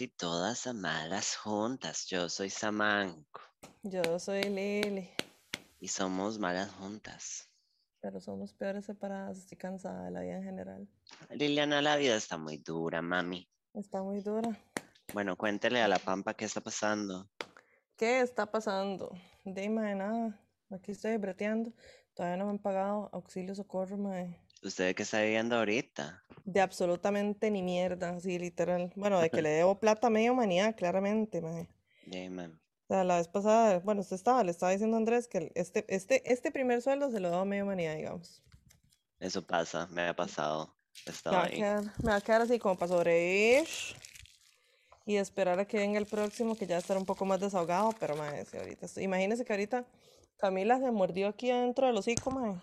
y todas amadas juntas. Yo soy Samanco Yo soy Lili, y somos malas juntas. pero somos peores separadas. Estoy cansada de la vida en general. Liliana, la vida está muy dura, mami. Está muy dura. Bueno, cuéntele a la Pampa qué está pasando. ¿Qué está pasando? Dime de nada. Aquí estoy breteando. Todavía no me han pagado auxilio socorro, mae. ¿Usted qué está viviendo ahorita? De absolutamente ni mierda, así literal. Bueno, de que le debo plata a media humanidad, claramente, mae. Dime. O sea, la vez pasada, bueno, usted estaba, le estaba diciendo a Andrés que este, este, este primer sueldo se lo debo a media humanidad, digamos. Eso pasa, me ha pasado. He Me va ahí. quedar, me va a quedar así como para sobrevivir y esperar a que venga el próximo, que ya estará un poco más desahogado, pero mae, si ahorita estoy- imagínese que ahorita Camila se mordió aquí adentro del hocico, mae,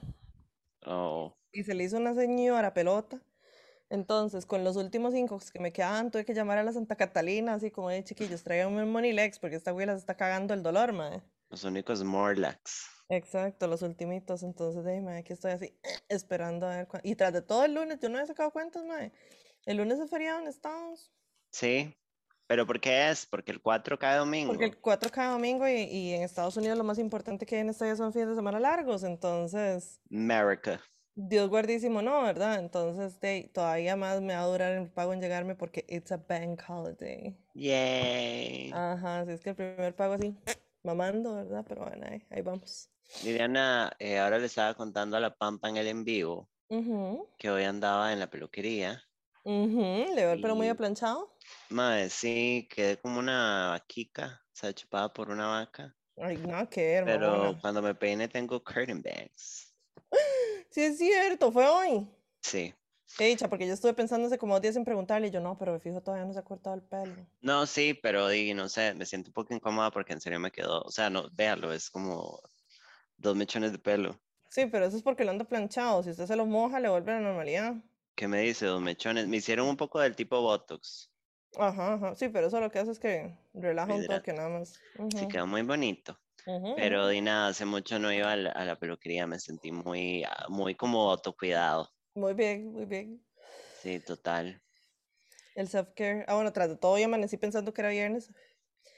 Oh, y se le hizo una señora pelota. Entonces, con los últimos cinco que me quedaban, tuve que llamar a la Santa Catalina, así como de chiquillos, traigan un Monilex, porque esta güey se está cagando el dolor, mae. los únicos Morlax. Exacto, los ultimitos. Entonces, de mae, aquí estoy así, esperando a ver. Y tras de todo el lunes, yo no he sacado cuentas, mae. El lunes es feriado en Estados. Sí, pero ¿por qué es? Porque el 4 cae domingo. Porque el 4 cada domingo y, y en Estados Unidos lo más importante que hay en este día son fines de semana largos. Entonces, America. Dios guardísimo, no, ¿verdad? Entonces, de, todavía más me va a durar el pago en llegarme porque it's a bank holiday. Yay. Ajá, así es que el primer pago así, mamando, ¿verdad? Pero bueno, ahí, ahí vamos. Liliana, eh, ahora le estaba contando a la Pampa en el en vivo Ujú, que hoy andaba en la peluquería. ujú, Le veo el pelo muy aplanchado. Mae, sí, quedé como una vaquica, o sea, chupada por una vaca. Ay, no, qué Pero hermosa. cuando me peine tengo curtain bangs. Sí, es cierto, fue hoy. Sí. Qué dicha, porque yo estuve pensando hace como dos días en preguntarle y yo no, pero me fijo, todavía no se ha cortado el pelo. No, sí, pero di, no sé, me siento un poco incómoda porque en serio me quedó, o sea, no, véalo, es como dos mechones de pelo. Sí, pero eso es porque lo anda planchado. Si usted se lo moja, le vuelve a la normalidad. ¿Qué me dice? Dos mechones. Me hicieron un poco del tipo Botox. Ajá, ajá. Sí, pero eso lo que hace es que relaja un toque nada más. Sí, Ujú, quedó muy bonito. Pero di nada, hace mucho no iba a la, a la peluquería, me sentí muy, ah, muy como autocuidado. Muy bien, muy bien. Sí, total. El self-care. Ah, bueno, tras de todo, yo amanecí pensando que era viernes.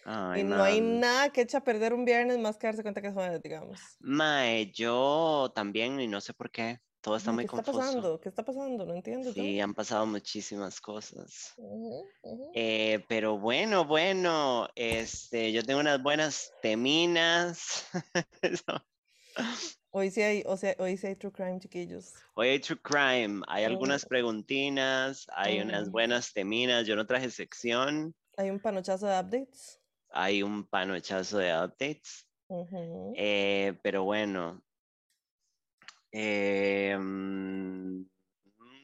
Ay, Y no hay nada que eche a perder un viernes más que darse cuenta que es jueves, digamos. Mae, yo también, y no sé por qué, todo está muy ¿Qué está confuso. pasando? ¿Qué está pasando? No entiendo. Sí, han pasado muchísimas cosas. Eh, pero bueno, bueno, este, yo tengo unas buenas teminas. Hoy sí hay, o sea, hoy sí hay true crime, chiquillos. Hoy hay True Crime, hay algunas preguntinas, hay unas buenas teminas. Yo no traje sección, Hay un panochazo de updates. hay un panochazo de updates. Eh, pero bueno, eh, mm,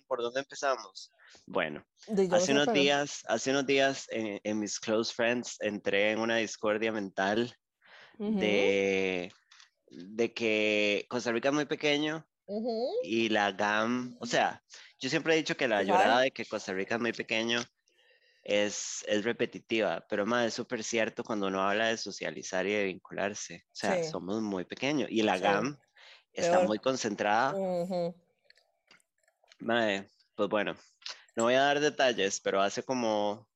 ¿por dónde empezamos? Bueno, hace unos días, hace unos días en, en mis close friends entré en una discordia mental de, de que Costa Rica es muy pequeño y la GAM, o sea, yo siempre he dicho que la ¿Se llorada de que Costa Rica es muy pequeño es, es repetitiva, pero más es súper cierto cuando uno habla de socializar y de vincularse. O sea, Sí, somos muy pequeños y la sí. GAM está muy concentrada. Mae, pues bueno, no voy a dar detalles, pero hace como,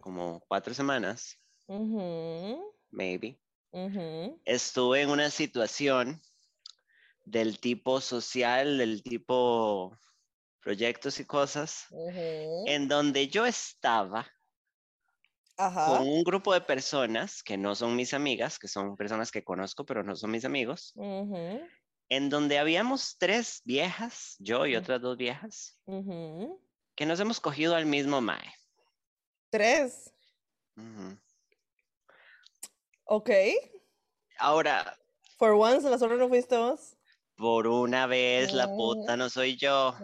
como cuatro semanas, maybe, estuve en una situación del tipo social, del tipo proyectos y cosas, en donde yo estaba con un grupo de personas que no son mis amigas, que son personas que conozco, pero no son mis amigos, en donde habíamos tres viejas, yo y otras dos viejas, que nos hemos cogido al mismo mae. Tres. Ujú. Ok. Ahora, For once, las otras no fuiste vos. por una vez la puta no soy yo.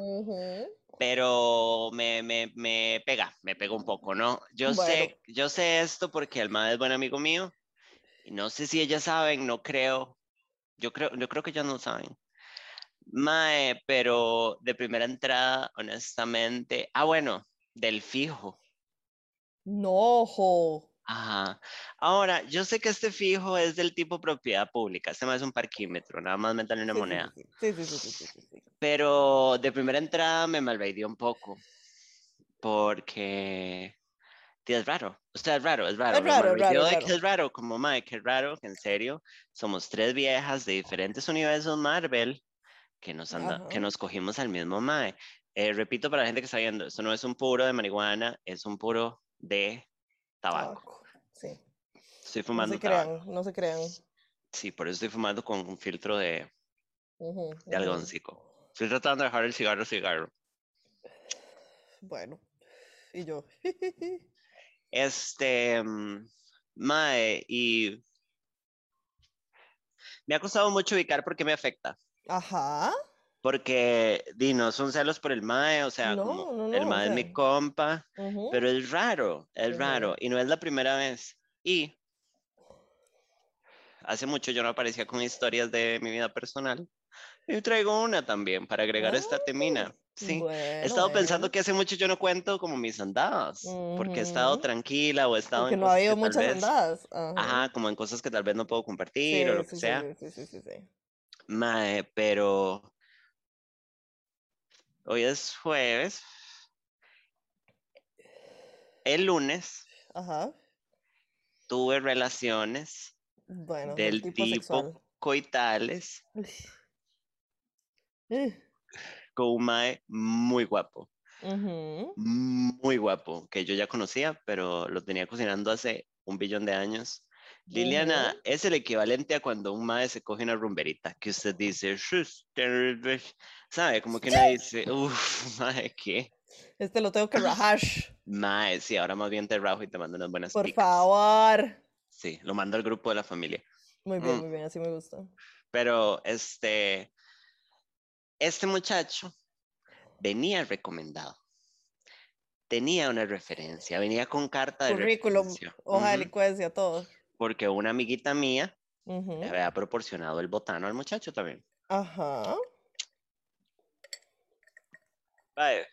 Pero me, me, me pega, me pega un poco, ¿no? Yo Bueno. sé, yo sé esto porque el es buen amigo mío y no sé si ellas saben, no creo. Yo creo, yo creo que ellas no saben. Mae, pero de primera entrada, honestamente, ah, bueno, del fijo. No, jo. Ajá. Ahora, yo sé que este fijo es del tipo propiedad pública, este más es un parquímetro, nada más meterle una Sí, moneda. sí, sí, sí, sí, sí. Pero de primera entrada me malveidió un poco. porque sí, es raro. O sea, es raro, es raro. Es raro, Me es raro, es que raro. es raro, como mae, que raro, que en serio, somos tres viejas de diferentes universos Marvel que nos, anda, que nos cogimos al mismo mae. Eh, repito para la gente que está viendo, esto no es un puro de marihuana, es un puro de tabaco. Tabaco. Sí. Estoy No fumando se tabaco. crean, no se crean. Sí, por eso estoy fumando con un filtro de, Ujú, de ujú. algoncico. Estoy tratando de dejar el cigarro cigarro. Bueno. Y yo. Este, mae, y me ha costado mucho ubicar por qué me afecta. Ajá. Porque, di, no son celos por el mae, o sea, No, como no, el no, o mae es mi sea. compa, ujú. pero es raro, es Ujú. raro, y no es la primera vez. Y hace mucho yo no aparecía con historias de mi vida personal. Y traigo una también para agregar esta temina. Sí, he Bueno, estado pensando que hace mucho yo no cuento como mis andadas, porque he estado tranquila o he estado Porque en no ha habido que muchas vez- andadas. Ajá. Ajá, como en cosas que tal vez no puedo compartir Sí, o lo que sí, sí, sea. sí, sí, sí, sí. Mae, pero hoy es jueves. El lunes Ajá. tuve relaciones Bueno, del tipo coitales Eh, con un mae muy guapo, muy guapo, que yo ya conocía, pero lo tenía cocinando hace un billón de años. Liliana, es el equivalente a cuando un mae se coge una rumberita, que usted dice, "Shus, ter- ¿sabe? Como que uno dice, uff, mae, ¿qué? Este lo tengo que rajar. Mae, sí, ahora más bien te rajo y te mando unas buenas Por picas. favor. Sí, lo mando al grupo de la familia. Muy bien, Mm. muy bien, así me gusta. Pero este, este muchacho venía recomendado. Tenía una referencia, venía con carta de Currículum, referencia. hoja de Ujú, licuencia, todo. Porque una amiguita mía Ujú. le había proporcionado el botano al muchacho también. Ajá. Vaya.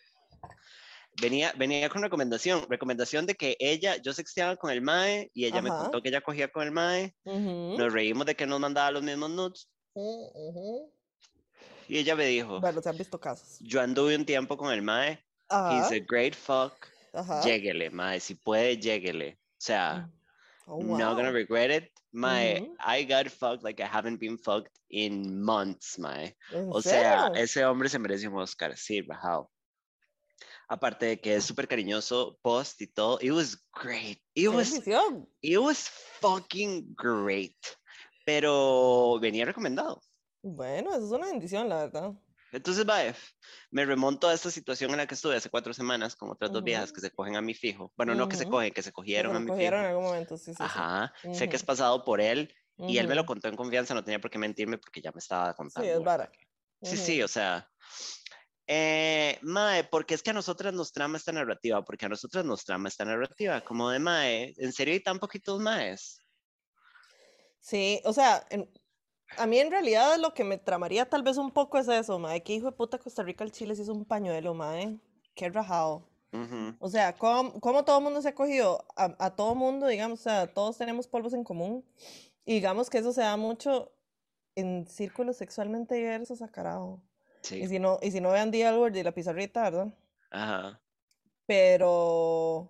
Venía, venía con recomendación, recomendación de que ella, yo sexteaba con el mae y ella me Ajá. contó que ella cogía con el mae, Ujú. nos reímos de que nos mandaba los mismos nudes Mm, ujú. y ella me dijo, Bueno, se han visto casos. yo anduve un tiempo con el mae, Ajá. he's a great fuck, Ajá. lléguele, mae, si puede, lléguele. O sea, Oh, not gonna wow. regret it. My, Ujú. I got fucked like I haven't been fucked in months. ¿En O sea, ese hombre se merece un Oscar, sí, rajado. Aparte de que es súper cariñoso, post y todo, it was great. It was, it was fucking great. Pero venía recomendado. Bueno, eso es una bendición, la verdad. Entonces, vaya, me remonto a esta situación en la que estuve hace cuatro semanas con otras dos Ujú. viejas que se cogen a mi fijo. Bueno, no que se cogen, que se Que cogieron se a mi cogieron en fijo. algún momento, sí, sí, sí. Ajá, sé que es Ujú. pasado por él y él me lo contó en confianza, no tenía por qué mentirme porque ya me estaba Sí, contando. es ¿verdad? vara. Sí, sí, o sea. Eh, mae, porque es que a nosotras nos trama esta narrativa, porque a nosotras nos trama esta narrativa, como de mae, ¿en serio hay tan poquitos maes? Sí, o sea, en- a mí en realidad lo que me tramaría tal vez un poco es eso, mae, que hijo de puta Costa Rica el Chile se hizo un pañuelo, mae, qué rajado. O sea, ¿cómo, cómo todo el mundo se ha cogido? A, a todo mundo, digamos, o sea, todos tenemos polvos en común. Y digamos que eso se da mucho en círculos sexualmente diversos a carajo. Y Sí, si no, y si no vean The L Word y la pizarrita, ¿verdad? ajá. Pero,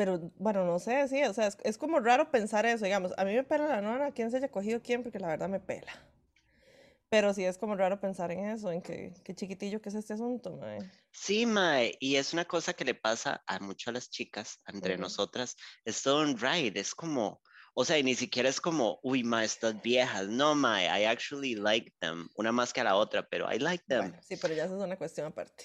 pero bueno, no sé, sí, o sea, es, es como raro pensar eso, digamos, a mí me pela la nona, quién se haya cogido quién, porque la verdad me pela. Pero sí es como raro pensar en eso, en que, qué chiquitillo que es este asunto, mae. Sí, mae, y es una cosa que le pasa a mucho a las chicas, entre nosotras, es todo un ride, es como, o sea, y ni siquiera es como, uy, mae, estas viejas, no, mae, I actually like them, una más que a la otra, pero I like them, Bueno, sí, pero ya eso es una cuestión aparte.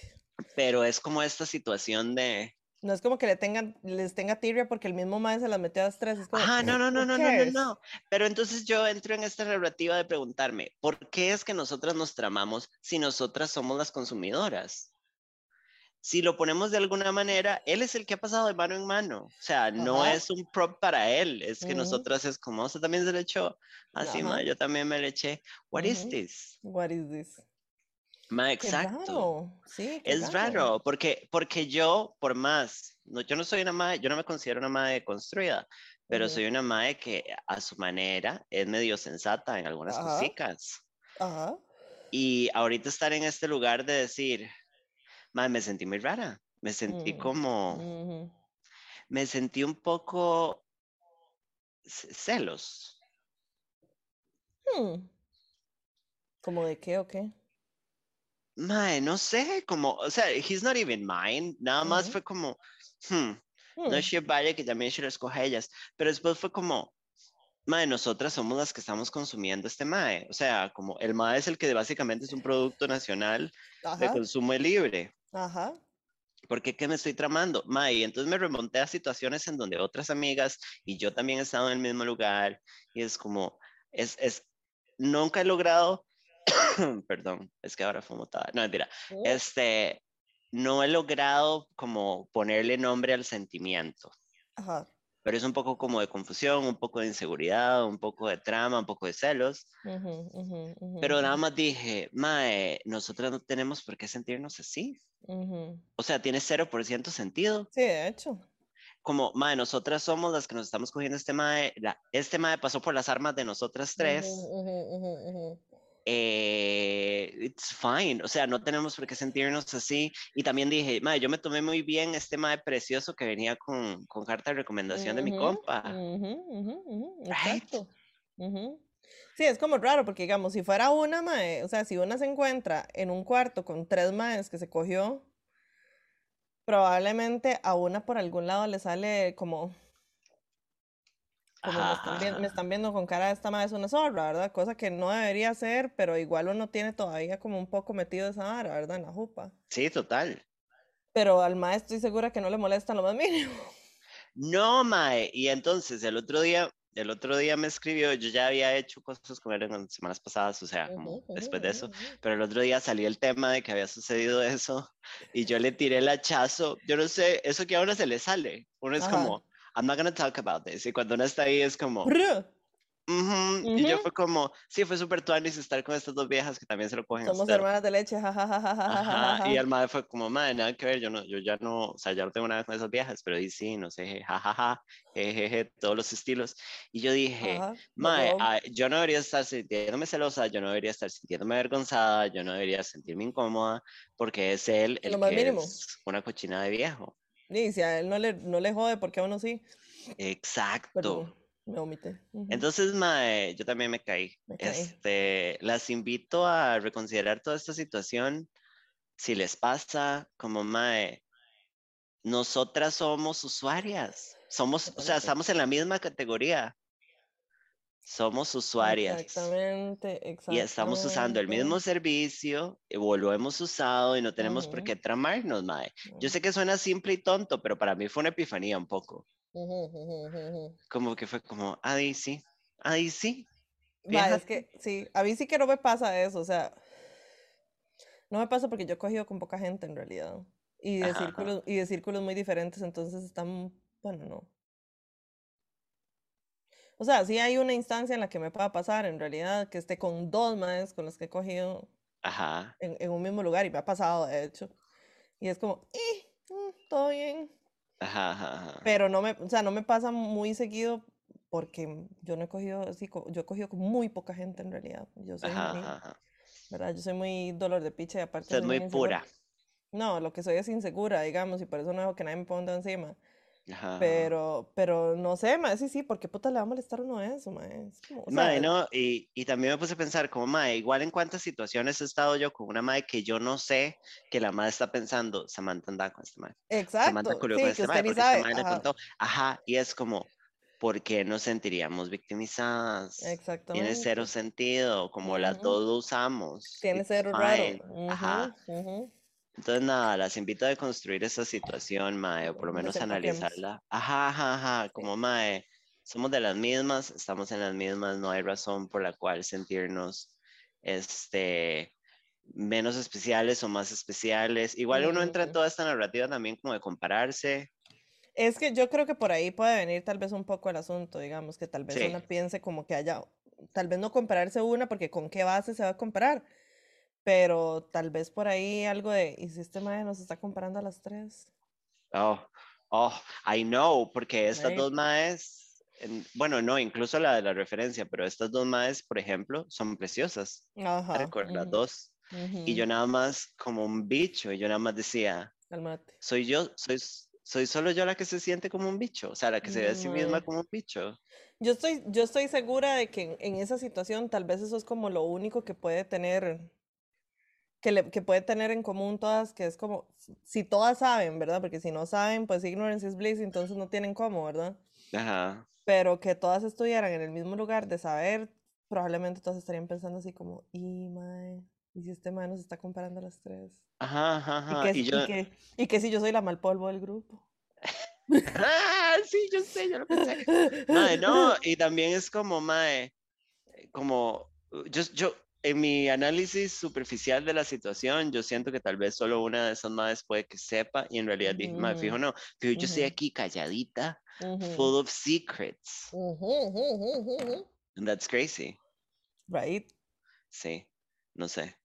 pero es como esta situación de, No es como que le tengan, les tenga tirria porque el mismo mae se las metió a las tres, es como, Ajá, no, no, no, no, no, no, no. Pero entonces yo entro en esta narrativa de preguntarme, ¿por qué es que nosotras nos tramamos si nosotras somos las consumidoras? Si lo ponemos de alguna manera, él es el que ha pasado de mano en mano. O sea, no Ajá. es un prop para él, es que nosotras es como, usted también se le echó. Así, ma, yo también me le eché. What is this? What is this? Ma, exacto. raro, sí, Es raro, porque, porque yo, por más, no, yo no soy una madre, yo no me considero una madre construida, pero soy una madre que a su manera es medio sensata en algunas Ajá. cositas. Y ahorita estar en este lugar de decir, mae, me sentí muy rara. Me sentí Mm, como, me sentí un poco ce- celos. Hmm. ¿Cómo de qué o qué? Mae, no sé, como, o sea, he's not even mine. Nada más Ujú. fue como, hmm, no Hmm. es que vaya que también se lo escoja ellas. Pero después fue como, mae, nosotras somos las que estamos consumiendo este mae. O sea, como el mae es el que básicamente es un producto nacional de consumo libre. ajá. ¿Por qué me estoy tramando? Mae, y entonces me remonté a situaciones en donde otras amigas y yo también he estado en el mismo lugar y es como, es, es, nunca he logrado, perdón, es que ahora fumo toda, no, mentira, Mm, este, no he logrado como ponerle nombre al sentimiento, Ajá. pero es un poco como de confusión, un poco de inseguridad, un poco de trama, un poco de celos, pero nada más dije, mae, nosotras no tenemos por qué sentirnos así. O sea, tiene 0% sentido. Sí, de hecho. como, mae, nosotras somos las que nos estamos cogiendo este mae, la- este mae pasó por las armas de nosotras tres. Eh, it's fine, o sea, no tenemos por qué sentirnos así, y también dije, mae, yo me tomé muy bien este mae precioso que venía con, con carta de recomendación de mi compa, Right? Exacto. Sí, es como raro porque, digamos, si fuera una mae, o sea, si una se encuentra en un cuarto con tres maes que se cogió, probablemente a una por algún lado le sale como, como me Ajá, están, viendo, me están viendo con cara de esta mae es una zorra, ¿verdad? Cosa que no debería ser, pero igual uno tiene todavía como un poco metido esa vara, ¿verdad? En la jupa. sí, total. Pero al mae estoy segura que no le molesta lo más mínimo. No, mae, y entonces el otro día, el otro día me escribió, yo ya había hecho cosas con él en semanas pasadas, o sea, como después de eso, pero el otro día salió el tema de que había sucedido eso y yo le tiré el hachazo. Yo no sé, eso que ahora se le sale. Uno es Ajá. como, I'm not gonna talk about this. Y cuando uno está ahí es como, Brr. "Ujú", y yo fue como, sí, fue súper tuanis estar con estas dos viejas que también se lo cogen Somos hermanas de leche, Ajá, y jajajajajajaja. el madre fue como, madre, nada que ver, yo, no, yo ya no, o sea, ya no tengo nada con esas viejas, pero y sí, no sé, jajaja, jejeje, todos los estilos. Y yo dije, Mae, bobo. ah, yo no debería estar sintiéndome celosa, yo no debería estar sintiéndome avergonzada, yo no debería sentirme incómoda, porque es él lo el más que mínimo. es una cochina de viejo. Y si a él no le, no le jode, porque a uno sí. Exacto. Me omité. Ujú, Entonces, Mae, yo también me caí. Me caí. Este, las invito a reconsiderar toda esta situación. Si les pasa, como Mae, nosotras somos usuarias. Somos, o sea, estamos en la misma categoría. Somos usuarias. Exactamente, y estamos usando el mismo exactamente. servicio, y o lo hemos usado y no tenemos por Ujú, qué tramarnos, mae. Yo ujú, sé que suena simple y tonto, pero para mí fue una epifanía un poco. ujú, ujú. Como que fue como, ahí sí, ahí sí, Va, es que sí, a mí sí que no me pasa eso, o sea, no me pasa porque yo he cogido con poca gente en realidad. Y de Ajá, ajá. círculos, y de círculos muy diferentes, entonces están, bueno, no. O sea, sí hay una instancia en la que me pueda pasar, en realidad, que esté con dos maes con los que he cogido Ajá, en, en un mismo lugar, y me ha pasado, de hecho. Y es como, eh, todo bien. ajá, ajá. Pero no me, o sea, no me pasa muy seguido porque yo no he cogido, así, yo he cogido con muy poca gente en realidad. Yo soy Ajá, muy, ajá. ¿verdad? Yo soy muy dolor de picha y aparte soy muy muy insegura. pura. No, lo que soy es insegura, digamos, y por eso no dejo que nadie me ponga encima. Ajá. Pero, pero no sé, ma, sí, sí, ¿por qué puta le va a molestar a uno eso, ma? Es como, o Mae, sea, no, y, y también me puse a pensar como, mae, igual en cuántas situaciones he estado yo con una mae que yo no sé que la mae está pensando, Samantha anda con este mae. Samantha exacto, culió con sí, que este mae usted ni porque este sabe, mae le ajá, contó. Ajá, y es como, ¿por qué nos sentiríamos victimizadas? Tiene cero exactamente. sentido, como las Ujú. dos lo usamos. Tiene It's cero raro. fine. Ajá. Ujú. Entonces, nada, las invito a deconstruir esa situación, mae, o por lo menos analizarla. Ajá, ajá, ajá, como mae, somos de las mismas, estamos en las mismas, no hay razón por la cual sentirnos, este, menos especiales o más especiales. Igual uno entra en toda esta narrativa también como de compararse. Es que yo creo que por ahí puede venir tal vez un poco el asunto, digamos, que tal vez Sí, una piense como que haya, tal vez no compararse una, porque con qué base se va a comparar, pero tal vez por ahí algo de, ¿y si este mae nos está comparando a las tres? oh, oh, I know, porque estas Right. dos maes, en- bueno, no, incluso la de la referencia, pero estas dos maes, por ejemplo, son preciosas. Ajá. Las ujú, dos. y yo nada más como un bicho, y yo nada más decía, Calmate. soy yo, soy, soy solo yo la que se siente como un bicho, o sea, la que se ve a sí misma como un bicho. Yo estoy, yo estoy segura de que en, en esa situación tal vez eso es como lo único que puede tener que, le, que puede tener en común todas, que es como, si todas saben, ¿verdad? Porque si no saben, pues ignorance is bliss, entonces no tienen cómo, ¿verdad? Ajá. Pero que todas estuvieran en el mismo lugar de saber, probablemente todas estarían pensando así como, y mae, y si este mae nos está comparando a las tres. Ajá, ajá, ajá. Y que, Y yo, y que, y que si yo soy la mal polvo del grupo. ah, sí, yo sé, yo lo pensé. Mae, no, y también es como, mae, como, yo, yo, en mi análisis superficial de la situación, yo siento que tal vez solo una de esas madres puede que sepa y en realidad dije, mae, fijo no, pero yo estoy Ujú. aquí calladita, Ujú. full of secrets. And that's crazy. Right. Sí, no sé.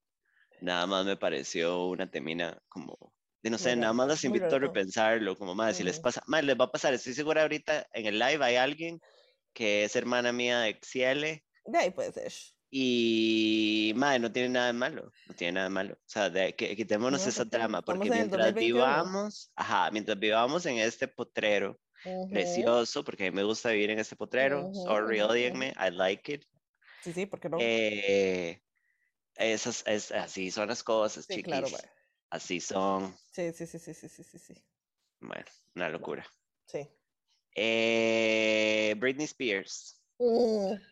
Nada más me pareció una temina como, no sé, nada raro, más muy invito a repensarlo, como más, si les pasa, más les va a pasar, estoy segura ahorita en el live hay alguien que es hermana mía de Xiele De ahí puede ser. Y, madre, no tiene nada de malo, no tiene nada de malo. O sea, de, que, quitémonos No, esa trama, porque mientras 2021. vivamos, ajá, mientras vivamos en este potrero Ujú, precioso, porque a mí me gusta vivir en este potrero, ujú, sorry, ujú, odienme, I like it. Sí, sí, ¿por qué no? Eh, esas, es, así son las cosas, Sí, claro, chiquis. mae. Así son. Sí, sí, sí, sí, sí, sí, sí, sí. Bueno, una locura. Sí. Eh, Britney Spears. Mm.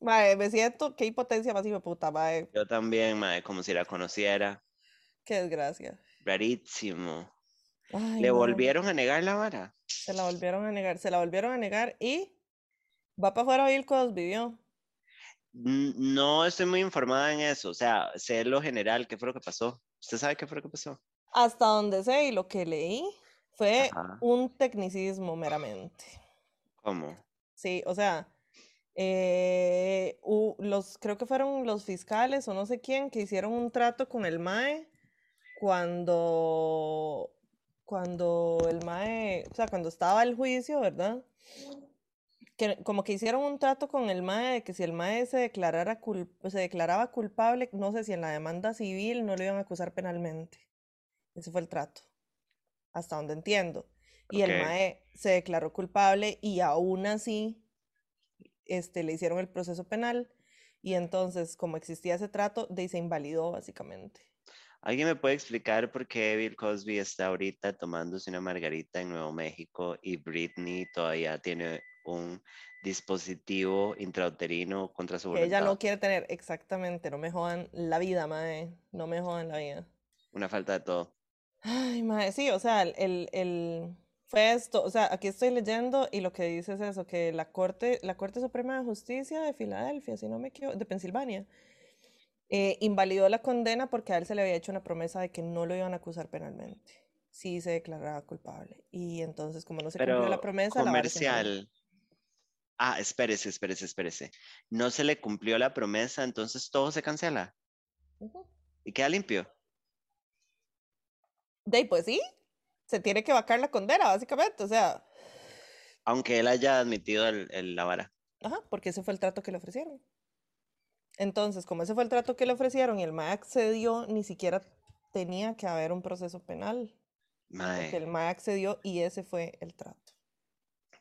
Mae, me siento, qué impotencia más hijo puta, mae. Yo también, mae, como si la conociera. Qué desgracia. Rarísimo. Ay, ¿Le mae, volvieron a negar la vara? Se la volvieron a negar, se la volvieron a negar y va para afuera Bill Cosby, ¿vio? No estoy muy informada en eso. O sea, sé lo general, qué fue lo que pasó. ¿Usted sabe qué fue lo que pasó? Hasta donde sé y lo que leí fue Ajá. un tecnicismo meramente. ¿Cómo? Sí, o sea, eh, los, creo que fueron los fiscales o no sé quién que hicieron un trato con el MAE cuando, cuando el MAE, o sea, cuando estaba el juicio, ¿verdad? Que como que hicieron un trato con el MAE de que si el MAE se declarara cul- se declaraba culpable, no sé si en la demanda civil no lo iban a acusar penalmente. Ese fue el trato, hasta donde entiendo. Y el. MAE se declaró culpable y aún así este, le hicieron el proceso penal y entonces como existía ese trato, de se invalidó básicamente. ¿Alguien me puede explicar por qué Bill Cosby está ahorita tomándose una margarita en Nuevo México y Britney todavía tiene un dispositivo intrauterino contra su Que ella voluntad? no quiere tener exactamente, no me jodan la vida, mae, no me jodan la vida. Una falta de todo. Ay, mae, sí, o sea, el, el- fue esto, o sea, aquí estoy leyendo y lo que dice es eso, que la Corte, la Corte Suprema de Justicia de Filadelfia, si no me equivoco, de Pensilvania, eh, invalidó la condena porque a él se le había hecho una promesa de que no lo iban a acusar penalmente si se declaraba culpable. Y entonces, como no se cumplió la promesa, la comercial. Ah, espérese, espérese, espérese. No se le cumplió la promesa, entonces todo se cancela y queda limpio. De ahí, pues sí, se tiene que vacar la condena, básicamente, o sea, Aunque él haya admitido el, el- la vara. Ajá, porque ese fue el trato que le ofrecieron. Entonces, como ese fue el trato que le ofrecieron y el MAE accedió, ni siquiera tenía que haber un proceso penal. Porque el Mae, MAE accedió y ese fue el trato.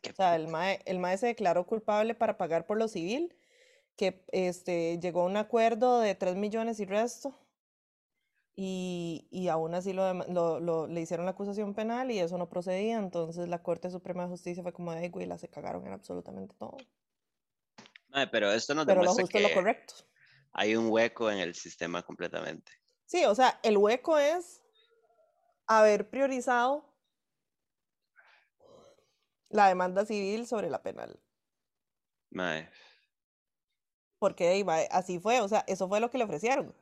qué O sea, el MAE, el MAE se declaró culpable para pagar por lo civil, que este, llegó a un acuerdo de 3 millones y resto. Y, y aún así lo, lo- lo- le hicieron la acusación penal y eso no procedía. Entonces la Corte Suprema de Justicia fue como de, "Ay, güey, la se cagaron en absolutamente todo. pero esto nos Pero lo justo es lo que correcto. hay un hueco en el sistema completamente. Sí, o sea, el hueco es haber priorizado la demanda civil sobre la penal. Mae, Porque así fue, o sea, eso fue lo que le ofrecieron.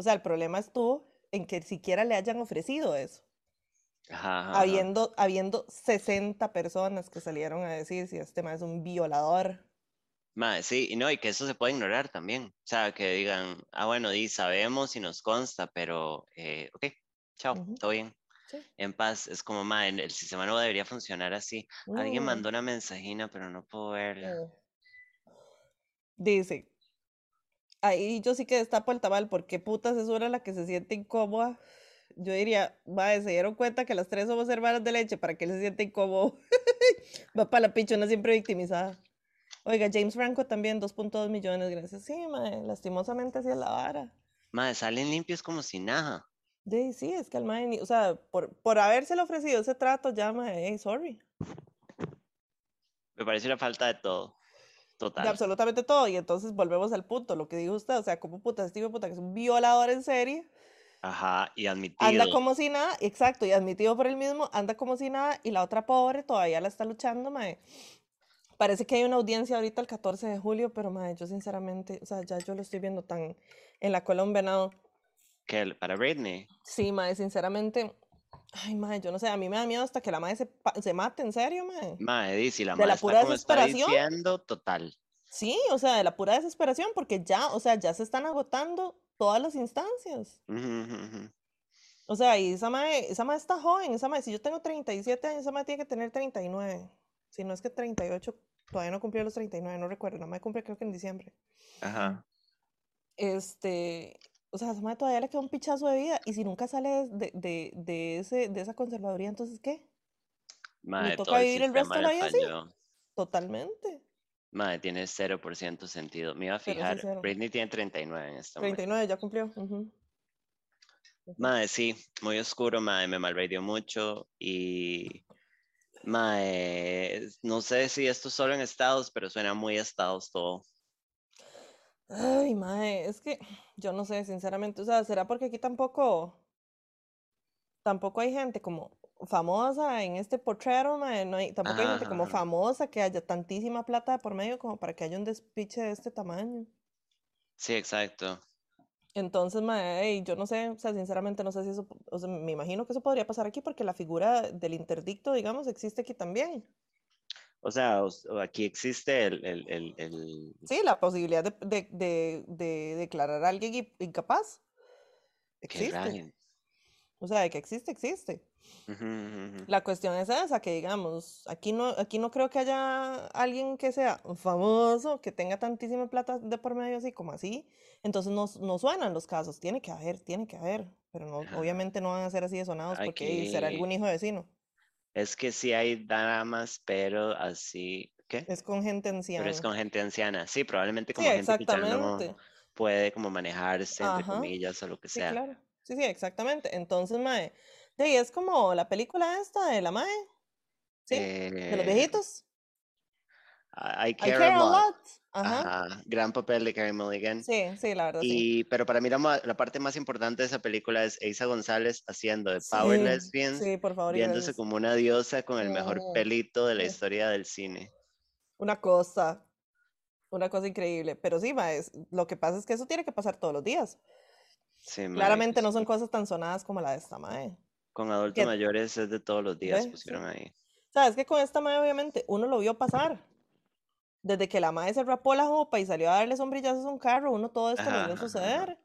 O sea, el problema estuvo en que siquiera le hayan ofrecido eso. ajá. Habiendo, habiendo 60 personas que salieron a decir si este man es un violador. Mae, sí, y no, y que eso se puede ignorar también. O sea, que digan, ah, bueno, di, sabemos y nos consta, pero, eh, ok, chao, Ujú, todo bien. sí. En paz, es como, mae, el sistema no debería funcionar así. Alguien Mm, mandó una mensajina, pero no puedo verla. mm. Dice, ahí yo sí que destapo el tamal, porque putas es una la que se siente incómoda. Yo diría, va, se dieron cuenta que las tres somos hermanas de leche para que él se siente incómodo. va para la pichona siempre victimizada. Oiga, James Franco también, 2.2 millones, gracias. Sí, mae, lastimosamente así es la vara. Mae, salen limpios como si nada. De, sí, es que el mae, ni- o sea, por, por habérselo ofrecido ese trato, ya, mae, hey, sorry. Me parece una falta de todo. De Total. absolutamente todo. Y entonces volvemos al punto, lo que dijo usted, o sea, como puta, este de puta que es un violador en serie, Ajá, y admitido. anda como si nada, exacto, y admitido por él mismo, anda como si nada, y la otra pobre todavía la está luchando, mae. Parece que hay una audiencia ahorita el 14 de julio, pero mae, yo sinceramente, o sea, ya yo lo estoy viendo tan en la cola un venado. ¿Qué? ¿Para Britney? Sí, mae, sinceramente, ay, mae, yo no sé, a mí me da miedo hasta que la mae se, se mate, en serio, mae. Mae, di, si la De la madre pura está como está desesperación. diciendo, total. Sí, o sea, de la pura desesperación, porque ya, o sea, ya se están agotando todas las instancias. O sea, y esa mae, esa mae está joven, esa mae, si yo tengo 37 años, esa mae tiene que tener 39. Si no es que 38, todavía no cumplió los 39, no recuerdo, la mae cumple creo que en diciembre. Ajá. Este, o sea, a esa todavía le queda un pichazo de vida, y si nunca sale de, de, de ese, de esa conservaduría, entonces, ¿qué? Mae, toca todo el vivir el resto de la le vida así. Totalmente. Mae, tiene 0% sentido. Me iba a fijar. Britney tiene 39 en este momento. 39, ya cumplió. Mae, sí, muy oscuro, mae, me malradió mucho y mae, no sé si esto es solo en estados, pero suena muy a estados todo. Ay, mae, es que yo no sé, sinceramente, o sea, ¿será porque aquí tampoco, tampoco hay gente como famosa en este portrero, mae? No hay, tampoco hay gente como Ajá. famosa que haya tantísima plata de por medio como para que haya un despiche de este tamaño. Sí, exacto. Entonces, mae, ey, yo no sé, o sea, sinceramente no sé si eso, o sea, me imagino que eso podría pasar aquí porque la figura del interdicto, digamos, existe aquí también. O sea, aquí existe el, el, el, el- Sí, la posibilidad de, de, de, de declarar a alguien incapaz existe. O sea, de que existe, existe. Ujú, ujú, ujú. La cuestión es esa, que digamos, aquí no, aquí no creo que haya alguien que sea famoso, que tenga tantísima plata de por medio así como así. Entonces no, no suenan los casos, tiene que haber, tiene que haber. Pero no, obviamente no van a ser así de sonados porque será algún hijo de vecino. Es que sí hay dramas, pero así, ¿qué? Es con gente Pero es anciana. con gente anciana. Sí, probablemente Sí, como gente que ya no puede como manejarse, entre comillas, o lo que Sí, sea. claro. Sí, sí, exactamente. Entonces, mae, de ahí es como la película esta de la mae, ¿sí? De los Eh, viejitos. I I I care care a lot. lot. Ajá. Ajá, gran papel de Carey Mulligan. Sí, sí, la verdad, sí. Y, pero para mí la, ma- la parte más importante de esa película es Eiza González haciendo de Power Sí, Lesbians, sí, por favor, viéndose gracias. como una diosa con el mejor pelito de la sí. historia del cine. Una cosa, una cosa increíble. Pero sí, ma, es- lo que pasa es que eso tiene que pasar todos los días. Sí, mae, Claramente no sí. son cosas tan sonadas como la de esta mae. Con adultos Que, mayores es de todos los días. Sí. pusieron ahí. Sabes que con esta mae obviamente uno lo vio pasar. Desde que la mae se rapó la jopa y salió a darle sombrillazos a un carro, uno todo esto lo Ajá, vio ajá, ajá. suceder.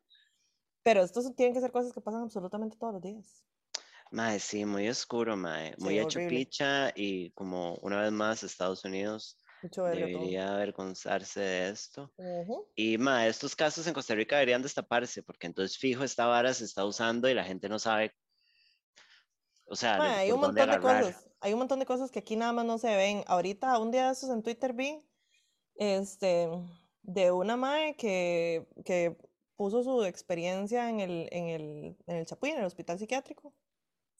Pero estos tienen que ser cosas que pasan absolutamente todos los días. Mae, sí, muy oscuro, mae. Muy Sí, hecho horrible. picha y como una vez más Estados Unidos verga todo. debería avergonzarse de esto. Ujú. Y mae, estos casos en Costa Rica deberían destaparse porque entonces fijo esta vara se está usando y la gente no sabe, o sea, Mae, hay un montón de cosas, hay un montón de cosas que aquí nada más no se ven. Ahorita, un día de esos en Twitter vi, este, de una mae que, que puso su experiencia en el, en el, en el Chapuy, en el hospital psiquiátrico.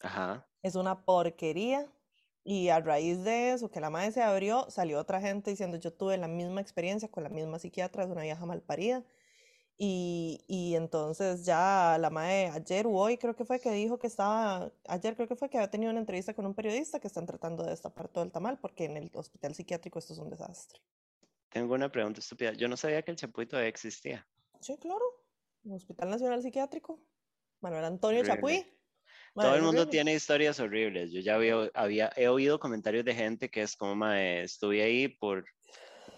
Ajá. Es una porquería. Y a raíz de eso, que la mae se abrió, salió otra gente diciendo, yo tuve la misma experiencia con la misma psiquiatra, es una vieja malparida. Y, y entonces ya la mae ayer o hoy creo que fue que dijo que estaba, ayer creo que fue que había tenido una entrevista con un periodista que están tratando de destapar todo el tamal porque en el hospital psiquiátrico esto es un desastre. Tengo una pregunta estúpida. Yo no sabía que el Chapuy todavía existía. Sí, claro. El Hospital Nacional Psiquiátrico. Manuel Antonio Horrible. Chapuy. Todo Mae, el mundo horrible. tiene historias horribles. Yo ya había, había, he oído comentarios de gente que es como, mae, estuve ahí por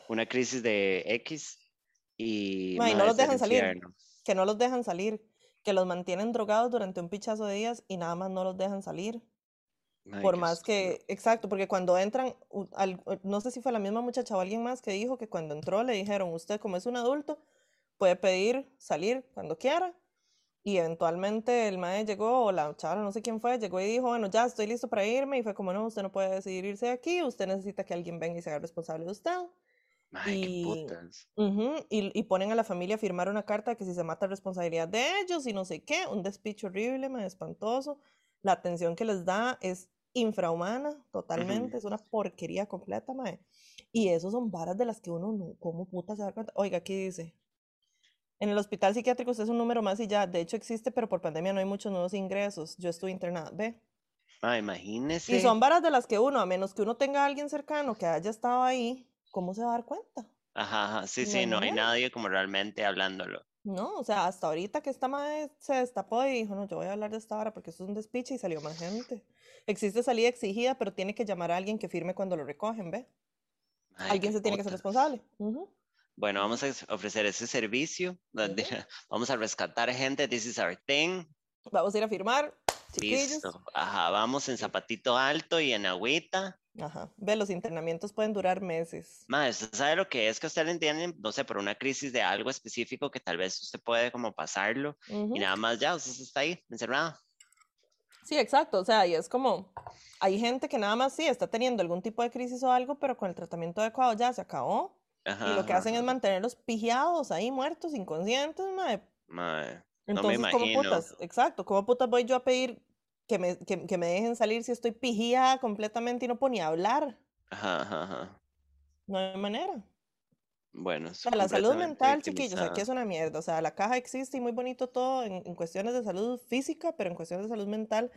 una crisis de X y Mae, no los dejan salir. infierno. Que no los dejan salir. Que los mantienen drogados durante un pichazo de días y nada más no los dejan salir. Por qué más oscuro. que, exacto, porque cuando entran, al- no sé si fue la misma muchacha o alguien más que dijo que cuando entró le dijeron, usted como es un adulto, puede pedir salir cuando quiera. Y eventualmente el mae llegó, o la chava, no sé quién fue, llegó y dijo, bueno, ya estoy listo para irme. Y fue como, no, usted no puede decidir irse de aquí, usted necesita que alguien venga y se haga responsable de usted. Ay, qué Y, putas. ujú, y, y ponen a la familia a firmar una carta que si se mata responsabilidad de ellos y no sé qué, un despicho horrible, mae, espantoso. La atención que les da es infrahumana, totalmente, es una porquería completa, mae. Y esos son varas de las que uno no, ¿cómo puta se da cuenta? Oiga, aquí dice, en el hospital psiquiátrico usted es un número más y ya, de hecho existe, pero por pandemia no hay muchos nuevos ingresos. Yo estuve internada, ve. Ay, Y imagínese. son varas de las que uno, a menos que uno tenga a alguien cercano que haya estado ahí, ¿cómo se va a dar cuenta? Ajá, ajá, sí, sí, no hay nadie como realmente hablándolo. No, o sea, hasta ahorita que esta madre se destapó y dijo, no, yo voy a hablar de esta vara porque esto es un despiche y salió más gente. Existe salida exigida, pero tiene que llamar a alguien que firme cuando lo recogen, ¿ve? Ay, Alguien se tiene que ser responsable. Bueno, vamos a ofrecer ese servicio. Vamos a rescatar gente. This is our thing. Vamos a ir a firmar, chiquillos. Listo. Ajá, vamos en zapatito alto y en agüita. Ajá. Ve, los internamientos pueden durar meses. Mae, ¿usted sabe lo que es que usted le entiende? No sé, por una crisis de algo específico que tal vez usted puede como pasarlo y Ujú. nada más ya, usted está ahí, encerrado. Sí, exacto. O sea, y es como, hay gente que nada más sí está teniendo algún tipo de crisis o algo, pero con el tratamiento adecuado ya se acabó. Ajá, Y lo que ajá, hacen es mantenerlos pigiados ahí, muertos, inconscientes, mae. Mae, no me Entonces, ¿cómo imagino. putas? Exacto, ¿cómo putas voy yo a pedir que me, que, que me dejen salir si estoy pijada completamente y no puedo ni hablar? Ajá, ajá, ajá. No hay manera. O Bueno, es sea, la salud mental, chiquillos, aquí es una mierda. O sea, la caja existe y muy bonito todo en, en cuestiones de salud física, pero en cuestiones de salud mental,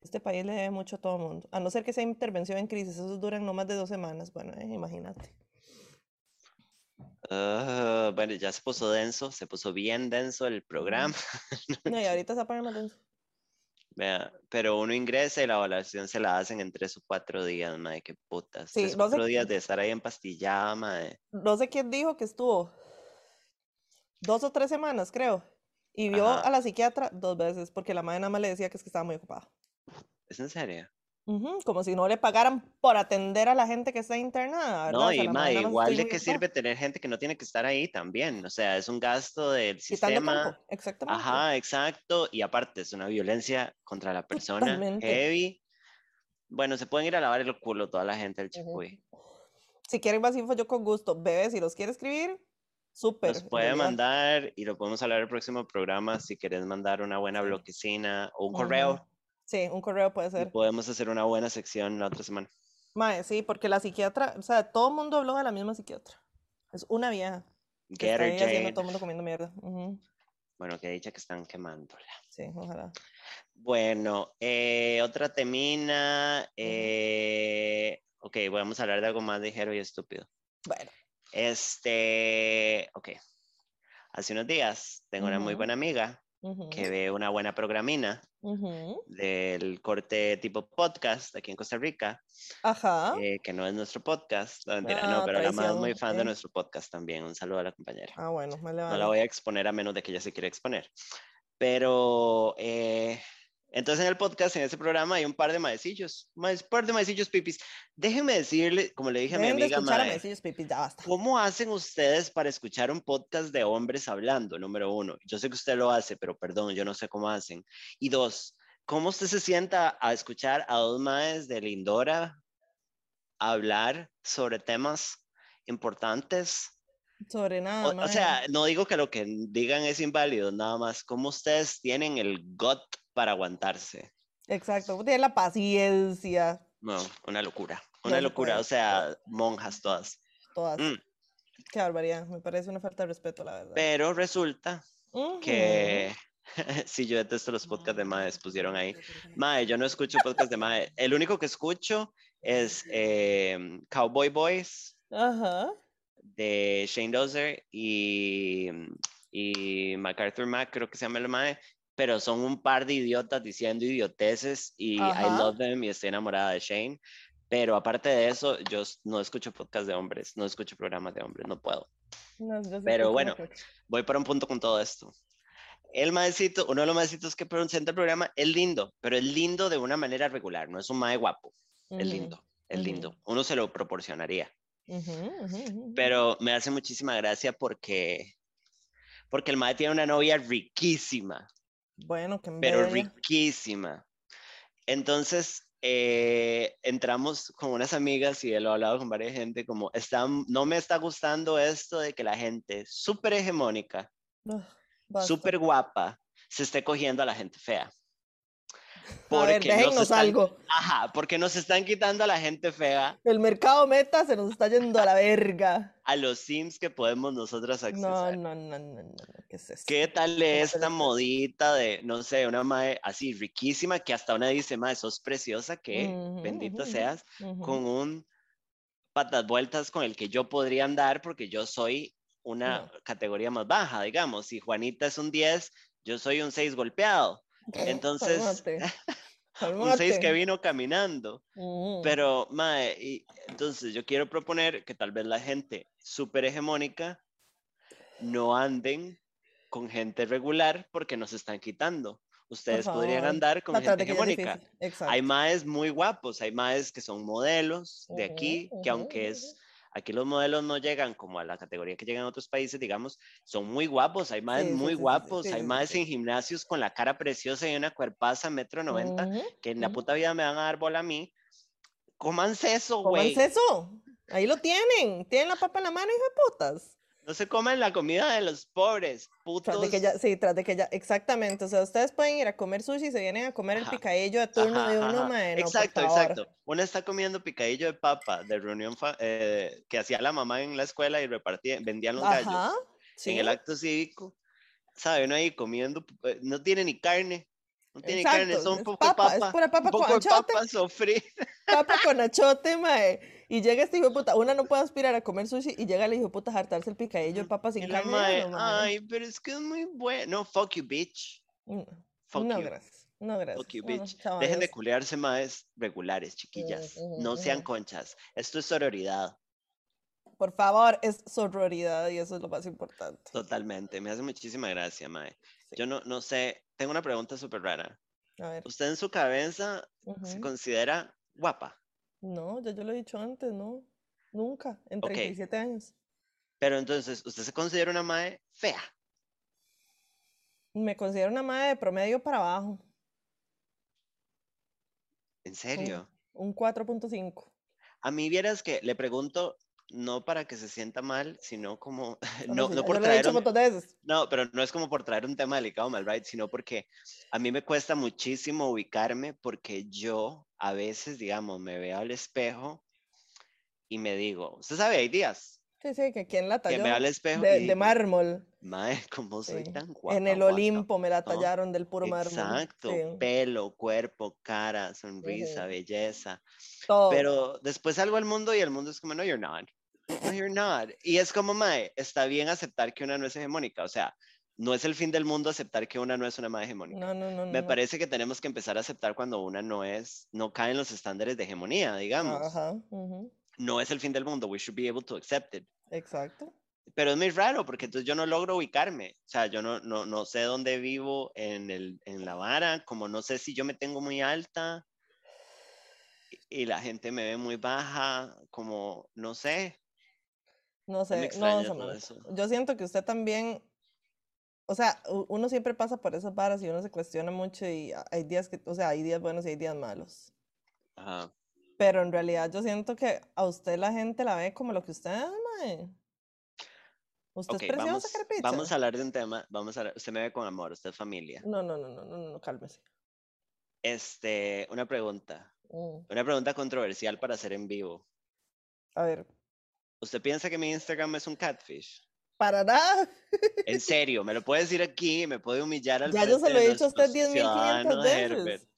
este país le debe mucho a todo el mundo. A no ser que sea intervención en crisis, esos duran no más de dos semanas. Bueno, eh, imagínate. Ah, bueno, ya se puso denso, se puso bien denso el programa. No, y ahorita se poner más denso. Vea, pero uno ingresa y la evaluación se la hacen en tres o cuatro días, madre, qué putas. Sí, Tres, no sé, cuatro días de estar ahí empastillada, madre. no sé quién dijo que estuvo dos o tres semanas, creo. Y vio Ajá. a la psiquiatra dos veces, porque la madre nada más le decía que es que estaba muy ocupada. ¿Es en serio? Ujú, Como si no le pagaran por atender a la gente que está internada, ¿verdad? No, y más igual de qué sirve tener gente que no tiene que estar ahí también. O sea, es un gasto del Quitando sistema. exactamente. Ajá, exacto. Y aparte, es una violencia contra la persona Totalmente. heavy. Bueno, se pueden ir a lavar el culo toda la gente del Ujú. Chicuy. Si quieren más info, yo con gusto. Bebé, si los quiere escribir, súper. Nos puede mandar y lo podemos hablar el próximo programa si quieres mandar una buena bloquecina o un Ujú. correo Sí, un correo puede y ser. podemos hacer una buena sección la otra semana. Mae, sí, porque la psiquiatra, o sea, todo el mundo habló de la misma psiquiatra. Es una vieja que Get her Jade. todo el mundo comiendo mierda. Ujú, Bueno, que dicha que están quemándola. Sí, ojalá. Bueno, eh, otra temina. eh, ok, vamos a hablar de algo más ligero y estúpido. Bueno. Este, ok. Hace unos días tengo una muy buena amiga que ve una buena programina ujú. del corte tipo podcast aquí en Costa Rica, Ajá. eh, que no es nuestro podcast, no, mentira, no, Ah, pero la más es muy fan de eh. nuestro podcast también. Un saludo a la compañera. Ah, bueno, me No la voy a exponer a menos de que ella se quiera exponer. Pero eh, entonces en el podcast, en ese programa, hay un par de maecillos, un par de maecillos pipis. Déjenme decirle, como le dije a mi amiga, mae, Messillos Pipis, ya basta. ¿cómo hacen ustedes para escuchar un podcast de hombres hablando? Número uno, yo sé que usted lo hace, pero perdón, yo no sé cómo hacen. Y dos, ¿cómo usted se sienta a escuchar a dos maes de Lindora hablar sobre temas importantes? Sobre nada, O, o sea, no digo que lo que digan es inválido, nada más. ¿Cómo ustedes tienen el gut para aguantarse? Exacto, tiene la paciencia, No, una locura. No Una se locura. O sea, monjas todas. todas. Mm, Qué barbaridad, me parece una falta de respeto, la verdad. Pero resulta Ujú. que. sí, yo detesto los podcasts de Maes, pusieron ahí. Mae, yo no escucho podcasts de Mae. El único que escucho es eh, Cowboy Boys Ajá. de Shane Dozer y, y MacArthur Mac, creo que se llama el Mae. Pero son un par de idiotas diciendo idioteces y I love them y estoy enamorada de Shane. Pero aparte de eso, yo no escucho podcasts de hombres, no escucho programas de hombres, no puedo. No, Pero bueno, voy para un punto con todo esto. El maecito, uno de los maecitos que presenta el programa es lindo, pero es lindo de una manera regular, no es un mae guapo, es Ujú, lindo, es lindo. Uno se lo proporcionaría, pero me hace muchísima gracia porque, porque el mae tiene una novia riquísima, Bueno, que pero riquísima. Entonces, eh, entramos con unas amigas y lo he hablado con varias gente, como, está, no me está gustando esto de que la gente súper hegemónica, súper guapa, se esté cogiendo a la gente fea. A ver, déjennos algo. Ajá, porque nos están quitando a la gente fea. El mercado meta se nos está yendo a la verga. A los sims que podemos nosotros acceder. No, no, no, no, no. ¿Qué es eso? ¿Qué tal esta modita de, no sé, una madre así riquísima que hasta una dice, madre, sos preciosa, que bendita seas, con un patas vueltas con el que yo podría andar porque yo soy una categoría más baja, digamos. Si Juanita es un 10, yo soy un 6 golpeado. Entonces, un 6 que vino caminando. Mm. Pero, mae, y, entonces yo quiero proponer que tal vez la gente súper hegemónica no anden con gente regular porque nos están quitando. Ustedes podrían andar con gente hegemónica. Hay maes muy guapos, hay maes que son modelos de aquí, que aunque es Aquí los modelos no llegan como a la categoría que llegan en otros países, digamos, son muy guapos, hay más muy guapos, hay más en gimnasios con la cara preciosa y una cuerpaza metro noventa, que en la puta vida me van a dar bola a mí. Cómanse eso, güey. Cómanse eso. Ahí lo tienen. Tienen la papa en la mano, hijo de putas. No se comen la comida de los pobres, putos. Tras de que ya, sí, tras de que ya, exactamente. O sea, ustedes pueden ir a comer sushi y se vienen a comer el picadillo a turno de uno, mae, Exacto, exacto. Uno está comiendo picadillo de papa de reunión eh, que hacía la mamá en la escuela y repartía, vendían los gallos en el acto cívico. ¿Sabe? Uno ahí comiendo, eh, no tiene ni carne. No tiene carne, son un poco papa, Es pura papa un poco con achote. papa. Papa con achote, mae. Y llega este hijo de puta, una no puede aspirar a comer sushi y llega el hijo de puta a hartarse el picadillo de papas sin carne. Mae, Ay, pero es que es muy bueno. No, fuck you, bitch. No, no gracias. No, gracias. Fuck you, bitch. Dejen de culearse más regulares, chiquillas. no sean conchas. Esto es sororidad. Por favor, es sororidad y eso es lo más importante. Totalmente. Me hace muchísima gracia, Mae. Yo no, no sé. Tengo una pregunta súper rara. A ver. ¿Usted en su cabeza se considera guapa? No, ya yo lo he dicho antes, no. Nunca, en 37 años. Pero entonces, ¿usted se considera una madre fea? Me considero una madre de promedio para abajo. ¿En serio? Un, 4.5. A mí vieras que le pregunto, no para que se sienta mal, sino como no, no, por traer un, no, pero no es como por traer un tema delicado mal, right? Sino porque a mí me cuesta muchísimo ubicarme porque yo a veces, digamos, me veo al espejo y me digo, usted sabe, hay días. Sí, sí, que quien la talló. Que me al espejo de, mármol. Mae, ¿cómo soy tan guapa? En el Olimpo me la tallaron del puro mármol. Exacto, pelo, cuerpo, cara, sonrisa, belleza. Todo. Pero después salgo al mundo y el mundo es como, no, you're not. No, you're not. Y es como, mae, está bien aceptar que una no es hegemónica. O sea, no es el fin del mundo aceptar que una no es una más hegemónica. No, no, no. Me parece que tenemos que empezar a aceptar cuando una no es, no cae en los estándares de hegemonía, digamos. Ajá. No es el fin del mundo. We should be able to accept it. Exacto. Pero es muy raro porque entonces yo no logro ubicarme. O sea, yo no, no, no sé dónde vivo en, el, en la vara, como no sé si yo me tengo muy alta y la gente me ve muy baja, como no sé. No sé, no, eso. yo siento que usted también o sea, uno siempre pasa por esas varas y uno se cuestiona mucho y hay días que, o sea, hay días buenos y hay días malos. Ajá. Pero en realidad yo siento que a usted la gente la ve como lo que usted mae. Usted es preciosa, vamos, vamos a hablar de un tema, vamos a hablar, usted me ve con amor, usted es familia. No, no, no, no, no, no, cálmese. Este, una pregunta. Mm. Una pregunta controversial para hacer en vivo. A ver. ¿Usted piensa que mi Instagram es un catfish? Para nada. En serio, me lo puede decir aquí, me puede humillar al Ya yo se lo he dicho a usted 10.500 veces.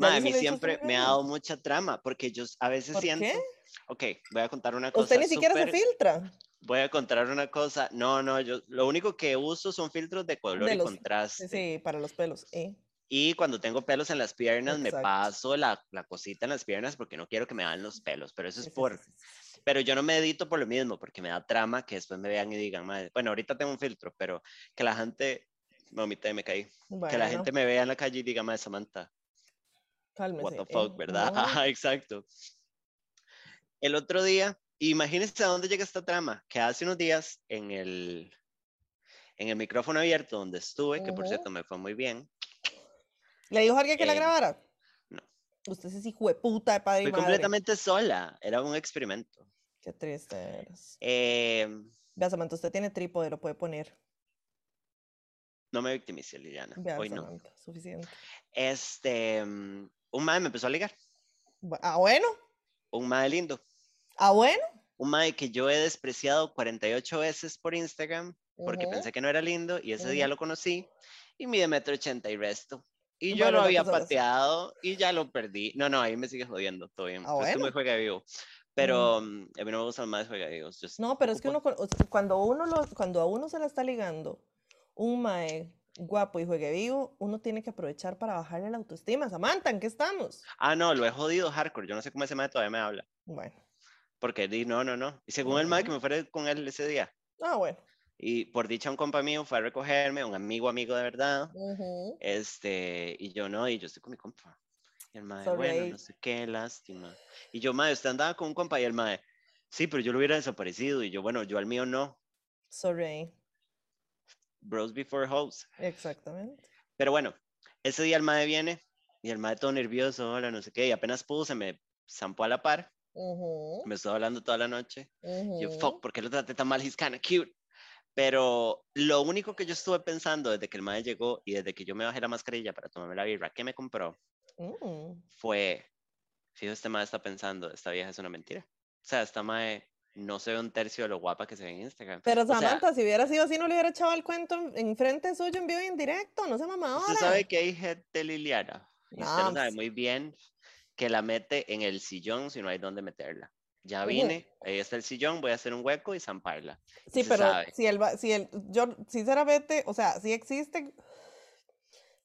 a mí siempre me ha dado mucha trama, porque yo a veces ¿Por siento... Qué? Ok, voy a contar una cosa. Usted ni siquiera se filtra. Voy a contar una cosa. No, no, yo lo único que uso son filtros de color y contraste. Sí, para los pelos. ¿eh? Y cuando tengo pelos en las piernas, me paso la, la, cosita en las piernas porque no quiero que me dan los pelos, pero eso es por... Pero yo no me edito por lo mismo, porque me da trama que después me vean y digan, madre, bueno, ahorita tengo un filtro, pero que la gente, mamita, me caí, que la gente me vea en la calle y diga, madre, Samantha, Cálmese, what the fuck, ¿verdad? Exacto. El otro día, imagínense a dónde llega esta trama, que hace unos días en el, en el micrófono abierto donde estuve, que por cierto me fue muy bien. ¿Le dijo a alguien que la Eh, grabara? no. Usted es hijo de puta de padre y Fui madre. completamente sola, era un experimento. Qué triste eres. Eh, Vea, Samantha, usted tiene trípode, lo puede poner. no me victimice, Liliana. Vea, Hoy no. Samantha, suficiente. Este, un mae me empezó a ligar. Ah, bueno. Un mae lindo. Ah, bueno. Un mae que yo he despreciado 48 veces por Instagram porque Ujú. pensé que no era lindo y ese día Ujú. lo conocí y mide metro ochenta y resto. Y yo Bueno, lo había pateado y ya lo perdí. No, no, ahí me sigue jodiendo, todo bien. Ah, bueno. me juega vivo. Pero mm, a mí no me gustan más juega vivos. just No, pero es que uno, cuando uno lo, cuando a uno se la está ligando un mae guapo y juegue vivo, uno tiene que aprovechar para bajarle la autoestima. Samantha, ¿en qué estamos? Ah, no, lo he jodido hardcore. Yo no sé cómo ese mae todavía me habla. Bueno. Porque di, no, no, no. Y según el mae que me fuera con él ese día. Ah, bueno. Y por dicha un compa mío fue a recogerme, un amigo, amigo de verdad. Este, y yo no, y yo estoy con mi compa. Y el mae, Sorry. bueno, no sé qué, lástima. Y yo, mae, usted andaba con un compa y el mae, sí, pero yo lo hubiera desaparecido. Y yo, bueno, yo al mío no. Sorry. Bros before hoes. Exactamente. Pero bueno, ese día el mae viene y el mae todo nervioso, hola, no sé qué, y apenas pudo, se me zampó a la par. Me estuvo hablando toda la noche. Yo, fuck, ¿por qué lo traté tan mal? He's kinda cute. Pero lo único que yo estuve pensando desde que el mae llegó y desde que yo me bajé la mascarilla para tomarme la birra que me compró Mm. fue, fijo, este mae está pensando, esta vieja es una mentira. O sea, esta mae no se ve un tercio de lo guapa que se ve en Instagram. Pero O sea, Samantha, si hubiera sido así, no le hubiera echado el cuento en, en frente suyo en vivo y en directo. No sea mamadora. Usted sabe que hay gente Liliana, y usted No, lo sabe muy bien, que la mete en el sillón si no hay dónde meterla. Ya vine, ahí está el sillón, voy a hacer un hueco y zamparla. Sí, se pero sabe. si el, va- si el, yo, sinceramente, o sea, sí existe,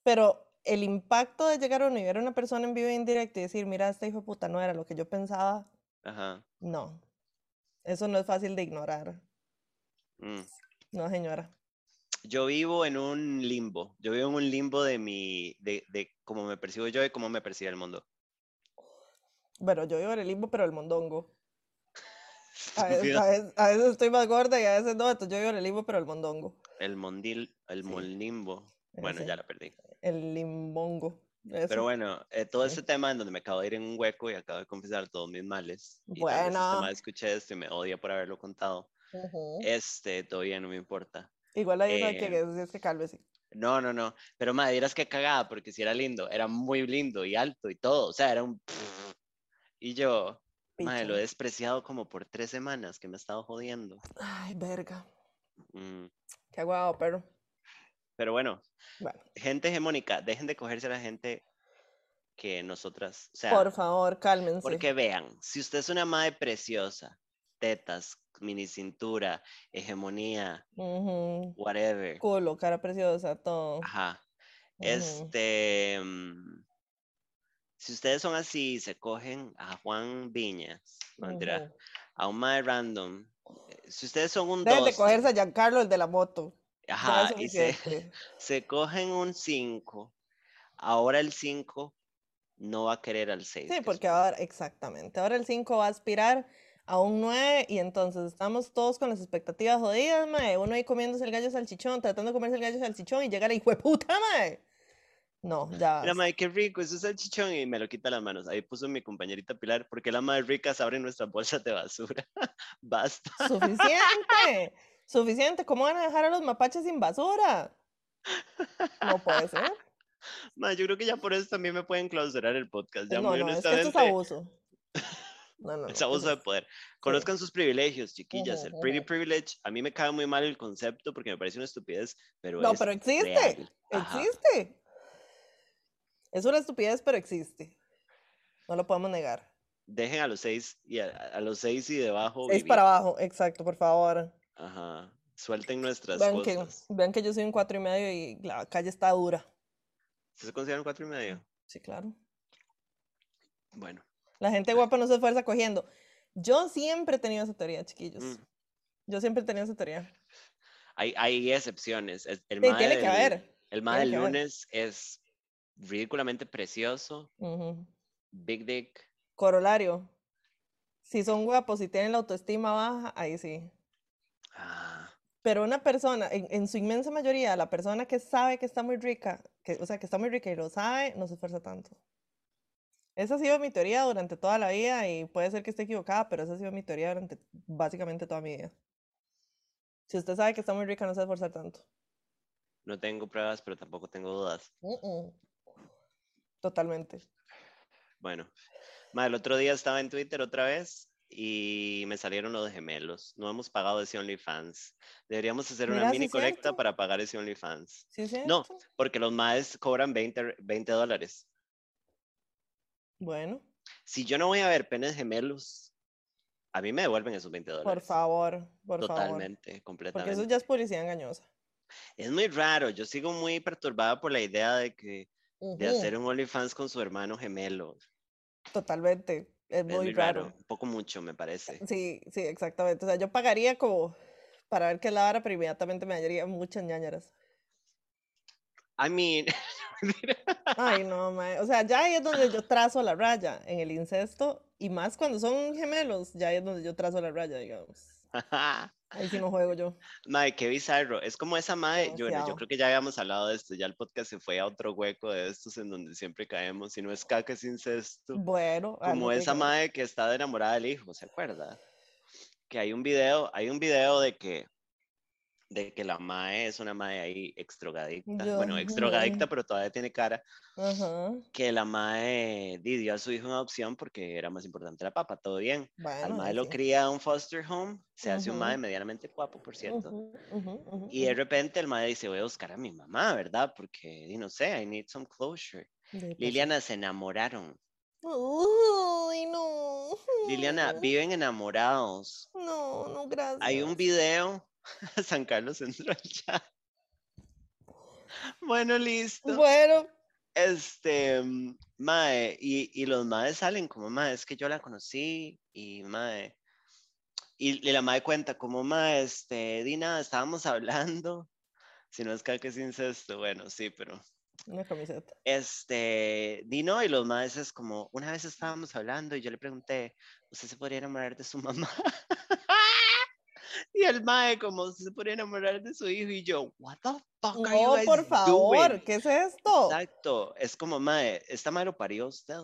pero el impacto de llegar a uno y ver a una persona en vivo y en directo y decir, mira, este hijo de puta no era lo que yo pensaba, Ajá. no. Eso no es fácil de ignorar. mm. No, señora. Yo vivo en un limbo. Yo vivo en un limbo de mi, de, de cómo me percibo yo y cómo me percibe el mundo. Bueno, yo vivo en el limbo, pero el mondongo. A veces, Estúpido. a veces- a veces estoy más gorda y a veces no, entonces yo vivo en el limbo, pero el mondongo. El mondil, el Sí. Bueno, ya la perdí. El limbongo. Pero Eso. bueno, eh, todo ese tema en donde me acabo de ir en un hueco y acabo de confesar todos mis males. Y Bueno. este mae escuché esto y me odia por haberlo contado. Ujú. Este, todavía no me importa. Igual ahí sabe quién eh, es, es que cálvese. No, no, no. Pero madre, dirás que cagada, porque si era lindo, era muy lindo y alto y todo. O sea, era un. Y yo, madre, lo he despreciado como por tres semanas que me ha estado jodiendo. Ay, verga. Mm, Qué guau, pero. Pero bueno, Bueno, gente hegemónica, dejen de cogerse a la gente que nosotras. O sea, por favor, cálmense. porque vean, si usted es una madre preciosa, tetas, mini cintura, hegemonía, whatever. Culo, cara preciosa, todo. Ajá. Este, mm, si ustedes son así, se cogen a Juan Viñas, no, a un mae random. eh, Si ustedes son un Dejen de 2, cogerse a Giancarlo, el de la moto. Ajá, y se, se cogen un 5, ahora el 5 no va a querer al 6. Sí, porque ahora, exactamente. Ahora el 5 va a aspirar a un 9 y entonces estamos todos con las expectativas jodidas, mae. Uno ahí comiéndose el gallo salchichón, tratando de comerse el gallo salchichón y llega la hijo de puta, mae. No, ya. Mira, basta. mae, qué rico, eso es el chichón y me lo quita las manos. Ahí puso mi compañerita Pilar, porque las más ricas abren nuestras bolsas de basura. Basta. Suficiente. Suficiente. ¿Cómo van a dejar a los mapaches sin basura? No puede ser. Mae, yo creo que ya por eso también me pueden clausurar el podcast. Ya No, muy no, es que esto es abuso. No, no. Es abuso de poder. Conozcan sus privilegios, chiquillas. El pretty privilege, a mí me cae muy mal el concepto porque me parece una estupidez, pero No, es pero existe. Existe. Es una estupidez, pero existe. No lo podemos negar. Dejen a los seis y a, a los seis y debajo Es vivir. para abajo, exacto, por favor. Ajá. Suelten nuestras Vean que, cosas. vean que yo soy un cuatro y medio y la calle está dura. ¿Ustedes se consideran cuatro y medio? Sí, claro. Bueno. La gente guapa no se esfuerza cogiendo. Yo siempre he tenido esa teoría, chiquillos. mm. Yo siempre he tenido esa teoría. Hay, hay excepciones. Es- El Sí, tiene que del- haber. El tiene del que haber. lunes es ridículamente precioso. Ujú. Big dick. Corolario. Si son guapos y tienen la autoestima baja, ahí sí. Ah, Pero una persona, en, en su inmensa mayoría, la persona que sabe que está muy rica, que, o sea, que está muy rica y lo sabe, no se esfuerza tanto. Esa ha sido mi teoría durante toda la vida y puede ser que esté equivocada, pero esa ha sido mi teoría durante básicamente toda mi vida. Si usted sabe que está muy rica, no se va a esforzar tanto. No tengo pruebas, pero tampoco tengo dudas. Mm-mm. Totalmente. Bueno, ma, el otro día estaba en Twitter otra vez y me salieron los gemelos. No hemos pagado ese OnlyFans. Deberíamos hacer una Mira, sí mini es colecta para pagar ese OnlyFans. ¿Sí No, porque los maes cobran 20, 20 dólares. Bueno, Si yo no voy a ver penes gemelos, a mí me devuelven esos 20 por dólares. favor, por favor. Totalmente, Porque completamente. eso ya es publicidad engañosa. Es muy raro. Yo sigo muy perturbada por la idea de que de hacer un OnlyFans con su hermano gemelo. Totalmente. Es muy raro. raro. Un poco mucho, me parece. Sí, sí, exactamente. O sea, yo pagaría como para ver qué es la vara, pero inmediatamente me hallaría muchas ñañaras. I mean, Ay, no, mae. O sea, ya ahí es donde yo trazo la raya en el incesto. Y más cuando son gemelos, ya ahí es donde yo trazo la raya, digamos. Ahí sí no juego yo. Mae, qué bizarro. Es como esa mae, yo, yo creo que ya habíamos hablado de esto, ya el podcast se fue a otro hueco de estos en donde siempre caemos, si no es caca es incesto. Bueno, Como esa que mae que está enamorada del hijo, ¿se acuerda? Que hay un video, hay un video de que de que la mae es una mae ahí extrogadicta, bueno, extrogadicta, pero todavía tiene cara, que la mae di- dio a su hijo en adopción porque era más importante la papa, todo bien. Al Bueno, mae ahí lo cría un foster home, se hace un mae medianamente guapo, por cierto. Y de repente el mae dice, voy a buscar a mi mamá, ¿verdad? Porque, no sé, I need some closure. Liliana, se enamoraron. Uy, no. Liliana, viven enamorados. No, no, gracias. Hay un video, San Carlos entró al chat. Bueno, listo. Bueno, Este, mm, mae, y, y los maes salen como, mae, es que yo la conocí y mae. Y, y la mae cuenta como, mae, este, di nada, estábamos hablando. Si no es que es incesto, bueno, sí, pero una camiseta. Este, Dino y los maes es como, una vez estábamos hablando y yo le pregunté, ¿usted se podría enamorar de su mamá? y el mae como, ¿usted se podría enamorar de su hijo? Y yo, what the fuck are you No, guys por favor, doing?" ¿qué es esto? Exacto, es como, mae, esta mae lo parió usted.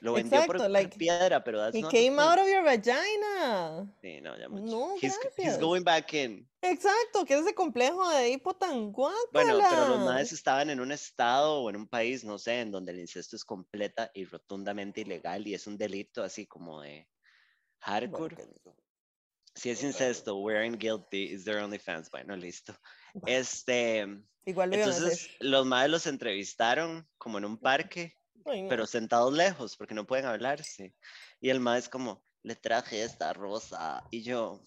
Lo vendió por Exacto, una like, piedra, pero that's He not came out of your vagina. Sí, no, ya mucho. No, he's, he's going back in. Exacto, ¿qué es ese complejo de hipo tan Bueno, pero los maes estaban en un estado o en un país, no sé, en donde el incesto es completa y rotundamente ilegal y es un delito así como de Bueno, hardcore. rico. Si es incesto, wearing guilty, is there only fans? Bueno, listo. Este, Igual lo entonces los maes los entrevistaron como en un parque, Ay, no. pero sentados lejos porque no pueden hablarse. Y el mae es como, le traje esta rosa y yo,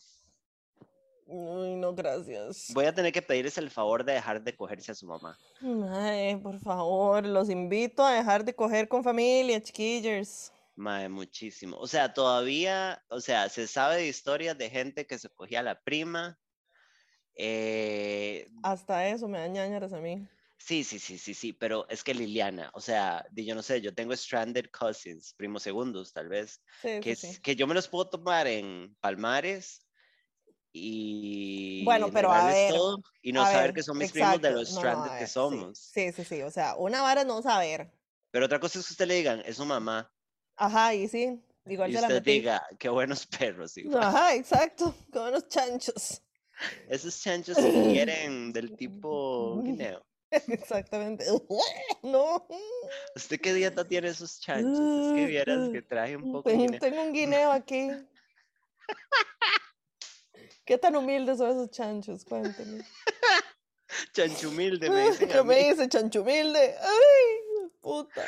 Ay, no, gracias. voy a tener que pedirles el favor de dejar de cogerse a su mamá. Ay, por favor, los invito a dejar de coger con familia, chiquillos. Mae, muchísimo. O sea, todavía, o sea, se sabe de historias de gente que se cogía a la prima. eh, Hasta eso me da ñañaras a mí. sí, sí, sí, sí, sí, pero es que Liliana, o sea, yo no sé, yo tengo stranded cousins, primos segundos, tal vez, Sí, que, sí, es- sí. que yo me los puedo tomar en Palmares y Bueno, pero a ver, todo y no saber ver, que son mis primos de los no, stranded que somos. Sí, sí, sí, o sea, una vara no saber. Pero otra cosa es que usted le digan, es su mamá, Ajá, y sí, igual y se la usted metí. diga, qué buenos perros, igual. Ajá, exacto, con unos chanchos. Esos chanchos se quieren del tipo guineo. Exactamente. No. ¿Usted qué dieta tiene esos chanchos? Es que vieras que traje un poco de Tengo, guineo. tengo un guineo aquí. ¿Qué tan humildes son esos chanchos? Cuéntame. Chancho humilde, me dicen ¿Qué me dice chancho humilde? Ay, puta.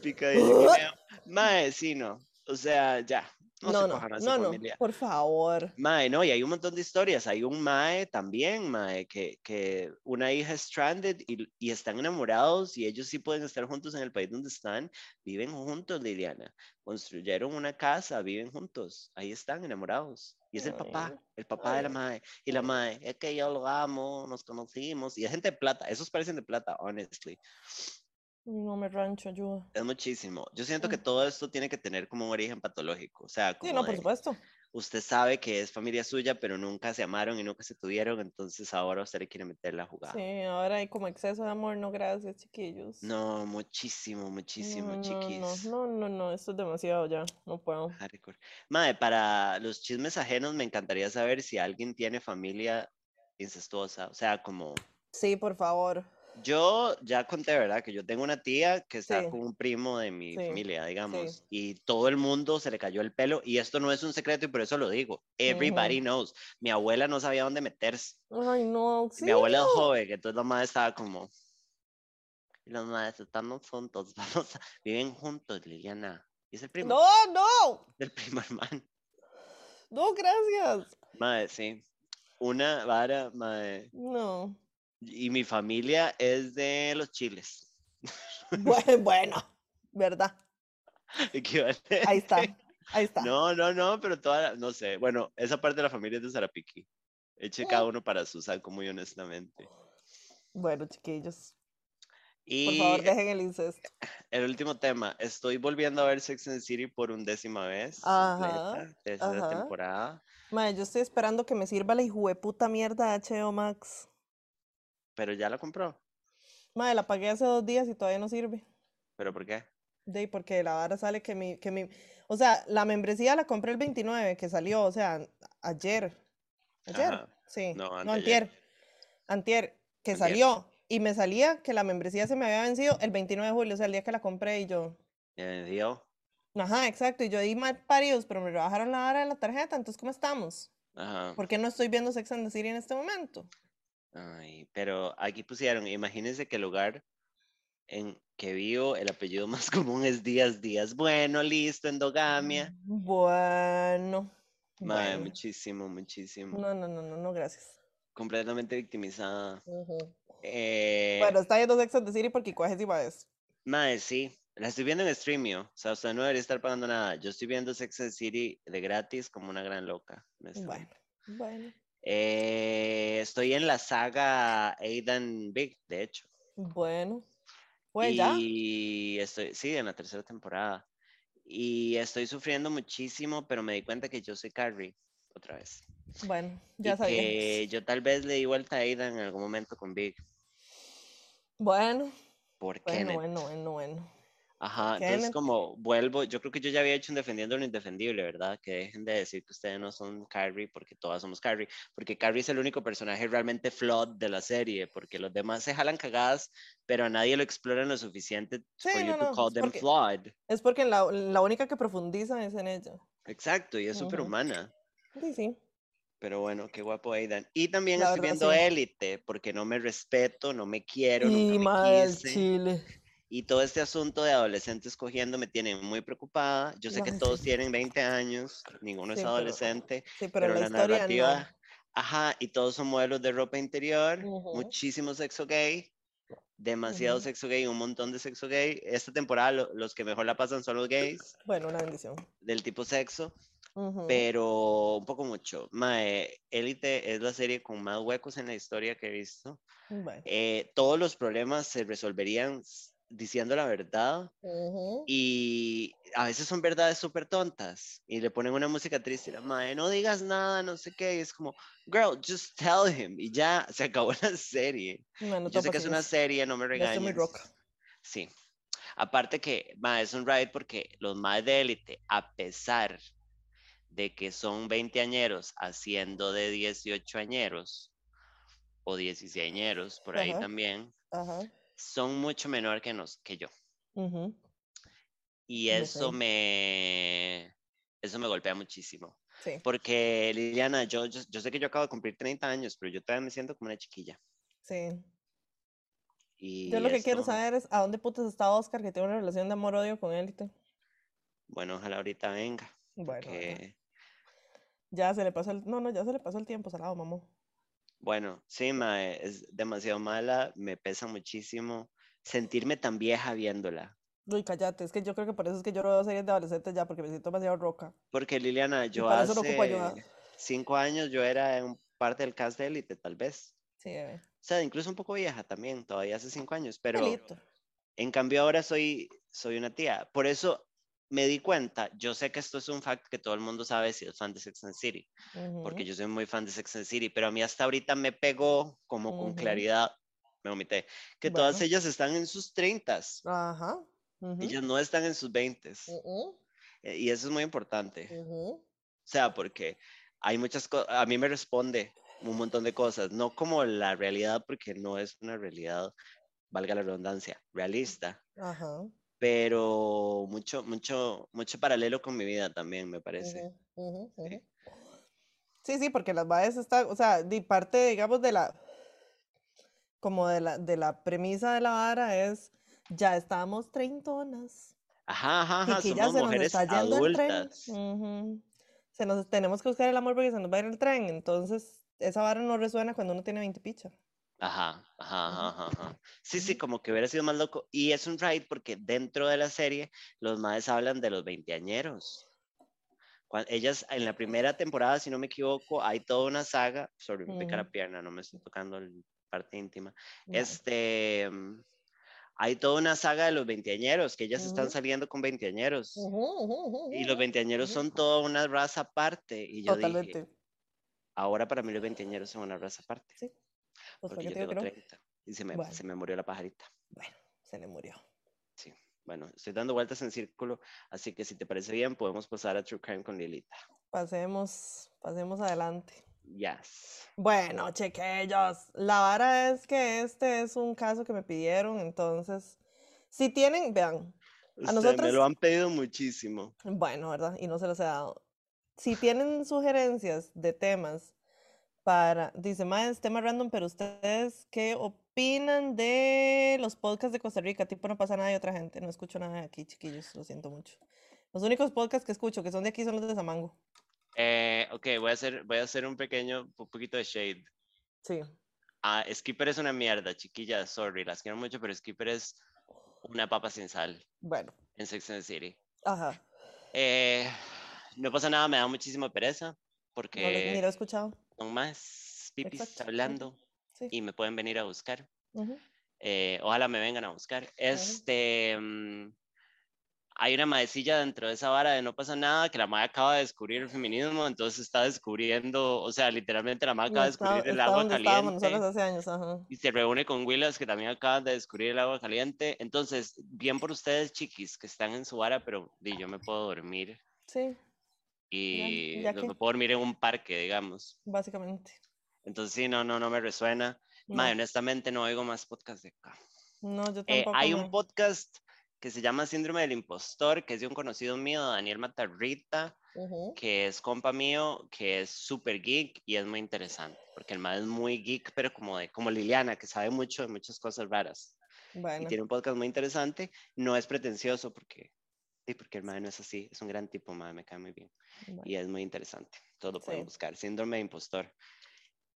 Picadillo de guineo. Mae, sí, no. O sea, ya. No, No, se no, a no, no, familia. por favor. Mae, no, y hay un montón de historias. Hay un Mae también, Mae, que, que una hija es stranded y, y están enamorados y ellos sí pueden estar juntos en el país donde están. Viven juntos, Liliana. Construyeron una casa, viven juntos. Ahí están enamorados. Y es el papá, el papá de la. Mae. Y la Mae, es que yo lo amo, nos conocimos. Y es gente de plata. Esos parecen de plata, honestly. No me rancho, ayuda. Es muchísimo. Yo siento que todo esto tiene que tener como un origen patológico. O sea, Sí, como no, por supuesto. usted sabe que es familia suya, pero nunca se amaron y nunca se tuvieron, entonces ahora usted le quiere meter la jugada. Sí, ahora hay como exceso de amor, no gracias, chiquillos. No, muchísimo, muchísimo, no, chiquis. No, no, no, no, esto es demasiado ya, no puedo. Hardcore. Madre, para los chismes ajenos me encantaría saber si alguien tiene familia incestuosa, o sea, como... Sí, por favor. Yo ya conté, ¿verdad? Que yo tengo una tía que está Sí. con un primo de mi Sí, familia, digamos, sí. y todo el mundo se le cayó el pelo, y esto no es un secreto y por eso lo digo. Everybody knows. Mi abuela no sabía dónde meterse. Ay, no, Mi abuela es joven, entonces la madre estaba como. Y los madres estamos juntos, vamos a... Viven juntos, Liliana. Y es el primo, No, no, el primo hermano. no, gracias. Madre, sí. Una vara, madre. No. Y mi familia es de los chiles. Bue- Bueno, ¿verdad? Ahí está, ahí está. No, no, no, pero toda, la- no sé. Bueno, esa parte de la familia es de Sarapiqui. Eche cada uno para su saco, muy honestamente. Bueno, chiquillos, por favor, dejen el incesto. el último tema. Estoy volviendo a ver Sex and the City por undécima vez. Ajá, tercera ajá. temporada. Madre, yo estoy esperando que me sirva la hijueputa mierda de HBO Max. Pero ya la compró. Madre, la pagué hace dos días y todavía no sirve. ¿Pero por qué? De porque la vara sale que mi, que mi, o sea, la membresía la compré el 29, que salió, o sea, ayer. ¿Ayer? Ajá. Sí. No, No, antier. Antier, que Antier. salió. Y me salía que la membresía se me había vencido el 29 de julio, o sea, el día que la compré y yo. Me dio. Ajá, exacto. Y yo di mal paridos, pero me rebajaron la vara de la tarjeta, entonces, ¿cómo estamos? Ajá. ¿Por qué no estoy viendo Sex and the City en este momento? Ay, pero aquí pusieron, imagínense que el lugar en que vivo, el apellido más común es Díaz Díaz. Bueno, listo, endogamia. Bueno. Madre, bueno. muchísimo, muchísimo. No, no, no, no, no, gracias. Completamente victimizada. Ujú. Eh, Bueno, está viendo Sex and the City porque coges y es. Madre, sí. La estoy viendo en Streamio. O sea, usted no debería estar pagando nada. Yo estoy viendo Sex and the City de gratis como una gran loca. Bueno, bueno, Eh, estoy en la saga Aidan Big, de hecho. bueno. Pues ya. Y estoy, sí, en la tercera temporada. Y estoy sufriendo muchísimo, pero me di cuenta que yo soy Carrie otra vez. Bueno, Y ya sabía. que yo tal vez le di vuelta a Aidan en algún momento con Big. Bueno, ¿Por qué? bueno, bueno, bueno, bueno. Ajá, entonces como vuelvo, yo creo que yo ya había hecho un defendiendo lo indefendible, ¿verdad? Que dejen de decir que ustedes no son Carrie porque todas somos Carrie, porque Carrie es el único personaje realmente flawed de la serie, porque los demás se jalan cagadas, pero a nadie lo exploran lo suficiente Sí, for you to no, call es them porque- flawed. Es porque la, la única que profundiza es en ella. Exacto, y es Ujú. súper humana. Sí, sí. Pero bueno, qué guapo Aidan. Y también La estoy verdad, viendo sí. Élite, porque no me respeto, no me quiero, Y nunca me madre quise. chile. Y todo este asunto de adolescentes cogiendo me tiene muy preocupada. Yo sé que Ay, todos sí. tienen 20 años, ninguno Sí, es pero- adolescente, Sí, pero, pero, la, la, narrativa, no. ajá, y todos son modelos de ropa interior, Ujú. muchísimo sexo gay, demasiado Ujú. sexo gay, un montón de sexo gay. Esta temporada lo- los que mejor la pasan son los gays Bueno, una bendición. del tipo sexo, Ujú. pero un poco mucho. Mae, Élite es la serie con más huecos en la historia que he visto. Eh, todos los problemas se resolverían diciendo la verdad Ujú. y a veces son verdades súper tontas y le ponen una música triste y la madre, no digas nada, no sé qué, y es como, girl, just tell him y ya se acabó la serie. Bueno, Yo sé que es una serie, no me estoy muy regañes. roca. Sí. Aparte que, ma, es un ride porque los más de élite, a pesar de que son 20 añeros haciendo de 18 añeros o 16 añeros, por ahí Ajá. también, Ajá. Son mucho menor que, nos, que yo. Y eso me, eso me golpea muchísimo. Sí. Porque Liliana, yo, yo, yo sé que yo acabo de cumplir 30 años, pero yo todavía me siento como una chiquilla. Sí. Y Yo lo que quiero saber es a dónde putas está Oscar, que tiene una relación de amor-odio con élite. Bueno, ojalá ahorita venga. Bueno, que- ajá. ya se le pasó el... No, no, ya se le pasó el tiempo, salado, mamá. Bueno, sí, mae, es demasiado mala, me pesa muchísimo sentirme tan vieja viéndola. Uy, cállate, es que yo creo que por eso es que yo no veo series de adolescentes ya, porque me siento demasiado roca. Porque Liliana, yo no hace ayuda. cinco años yo era un parte del cast de élite, tal vez. Sí, bebé. O sea, incluso un poco vieja también, todavía hace cinco años, pero Pelito. en cambio ahora soy, soy una tía. Por eso me di cuenta, yo sé que esto es un fact que todo el mundo sabe si es fan de Sex and City, porque yo soy muy fan de Sex and City, pero a mí hasta ahorita me pegó como con claridad, me omité, que todas ellas están en sus 30, Ajá. ujú, ellas no están en sus 20 ujú, eh, y eso es muy importante, o sea, porque hay muchas cosas, a mí me responde un montón de cosas, no como la realidad, porque no es una realidad, valga la redundancia, realista, Ajá. Pero mucho, mucho, mucho paralelo con mi vida también, me parece. Sí. Sí, sí, porque las bases están, o sea, de parte, digamos, de la, como de la, de la premisa de la vara es, ya estamos treintonas. Ajá, ajá, ajá, Chiquillas, somos se nos mujeres está yendo el tren. adultas. Se nos, tenemos que buscar el amor porque se nos va a ir el tren. Entonces, esa vara no resuena cuando uno tiene 20 picha. Ajá, ajá, ajá, ajá. Sí, sí, como que hubiera sido más loco. Y es un ride porque dentro de la serie los madres hablan de los veinteañeros. Ellas en la primera temporada, si no me equivoco, hay toda una saga. Sorry, me pica la pierna, no me estoy tocando la parte íntima. Este, mm, hay toda una saga de los veinteañeros, que ellas están Ujú. saliendo con veinteañeros. Ujú, ujú, ujú, Y los veinteañeros son toda una raza aparte. Y yo dije, Totalmente. ahora para mí los veinteañeros son una raza aparte. Sí. Pues Porque ¿para qué yo tengo que no? 30 y se me, Bueno. se me murió la pajarita. Bueno, se le murió. Sí, bueno, estoy dando vueltas en círculo, así que si te parece bien, podemos pasar a True Crime con Lilita. Pasemos, pasemos adelante. Yes. Bueno, chequellos. La vara es que este es un caso que me pidieron, entonces, si tienen, vean, a Usted, me nosotros, lo han pedido muchísimo. bueno, ¿verdad? Y no se los he dado. Si tienen sugerencias de temas para, dice, más tema random, pero ustedes, ¿qué opinan de los podcasts de Costa Rica? Tipo, no pasa nada de otra gente, no escucho nada de aquí, chiquillos, lo siento mucho. Los únicos podcasts que escucho que son de aquí son los de Samango. Eh, ok, voy a, hacer, voy a hacer un pequeño, un poquito de shade. Sí. Ah, Skipper es una mierda, chiquillas, sorry, las quiero mucho, pero Skipper es una papa sin sal Bueno, en Sex and the City. ajá. Eh, no pasa nada, me da muchísima pereza, No porque ni lo he escuchado. Son más pipis Exacto, hablando Sí. y me pueden venir a buscar. Eh, ojalá me vengan a buscar. Este, mm, hay una maecilla dentro de esa vara de no pasa nada, que la madre acaba de descubrir el feminismo, entonces está descubriendo, o sea, literalmente la madre acaba de Está, descubrir el está agua caliente nosotros hace años, ajá. y se reúne con Willas, que también acaban de descubrir el agua caliente. Entonces, bien por ustedes, chiquis, que están en su vara, pero di, yo me puedo dormir Sí, y ya no que. puedo dormir en un parque, digamos. básicamente. Entonces, sí, no, no, no me resuena. No, Madre, honestamente no oigo más podcasts de acá. no, yo Eh, tampoco. hay un mae. podcast que se llama Síndrome del Impostor, que es de un conocido mío, Daniel Matarrita, Ujú, que es compa mío, que es súper geek y es muy interesante, porque el man es muy geek, pero como, de, como Liliana, que sabe mucho de muchas cosas raras. Y Bueno, tiene un podcast muy interesante, no es pretencioso, porque, sí, porque el no es así, es un gran tipo, man, me cae muy bien. bueno. Y es muy interesante, todo lo pueden Sí. buscar. Síndrome de Impostor.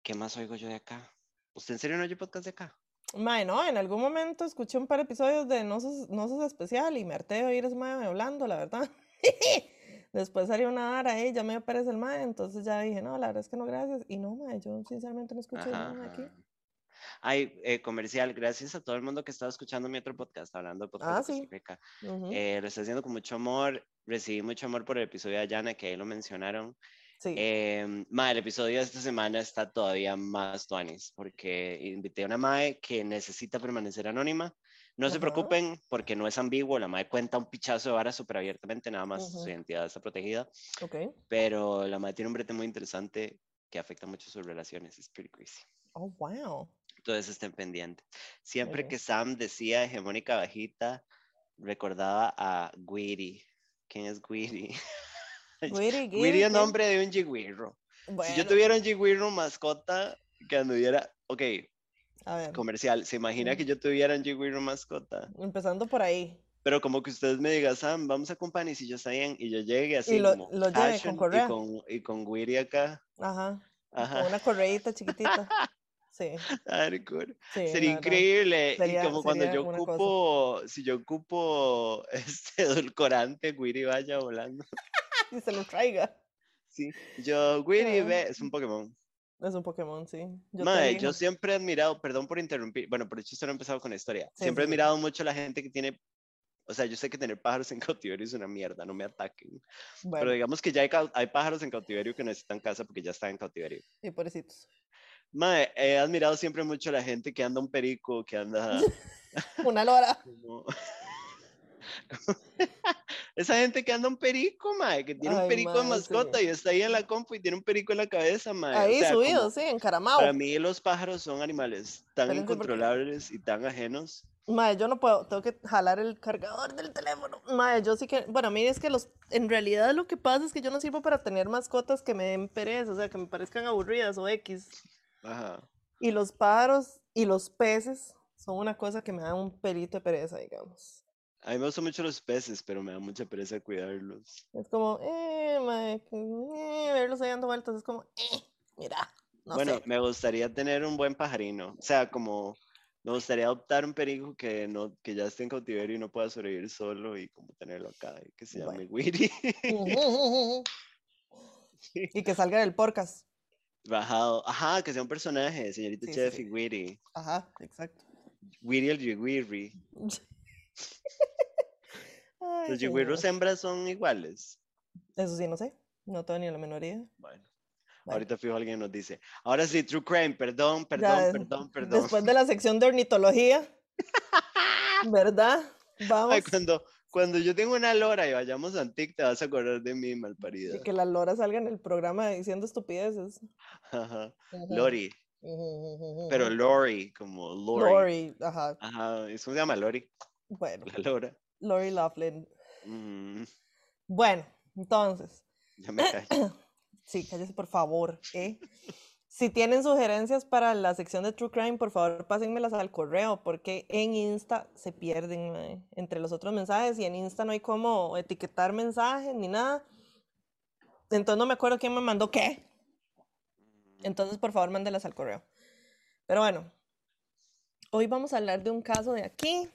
¿Qué más oigo yo de acá? ¿Usted en serio no oye podcast de acá? Mae, no, en algún momento escuché un par de episodios de No sos, no sos especial y me harté de oír ese mae hablando, la verdad. Después salió una vara ahí, ya me aparece el mae, entonces ya dije, no, la verdad es que no, gracias. Y no, mae, yo sinceramente no escucho Ajá, nada aquí. Ay, eh, comercial, gracias a todo el mundo que está escuchando mi otro podcast, hablando de podcast Ah, de Costa sí. Rica. Ujú, Eh, lo estoy haciendo con mucho amor, recibí mucho amor por el episodio de Ayana, que ahí lo mencionaron. Sí. Eh, mae, el episodio de esta semana está todavía más tuanis, porque invité a una mae que necesita permanecer anónima. No se preocupen, porque no es ambiguo, la mae cuenta un pichazo de vara súper abiertamente, nada más su identidad está protegida, Ok. pero la mae tiene un brete muy interesante que afecta mucho sus relaciones, es pretty crazy. Oh, wow. Entonces estén pendientes. Siempre bien. que Sam decía hegemónica bajita, recordaba a Guiri. ¿Quién es Guiri? Guiri, Guiri es nombre de un jigüirro. Si yo Bueno, tuviera un jigüirro mascota que anduviera, ok, a ver, comercial, ¿se imagina Ujú. que yo tuviera un jigüirro mascota? empezando por ahí. Pero como que ustedes me digan, Sam, vamos a company si yo bien, y yo llegue así Y lo, como lo lleve con fashion y correa. con, y con Guiri acá. Ajá. Ajá. Con una correíta chiquitita. Sí, sí. Sería verdad. increíble. Sería- y como cuando yo una cosa. ocupo, si yo ocupo este edulcorante, Guiri vaya volando. Y se lo traiga. Sí. Yo, Guiri, Ah. ve, es un Pokémon. Es un Pokémon, sí. Yo elijo. yo siempre he admirado, perdón por interrumpir, bueno, por hecho esto no he empezado con la historia. Sí, siempre he sí, sí. admirado mucho a la gente que tiene O sea, yo sé que tener pájaros en cautiverio es una mierda, no me ataquen. Pero Bueno, digamos que ya hay, hay pájaros en cautiverio que necesitan casa porque ya están en cautiverio. y pobrecitos. Mae, he admirado siempre mucho a la gente que anda un perico, que anda Una lora. como... Esa gente que anda un perico, mae, que tiene Ay, un perico de mascota sí. y está ahí en la compu y tiene un perico en la cabeza, mae. O Ahí sea, como- subido, sí, encaramado. Para mí los pájaros son animales tan Espérense, porque- incontrolables y tan ajenos. Mae, yo no puedo, tengo que jalar el cargador del teléfono. Mae, yo sí que, bueno, a mí es que los, en realidad lo que pasa es que yo no sirvo para tener mascotas que me den pereza, o sea, que me parezcan aburridas o X. Ajá. Y los pájaros y los peces son una cosa que me dan un pelito de pereza, digamos. A mí me gustan mucho los peces, pero me da mucha pereza cuidarlos. Es como, eh, mae, que, eh, verlos ahí dando vueltas, es como, eh, mira, no bueno, sé. me gustaría tener un buen pajarino. O sea, como me gustaría adoptar un perico que no, que ya esté en cautiverio y no pueda sobrevivir solo y como tenerlo acá, y que se llame Bueno. Willy. y que salga del podcast. Bajado. Ajá, que sea un personaje, señorita Sí, Chef sí. y Willy. Ajá, exacto. Willy el Yigwirri. Ay, Los yigüirros hembras son iguales. Eso sí, no sé. No tengo ni la menor idea. Bueno, ahorita fijo alguien nos dice. Ahora sí, True Crime, perdón, perdón, perdón, perdón. Después de la sección de ornitología, ¿verdad? Vamos. Ay, cuando, cuando yo tengo una lora y vayamos a Antic, te vas a acordar de mí, malparida. Y que las loras salgan en el programa diciendo estupideces. Ajá. Lori, pero. Lori, como Lori. Lori, ajá. Ajá, ¿eso se llama Lori? Bueno, La lora. Lori Laughlin. Mm, Bueno, entonces, ya me callo. sí, cállese por favor, ¿eh? Si tienen sugerencias para la sección de True Crime, por favor, pásenmelas al correo, porque en Insta se pierden mae, entre los otros mensajes y en Insta no hay como etiquetar mensajes ni nada. Entonces no me acuerdo quién me mandó qué. Entonces, por favor, mándelas al correo. Pero bueno, hoy vamos a hablar de un caso de aquí,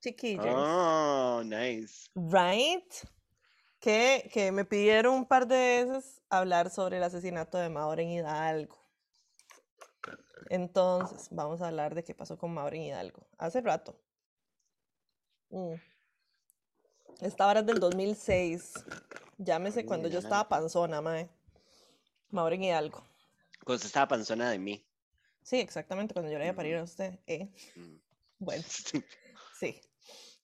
chiquillos. Oh, nice. Right? Que, que me pidieron un par de veces hablar sobre el asesinato de Maureen Hidalgo. Entonces, vamos a hablar de qué pasó con Maureen Hidalgo. Hace rato. Mm. Esta hora es del 2006. Llámese cuando yo estaba panzona, mae. Maureen Hidalgo. Cuando usted estaba panzona de mí. Sí, exactamente, cuando yo le iba a parir a usted. ¿eh? Mm. Bueno. Sí.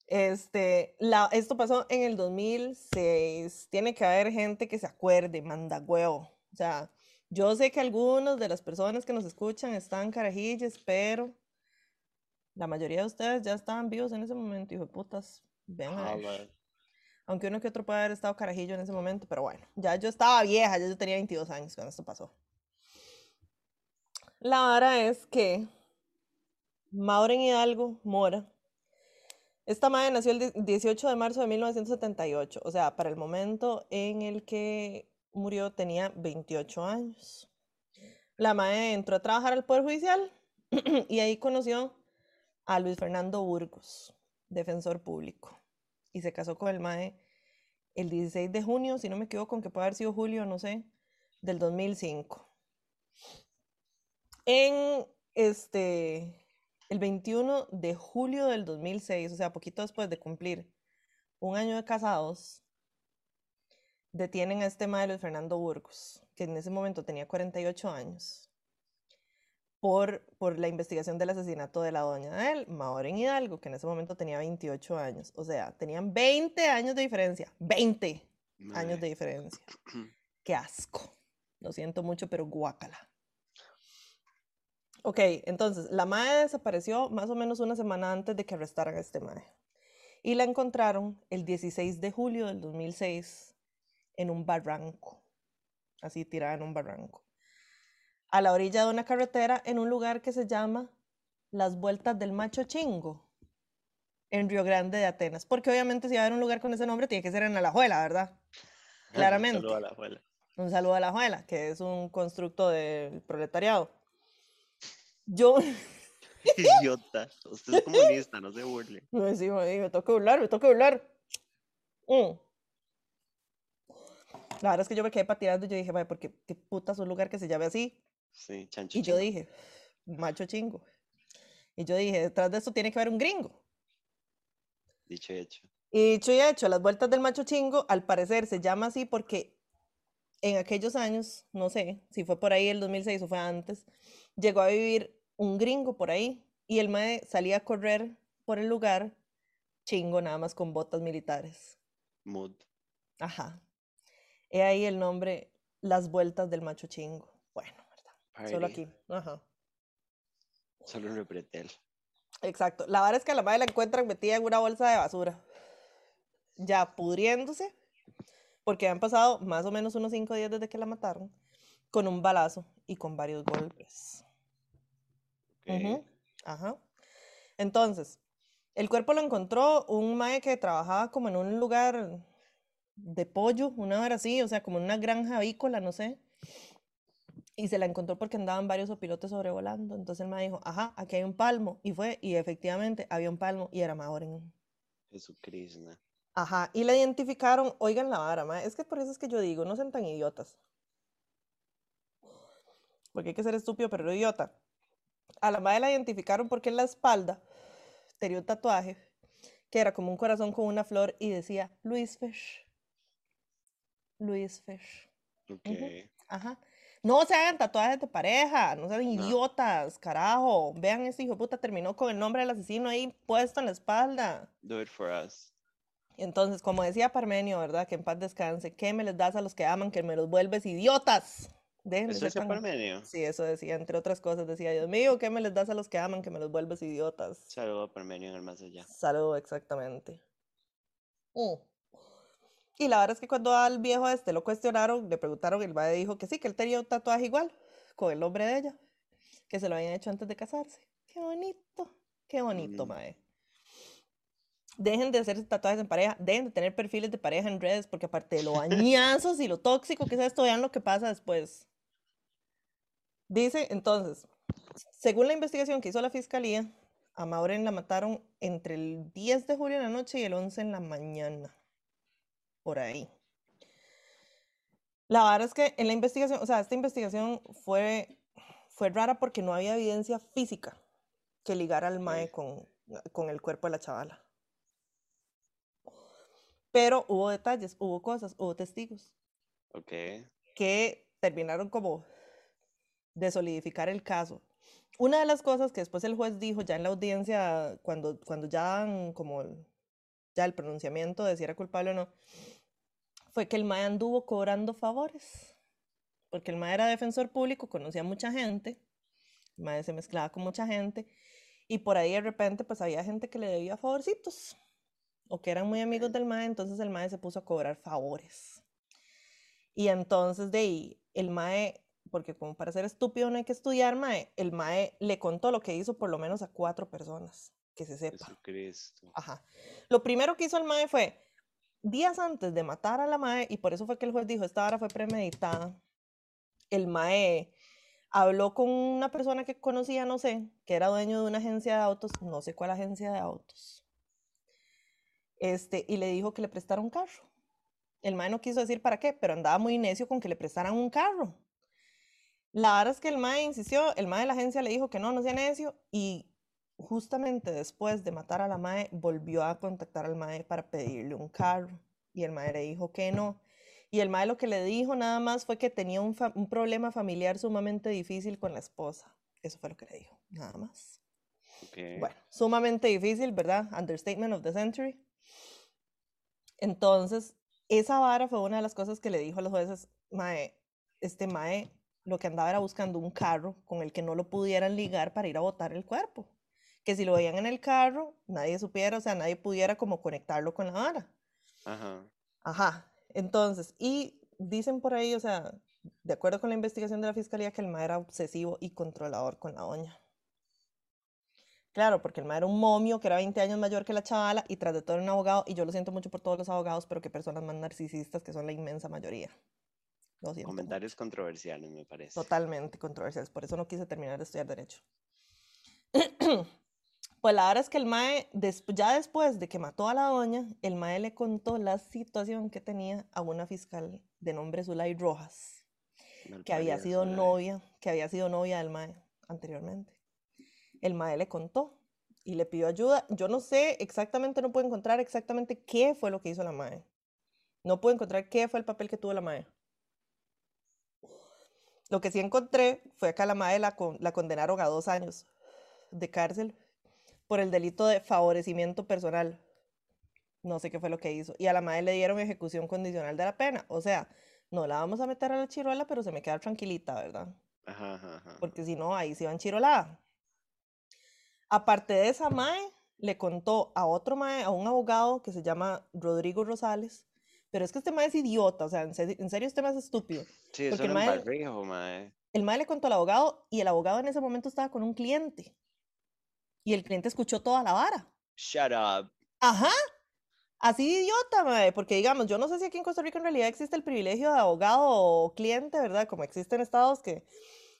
Este, la, esto pasó en el 2006. Tiene que haber gente que se acuerde, manda huevo. O sea, yo sé que algunas de las personas que nos escuchan están carajillas, pero la mayoría de ustedes ya estaban vivos en ese momento, hijo de putas. Vean a ver. Jala. Aunque uno que otro puede haber estado carajillo en ese momento, pero bueno, ya yo estaba vieja, ya yo tenía 22 años cuando esto pasó. La vara es que Maureen Hidalgo Mora, esta madre nació el die- 18 de marzo de 1978, o sea, para el momento en el que murió tenía 28 años. La madre entró a trabajar al Poder Judicial y ahí conoció a Luis Fernando Burgos, defensor público, y se casó con el mae el 16 de junio, si no me equivoco, que puede haber sido julio, no sé, del 2005. En este, el 21 de julio del 2006, o sea, poquito después de cumplir un año de casados, detienen a este mae Luis Fernando Burgos, que en ese momento tenía 48 años, por, por la investigación del asesinato de la doña de él, Maureen Hidalgo, que en ese momento tenía 28 años. O sea, tenían 20 años de diferencia. 20 años de diferencia. Qué asco. Lo siento mucho, pero guácala. Ok, entonces, la madre desapareció más o menos una semana antes de que arrestaran a este madre. Y la encontraron el 16 de julio del 2006 en un barranco. Así tirada en un barranco. A la orilla de una carretera en un lugar que se llama Las Vueltas del Macho Chingo, en Río Grande de Atenas. Porque obviamente si va a haber un lugar con ese nombre, tiene que ser en Alajuela, ¿verdad? Claramente. Saludo a la abuela. Un saludo a la Juela, que es un constructo del proletariado. Yo, Idiota. Usted es comunista, no se burle. me, sí, me toca burlar, me toca burlar. Mm. La verdad es que yo me quedé pateando y yo dije, vaya, ¿por qué, qué putas un lugar que se llame así? Sí, chancho. Y yo dije, macho chingo. Y yo dije, detrás de esto tiene que haber un gringo. Dicho y hecho. Y dicho y hecho, las vueltas del macho chingo, al parecer se llama así porque en aquellos años, no sé si fue por ahí el 2006 o fue antes, llegó a vivir un gringo por ahí y el mae salía a correr por el lugar chingo nada más con botas militares. Mood. Ajá. He ahí el nombre, las vueltas del macho chingo. Bueno, ¿verdad? Solo aquí. Ajá. Solo un repretel. Exacto. La verdad es que a la madre la encuentran metida en una bolsa de basura. Ya pudriéndose, porque han pasado más o menos unos cinco días desde que la mataron, con un balazo y con varios golpes. Ok. Ujú, Ajá. Entonces, el cuerpo lo encontró un mae que trabajaba como en un lugar de pollo, una hora así, o sea, como en una granja avícola, no sé. Y se la encontró porque andaban varios opilotes sobrevolando. Entonces el mae dijo, ajá, aquí hay un palmo. Y fue, y efectivamente había un palmo y era Maoren. Jesucristo. Ajá, y la identificaron, oigan la vara, es que por eso es que yo digo, no sean tan idiotas. Porque hay que ser estúpido, pero no idiota. A la madre la identificaron porque en la espalda tenía un tatuaje que era como un corazón con una flor y decía Luis Fish. Luis Fish. Ok. Ajá. No se hagan tatuajes de pareja, no sean idiotas, carajo. Vean, ese hijo de puta terminó con el nombre del asesino ahí puesto en la espalda. Do it for us. Entonces, como decía Parmenio, ¿verdad? Que en paz descanse. ¿Qué me les das a los que aman que me los vuelves idiotas? Dejen de ¿Eso tan- Parmenio? Sí, eso decía, entre otras cosas, decía, Dios mío, ¿qué me les das a los que aman que me los vuelves idiotas? Saludo a Parmenio en el más allá. Salud, exactamente. Mm. Y la verdad es que cuando al viejo este lo cuestionaron, le preguntaron, el padre dijo que sí, que él tenía un tatuaje igual, con el nombre de ella, que se lo habían hecho antes de casarse. Qué bonito, qué bonito, Mm. mae. Dejen de hacer tatuajes en pareja, dejen de tener perfiles de pareja en redes, porque aparte de lo bañazos y lo tóxico que es esto, vean lo que pasa después. Dice, entonces, según la investigación que hizo la fiscalía, a Maureen la mataron entre el 10 de julio en la noche y el 11 en la mañana. Por ahí. La verdad es que en la investigación, o sea, esta investigación fue, fue rara porque no había evidencia física que ligara al mae con, con el cuerpo de la chavala. Pero hubo detalles, hubo cosas, hubo testigos Ok. que terminaron como de solidificar el caso. Una de las cosas que después el juez dijo ya en la audiencia, cuando, cuando ya dan como el- ya el pronunciamiento de si era culpable o no, fue que el MAE anduvo cobrando favores. Porque el MAE era defensor público, conocía a mucha gente, el MAE se mezclaba con mucha gente, y por ahí de repente pues había gente que le debía favorcitos, o que eran muy amigos del MAE, entonces el MAE se puso a cobrar favores. Y entonces de ahí, el MAE, porque como para ser estúpido no hay que estudiar, MAE, el MAE le contó lo que hizo por lo menos a cuatro personas, que se sepa. Jesucristo. Ajá. Lo primero que hizo el MAE fue, días antes de matar a la MAE, y por eso fue que el juez dijo, esta hora fue premeditada, el MAE habló con una persona que conocía, no sé, que era dueño de una agencia de autos, no sé cuál agencia de autos, este, y le dijo que le prestara un carro. El MAE no quiso decir para qué, pero andaba muy necio con que le prestaran un carro. La verdad es que el MAE insistió, el MAE de la agencia le dijo que no, no sea necio, y justamente después de matar a la MAE, volvió a contactar al MAE para pedirle un carro, y el MAE le dijo que no. Y el MAE lo que le dijo nada más fue que tenía un, problema familiar sumamente difícil con la esposa. Eso fue lo que le dijo, nada más. Ok. Bueno, sumamente difícil, ¿verdad? Understatement of the century. Entonces, esa vara fue una de las cosas que le dijo a los jueces, Mae, este Mae lo que andaba era buscando un carro con el que no lo pudieran ligar para ir a botar el cuerpo. Que si lo veían en el carro, nadie supiera, o sea, nadie pudiera como conectarlo con la vara. Ajá. Ajá. Entonces, y dicen por ahí, o sea, de acuerdo con la investigación de la fiscalía, que el mae era obsesivo y controlador con la doña. Claro, porque el mae era un momio que era 20 años mayor que la chavala y tras de todo era un abogado, y yo lo siento mucho por todos los abogados, pero qué personas más narcisistas que son la inmensa mayoría. Lo siento mucho. Comentarios controversiales, me parece. Totalmente controversiales, por eso no quise terminar de estudiar Derecho. Pues la verdad es que el Mae, ya después de que mató a la doña, el Mae le contó la situación que tenía a una fiscal de nombre Zulay Rojas, que había sido Zulay. novia, que había sido novia del Mae anteriormente. El Mae le contó y le pidió ayuda. Yo no sé exactamente, no puedo encontrar exactamente qué fue lo que hizo la madre. No puedo encontrar qué fue el papel que tuvo la madre. Lo que sí encontré fue que a la madre la, la condenaron a dos años de cárcel por el delito de favorecimiento personal. No sé qué fue lo que hizo. Y a la madre le dieron ejecución condicional de la pena. O sea, no la vamos a meter a la chirola, pero se me queda tranquilita, ¿verdad? Ajá, ajá, ajá. Porque si no, ahí se van chirolada. Aparte de esa mae, le contó a otro mae, a un abogado que se llama Rodrigo Rosales, pero es que este mae es idiota, o sea, en serio, en serio este mae es estúpido. Sí, Porque el un mae- barrijo, mae. El mae le contó al abogado y el abogado en ese momento estaba con un cliente. Y el cliente escuchó toda la vara. Shut up. Ajá. Así de idiota, mae, porque digamos, yo no sé si aquí en Costa Rica en realidad existe el privilegio de abogado o cliente, ¿verdad? Como existe en estados que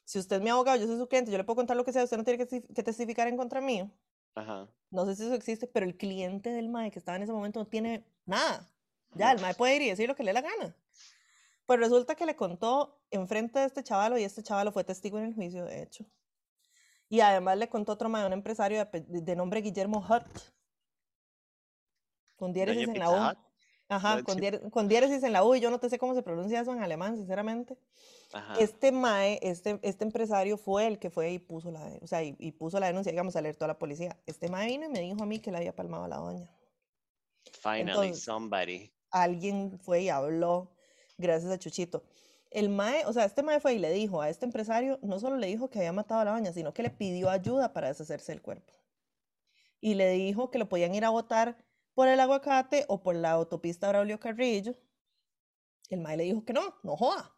si usted es mi abogado, yo soy su cliente, yo le puedo contar lo que sea, usted no tiene que testificar en contra mío. Ajá. No sé si eso existe, pero el cliente del mae que estaba en ese momento no tiene nada. Ya, el mae puede ir y decir lo que le dé la gana. Pues resulta que le contó enfrente de este chavalo y este chavalo fue testigo en el juicio, de hecho. Y además le contó otro un empresario de, de nombre Guillermo Hutt. Con diéresis en la U. Ajá, con, dier- con diéresis en la U y yo no te sé cómo se pronuncia eso en alemán, sinceramente. Ajá. Este mae, este, este empresario fue el que fue y puso la, o sea, y, y puso la denuncia, digamos, alertó a la policía. Este mae vino y me dijo a mí que le había palmado a la doña. Finally, entonces- somebody. Alguien fue y habló, gracias a Chuchito. El mae, o sea, este mae fue y le dijo a este empresario, no solo le dijo que había matado a la doña, sino que le pidió ayuda para deshacerse del cuerpo. Y le dijo que lo podían ir a botar por el aguacate o por la autopista Braulio Carrillo. El mae le dijo que no, no joda.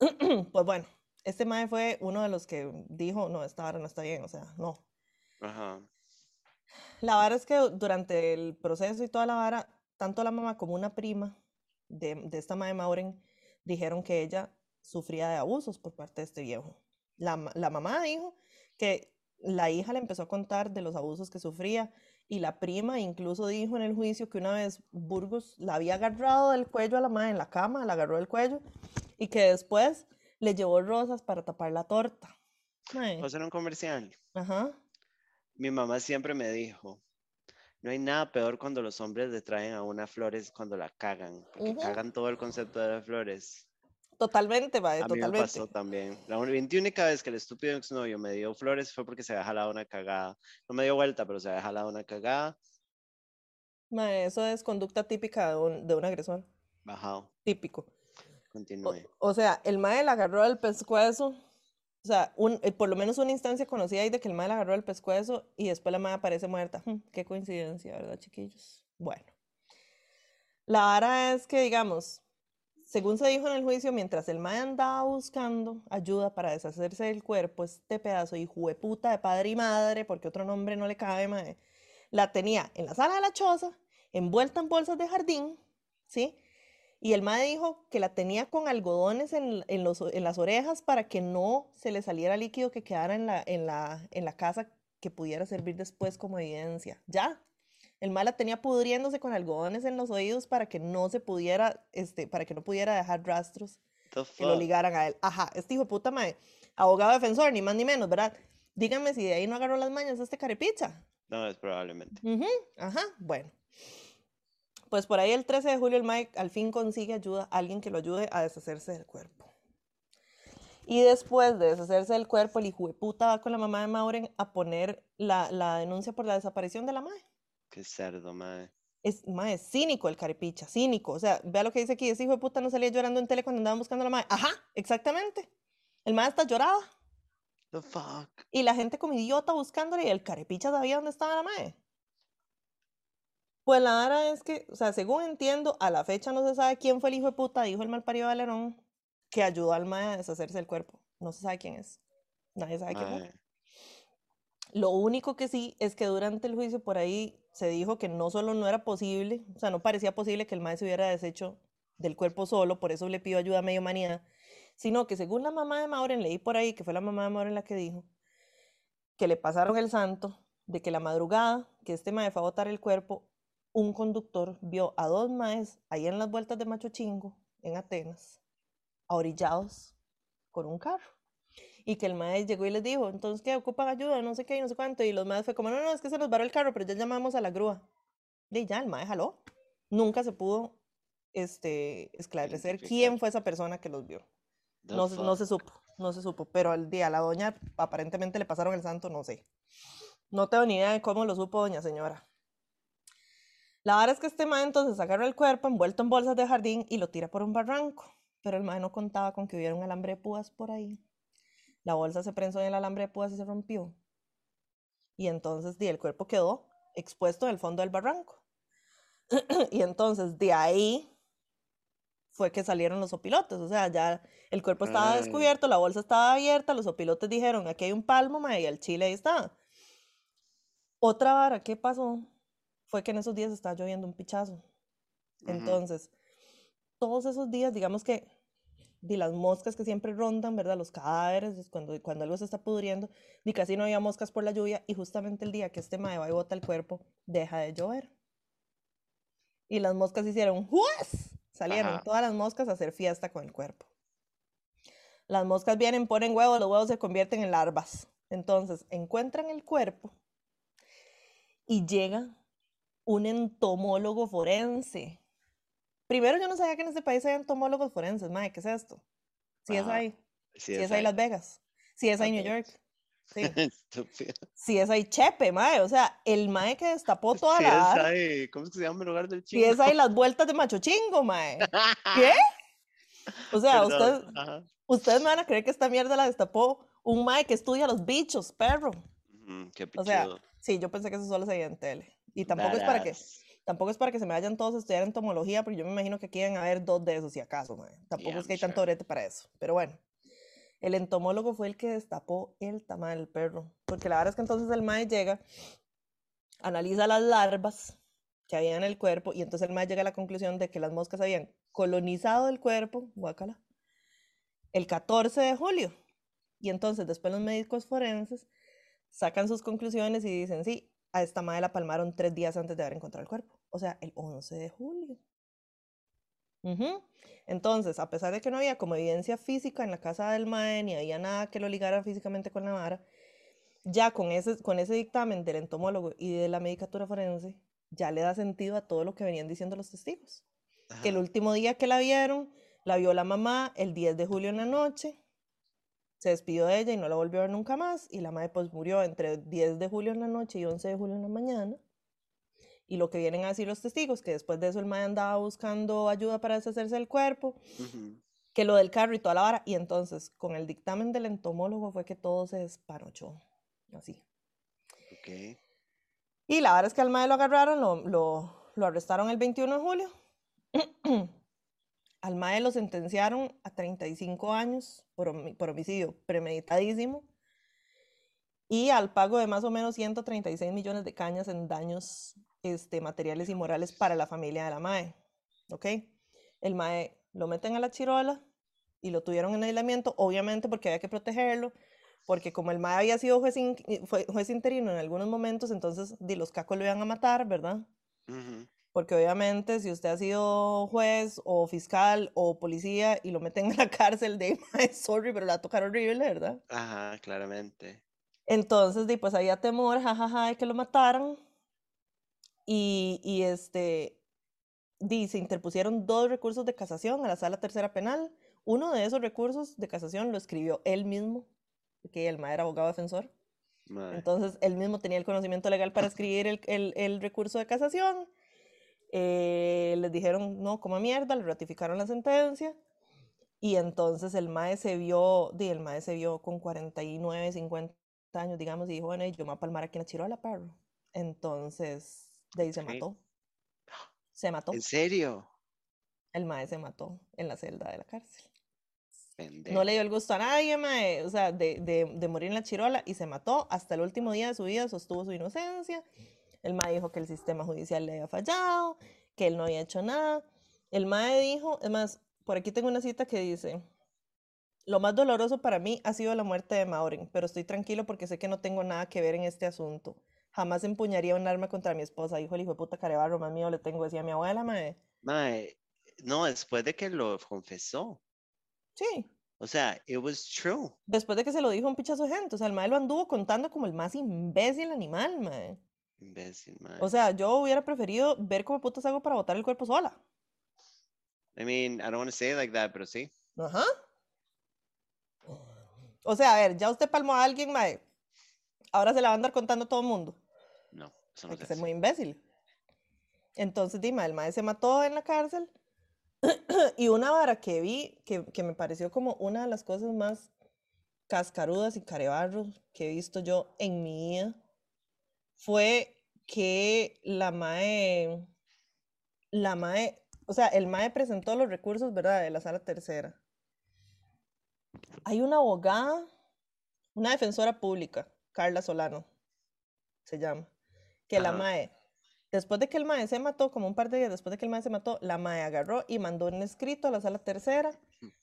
Pues bueno, este mae fue uno de los que dijo, no, esta vara no está bien, o sea, no. Ajá. La vara es que durante el proceso y toda la vara, tanto la mamá como una prima de, de esta madre Mauren dijeron que ella sufría de abusos por parte de este viejo. La, la mamá dijo que la hija le empezó a contar de los abusos que sufría y la prima incluso dijo en el juicio que una vez Burgos la había agarrado del cuello a la madre en la cama, la agarró del cuello y que después le llevó rosas para tapar la torta. Mae, ¿Vamos a hacer un comercial? Ajá. Mi mamá siempre me dijo, no hay nada peor cuando los hombres le traen a una flores cuando la cagan, porque Ujú. cagan todo el concepto de las flores. Totalmente, mae, A mí me totalmente. pasó también. La 21 vez que el estúpido exnovio me dio flores fue porque se había jalado una cagada. No me dio vuelta, pero se había jalado una cagada. Mae, eso es conducta típica de un, de un agresor. Bajado. Típico. O, Continúe. o sea, el mae le agarró el pescuezo. O sea, un, eh, por lo menos una instancia conocida ahí de que el mae le agarró el pescuezo y después la mae aparece muerta. Hmm, qué coincidencia, ¿verdad, chiquillos? Bueno. La vara es que, digamos, según se dijo en el juicio, mientras el mae andaba buscando ayuda para deshacerse del cuerpo, este pedazo de puta de padre y madre, porque otro nombre no le cabe, mae, la tenía en la sala de la choza, envuelta en bolsas de jardín, ¿sí? Y el mae dijo que la tenía con algodones en, en los, en las orejas para que no se le saliera líquido que quedara en la, en la, en la casa que pudiera servir después como evidencia. Ya. El mae la tenía pudriéndose con algodones en los oídos para que no se pudiera, este, para que no pudiera dejar rastros que lo ligaran a él. Ajá, este hijo de puta mae, abogado defensor, ni más ni menos, ¿verdad? Díganme si de ahí no agarró las mañas este carepicha. No, es probablemente. Ujú, ajá, bueno. Pues por ahí el 13 de julio el Mike al fin consigue ayuda, alguien que lo ayude a deshacerse del cuerpo. Y después de deshacerse del cuerpo, el hijo de puta va con la mamá de Mauren a poner la, la denuncia por la desaparición de la madre. Qué cerdo, madre. Es, mae, es cínico el carepicha, cínico. O sea, vea lo que dice aquí, ese hijo de puta no salía llorando en tele cuando andaban buscando a la madre. Ajá, exactamente. El madre está llorada. The fuck? Y la gente como idiota buscándole y el carepicha sabía dónde estaba la madre. Pues la vara es que, o sea, según entiendo, a la fecha no se sabe quién fue el hijo de puta, dijo el malparido Valerón, que ayudó al mae a deshacerse del cuerpo. No se sabe quién es. Nadie sabe quién fue. Mae, Lo único que sí es que durante el juicio por ahí se dijo que no solo no era posible, o sea, no parecía posible que el mae se hubiera deshecho del cuerpo solo, por eso le pidió ayuda a medio manía, sino que según la mamá de Mauren, leí por ahí, que fue la mamá de Mauren la que dijo, que le pasaron el santo de que la madrugada que este mae fue a botar el cuerpo, un conductor vio a dos maes ahí en las vueltas de Macho Chingo, en Atenas, ahorillados con un carro. y que el mae llegó y les dijo, entonces, ¿qué? ¿Ocupan ayuda? No sé qué, no sé cuánto. Y los maes fue como, no, no, es que se nos varó el carro, pero ya llamamos a la grúa. Y ya, el mae jaló. Nunca se pudo este, esclarecer quién fue esa persona que los vio. No, no se supo, no se supo. Pero al día, a la doña aparentemente le pasaron el santo, no sé. No tengo ni idea de cómo lo supo doña señora. La verdad es que este mae entonces agarra el cuerpo envuelto en bolsas de jardín y lo tira por un barranco. Pero el mae no contaba con que hubiera un alambre de púas por ahí. La bolsa se prensó en el alambre de púas y se rompió. Y entonces di, el cuerpo quedó expuesto en el fondo del barranco. y entonces de ahí fue que salieron los opilotes. O sea, ya el cuerpo estaba Ay. descubierto, la bolsa estaba abierta, los opilotes dijeron, aquí hay un palmo, mae, y el chile ahí está. Otra vara, ¿qué pasó? Fue que en esos días estaba lloviendo un pichazo. Entonces, todos esos días, digamos que de las moscas que siempre rondan, ¿verdad? Los cadáveres, es cuando, cuando algo se está pudriendo, ni casi no había moscas por la lluvia, y justamente el día que este mae va y bota el cuerpo, deja de llover. Y las moscas hicieron ¡juas! Salieron Ajá. todas las moscas a hacer fiesta con el cuerpo. Las moscas vienen, ponen huevos, los huevos se convierten en larvas. Entonces, encuentran el cuerpo y llega un entomólogo forense. Primero, yo no sabía que en este país hay entomólogos forenses, mae, ¿qué es esto? Si es Ajá. ahí, si es ahí Las Vegas, si es ahí New. York, sí, si es ahí Chepe, mae, o sea, el mae que destapó toda Sí, la es vara, ahí. ¿Cómo se llama el lugar del si chingo? es ahí las vueltas de Macho Chingo, mae. ¿Qué? O sea, ustedes, ustedes me van a creer que esta mierda la destapó un mae que estudia los bichos, perro. Qué O sea, sí, yo pensé que eso solo se veía en tele. Y tampoco es para que, tampoco es para que se me vayan todos a estudiar entomología, porque yo me imagino que aquí deben haber dos de esos, si acaso. Tampoco Yeah, es que hay I'm tanto sure. brete para eso. Pero bueno, el entomólogo fue el que destapó el tamal del perro. Porque la verdad es que entonces el mae llega, analiza las larvas que había en el cuerpo, y entonces el mae llega a la conclusión de que las moscas habían colonizado el cuerpo, guácala, el 14 de julio. Y entonces después los médicos forenses sacan sus conclusiones y dicen, sí, a esta madre la palmaron tres días antes de haber encontrado el cuerpo. O sea, el 11 de julio. Entonces, a pesar de que no había como evidencia física en la casa del mae, ni había nada que lo ligara físicamente con la vara, ya con ese, con ese dictamen del entomólogo y de la medicatura forense, ya le da sentido a todo lo que venían diciendo los testigos. Que el último día que la vieron, la vio la mamá el 10 de julio en la noche, se despidió de ella y no la volvió a ver nunca más, y la madre pues murió entre 10 de julio en la noche y 11 de julio en la mañana. Y lo que vienen a decir los testigos, que después de eso el mae andaba buscando ayuda para deshacerse del cuerpo, que lo del carro y toda la vara, y entonces con el dictamen del entomólogo fue que todo se despanochó, así. Ok. Y la verdad es que al mae lo agarraron, lo, lo, lo arrestaron el 21 de julio. al mae lo sentenciaron a 35 años por, homi- por homicidio premeditadísimo y al pago de más o menos 136 millones de cañas en daños este, materiales y morales para la familia de la mae. ¿Ok? El mae lo meten a la chirola y lo tuvieron en aislamiento, obviamente porque había que protegerlo, porque como el mae había sido juez, juez interino en algunos momentos, entonces di, los cacos lo iban a matar, ¿verdad? Ujú. Porque obviamente si usted ha sido juez o fiscal o policía y lo meten en la cárcel de, sorry, pero la tocar horrible, ¿verdad? Ajá, claramente. Entonces, di, pues había temor, jajaja, de que lo mataran. Y, y este, di, se interpusieron dos recursos de casación a la sala tercera penal. Uno de esos recursos de casación lo escribió él mismo, que el mae era abogado defensor. Mae. Entonces, él mismo tenía el conocimiento legal para escribir el, el- el recurso de casación. Eh, les dijeron, no, como mierda, le ratificaron la sentencia. Y entonces el mae se vio, el mae se vio con 49, 50 años, digamos, y dijo, bueno, yo me voy a palmar aquí en la chirola, perro. Entonces, de ahí se mató. Se mató. ¿En serio? El mae se mató en la celda de la cárcel. No Pendejo. le dio el gusto a nadie, mae, o sea, de, de, de morir en la chirola y se mató. Hasta el último día de su vida sostuvo su inocencia. El mae dijo que el sistema judicial le había fallado, que él no había hecho nada. El mae dijo, es más, por aquí tengo una cita que dice, lo más doloroso para mí ha sido la muerte de Maureen, pero estoy tranquilo porque sé que no tengo nada que ver en este asunto. Jamás empuñaría un arma contra mi esposa, dijo el hijo de puta carebarro, más mío le tengo, decía mi abuela, mae. Mae, no, después de que lo confesó. Sí, O sea, it was true. Después de que se lo dijo un pichazo de gente. O sea, el mae lo anduvo contando como el más imbécil animal, mae. Imbécil, mae. O sea, yo hubiera preferido ver cómo putas hago para botar el cuerpo sola. I mean, I don't want to say it like that, pero sí. Ajá. O sea, a ver, ya usted palmó a alguien, mae. Ahora se la va a andar contando a todo el mundo. No, eso no Hay que ser muy imbécil. Entonces, dime, el mae se mató en la cárcel. y una vara que vi, que, que me pareció como una de las cosas más cascarudas y carebarros que he visto yo en mi vida, fue que la mae, la mae, o sea, el mae presentó los recursos, ¿verdad?, de la sala tercera. Hay una abogada, una defensora pública, Carla Solano, se llama, que la mae, después de que el mae se mató, como un par de días después de que el mae se mató, la mae agarró y mandó un escrito a la sala tercera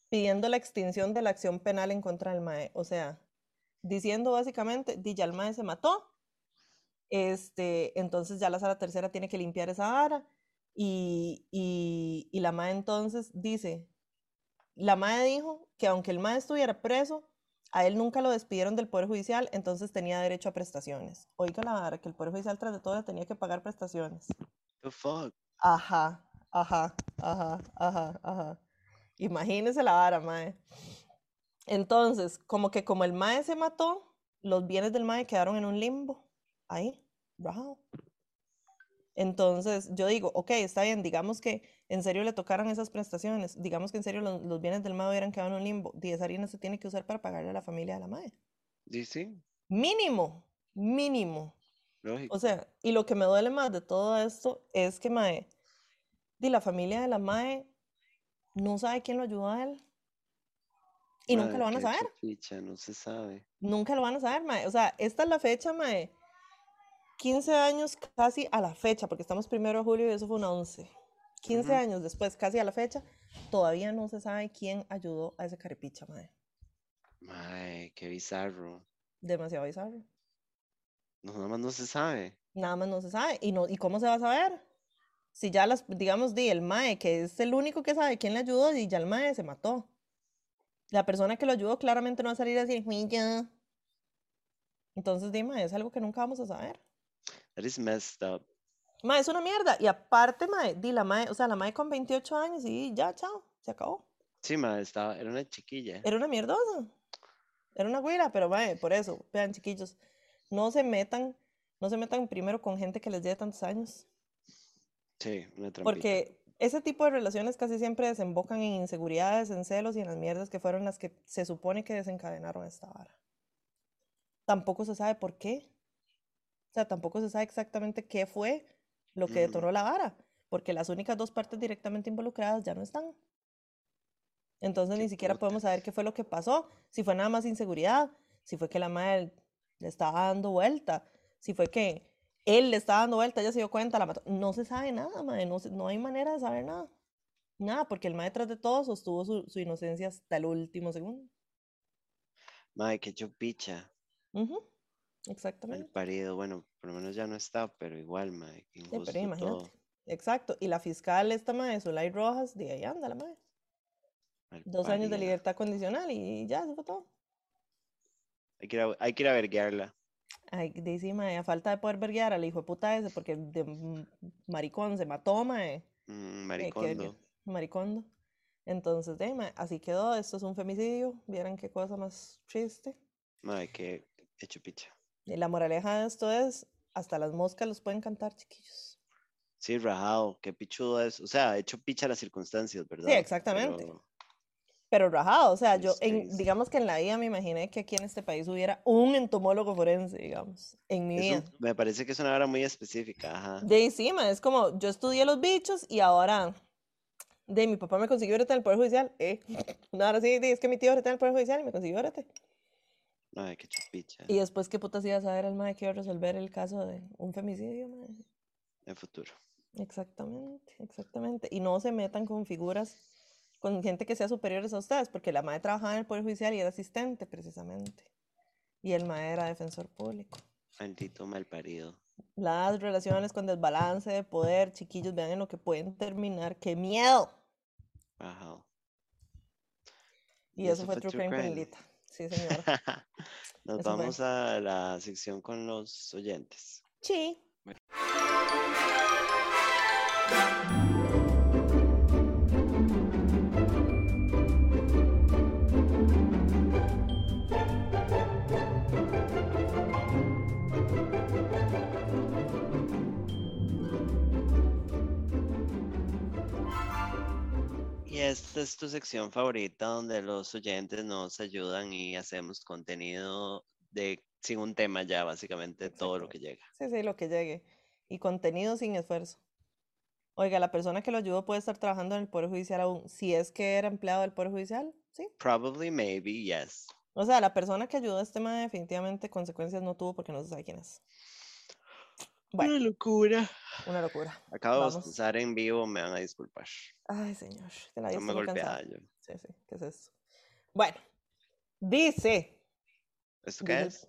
pidiendo la extinción de la acción penal en contra del mae. O sea, diciendo básicamente, di ya el mae se mató, este, entonces ya la sala tercera tiene que limpiar esa vara. Y, y, y la mae entonces dice, la mae dijo que aunque el mae estuviera preso, a él nunca lo despidieron del Poder Judicial, entonces tenía derecho a prestaciones. Oiga la vara, que el Poder Judicial tras de todo tenía que pagar prestaciones. The fuck? Ajá, ajá, ajá, ajá, ajá. Imagínese la vara, mae. Entonces, como que como el mae se mató, los bienes del mae quedaron en un limbo. Ahí, rajado. Entonces, yo digo, ok, está bien, digamos que en serio le tocaron esas prestaciones, digamos que en serio los, los bienes del mae hubieran quedado en un limbo. Y esa harina se tiene que usar para pagarle a la familia de la mae. DC, Mínimo, mínimo. lógico. O sea, y lo que me duele más de todo esto es que Mae, di la familia de la Mae no sabe quién lo ayudó a él. Y nunca lo van a saber. no se sabe. Nunca lo van a saber, Mae. O sea, esta es la fecha, Mae. 15 años casi a la fecha, porque estamos primero de julio y eso fue un 11. 15 Ujú. años después, casi a la fecha, todavía no se sabe quién ayudó a ese carepicha, Mae. Mae, qué bizarro. Demasiado bizarro. No, nada más no se sabe. Nada más no se sabe. ¿Y, no, ¿y cómo se va a saber? Si ya las, digamos, di el mae, que es el único que sabe quién le ayudó, y ya el mae se mató. La persona que lo ayudó claramente no va a salir a decir, "Fui yo". Entonces, di, mae, es algo que nunca vamos a saber. That is messed up. Mae, es una mierda. Y aparte, mae, di la mae, o sea, la mae con 28 años y ya, chao, se acabó. Sí, mae, estaba, era una chiquilla. Era una mierdosa. Era una güira, pero mae, por eso, vean, chiquillos, no se metan, no se metan primero con gente que les lleve tantos años. Sí, una trampita. Porque ese tipo de relaciones casi siempre desembocan en inseguridades, en celos y en las mierdas que fueron las que se supone que desencadenaron esta vara. Tampoco se sabe por qué. O sea, tampoco se sabe exactamente qué fue lo que detonó la vara, porque las únicas dos partes directamente involucradas ya no están. Entonces ni siquiera podemos saber qué fue lo que pasó, si fue nada más inseguridad, si fue que la madre le estaba dando vuelta, si fue que él le estaba dando vuelta, ella se dio cuenta, la mató. No se sabe nada, madre, no, se- no hay manera de saber nada. Nada, porque el mae tras de todo sostuvo su, su inocencia hasta el último segundo. Mae, qué chupicha. Mal Exactamente. parido. Bueno, por lo menos ya no está, pero igual, mae, qué Sí, injusto pero imagínate. todo. Exacto. Y la fiscal, esta madre, Zulay Rojas, de ahí anda la madre. Mal Dos años de libertad condicional y ya, eso fue todo. Hay que ir a, hay que ir a verguearla. Ay, dice, mae, a falta de poder verguiar al hijo de puta ese, porque de maricón se mató, mae. Mm, eh, que vergue- maricondo. maricondo. Entonces, mae, así quedó. Esto es un femicidio. Vieran qué cosa más triste. Mae, qué, qué chupicha. Y la moraleja de esto es, hasta las moscas los pueden cantar, chiquillos. Sí, rajado, qué pichudo es. O sea, hecho picha las circunstancias, ¿verdad? exactamente. Pero, Pero rajado, o sea, yo, Es en, digamos que en la vida me imaginé que aquí en este país hubiera un entomólogo forense, digamos, en mi vida. un- me parece que es una hora muy específica, ajá. De encima, es como, yo estudié los bichos y ahora, de mi papá me consiguió ahorita en el Poder Judicial, eh, una hora sí, es que mi tío ahorita en el Poder Judicial y me consiguió ahorita. Mae, qué chupicha. Y después, ¿qué putas iba a saber el mae que iba a resolver el caso de un femicidio, mae? En futuro. Exactamente, exactamente. Y no se metan con figuras, con gente que sea superiores a ustedes, porque la madre trabajaba en el Poder Judicial y era asistente, precisamente. Y el mae era defensor público. Maldito mal parido. Las relaciones con desbalance de poder, chiquillos, vean en lo que pueden terminar. ¡Qué miedo! Ajá. Y, eso, fue True Crime con Lilita. Sí, señora. Nos vamos a la sección con los oyentes. Sí. Y esta es tu sección favorita donde los oyentes nos ayudan y hacemos contenido de sin un tema ya, básicamente todo lo que llega. Sí, sí, lo que llegue. Y contenido sin esfuerzo. Oiga, la persona que lo ayudó puede estar trabajando en el Poder Judicial aún. Si es que era empleado del Poder Judicial, sí. Probably, maybe, yes. O sea, la persona que ayudó a este tema definitivamente consecuencias no tuvo porque no se sabe quién es. Una locura. Una locura. Acabo de usar en vivo, me van a disculpar. Ay, señor. Te la no me golpeaba yo. Sí, sí. ¿Qué es eso? Bueno, dice. ¿Esto qué es?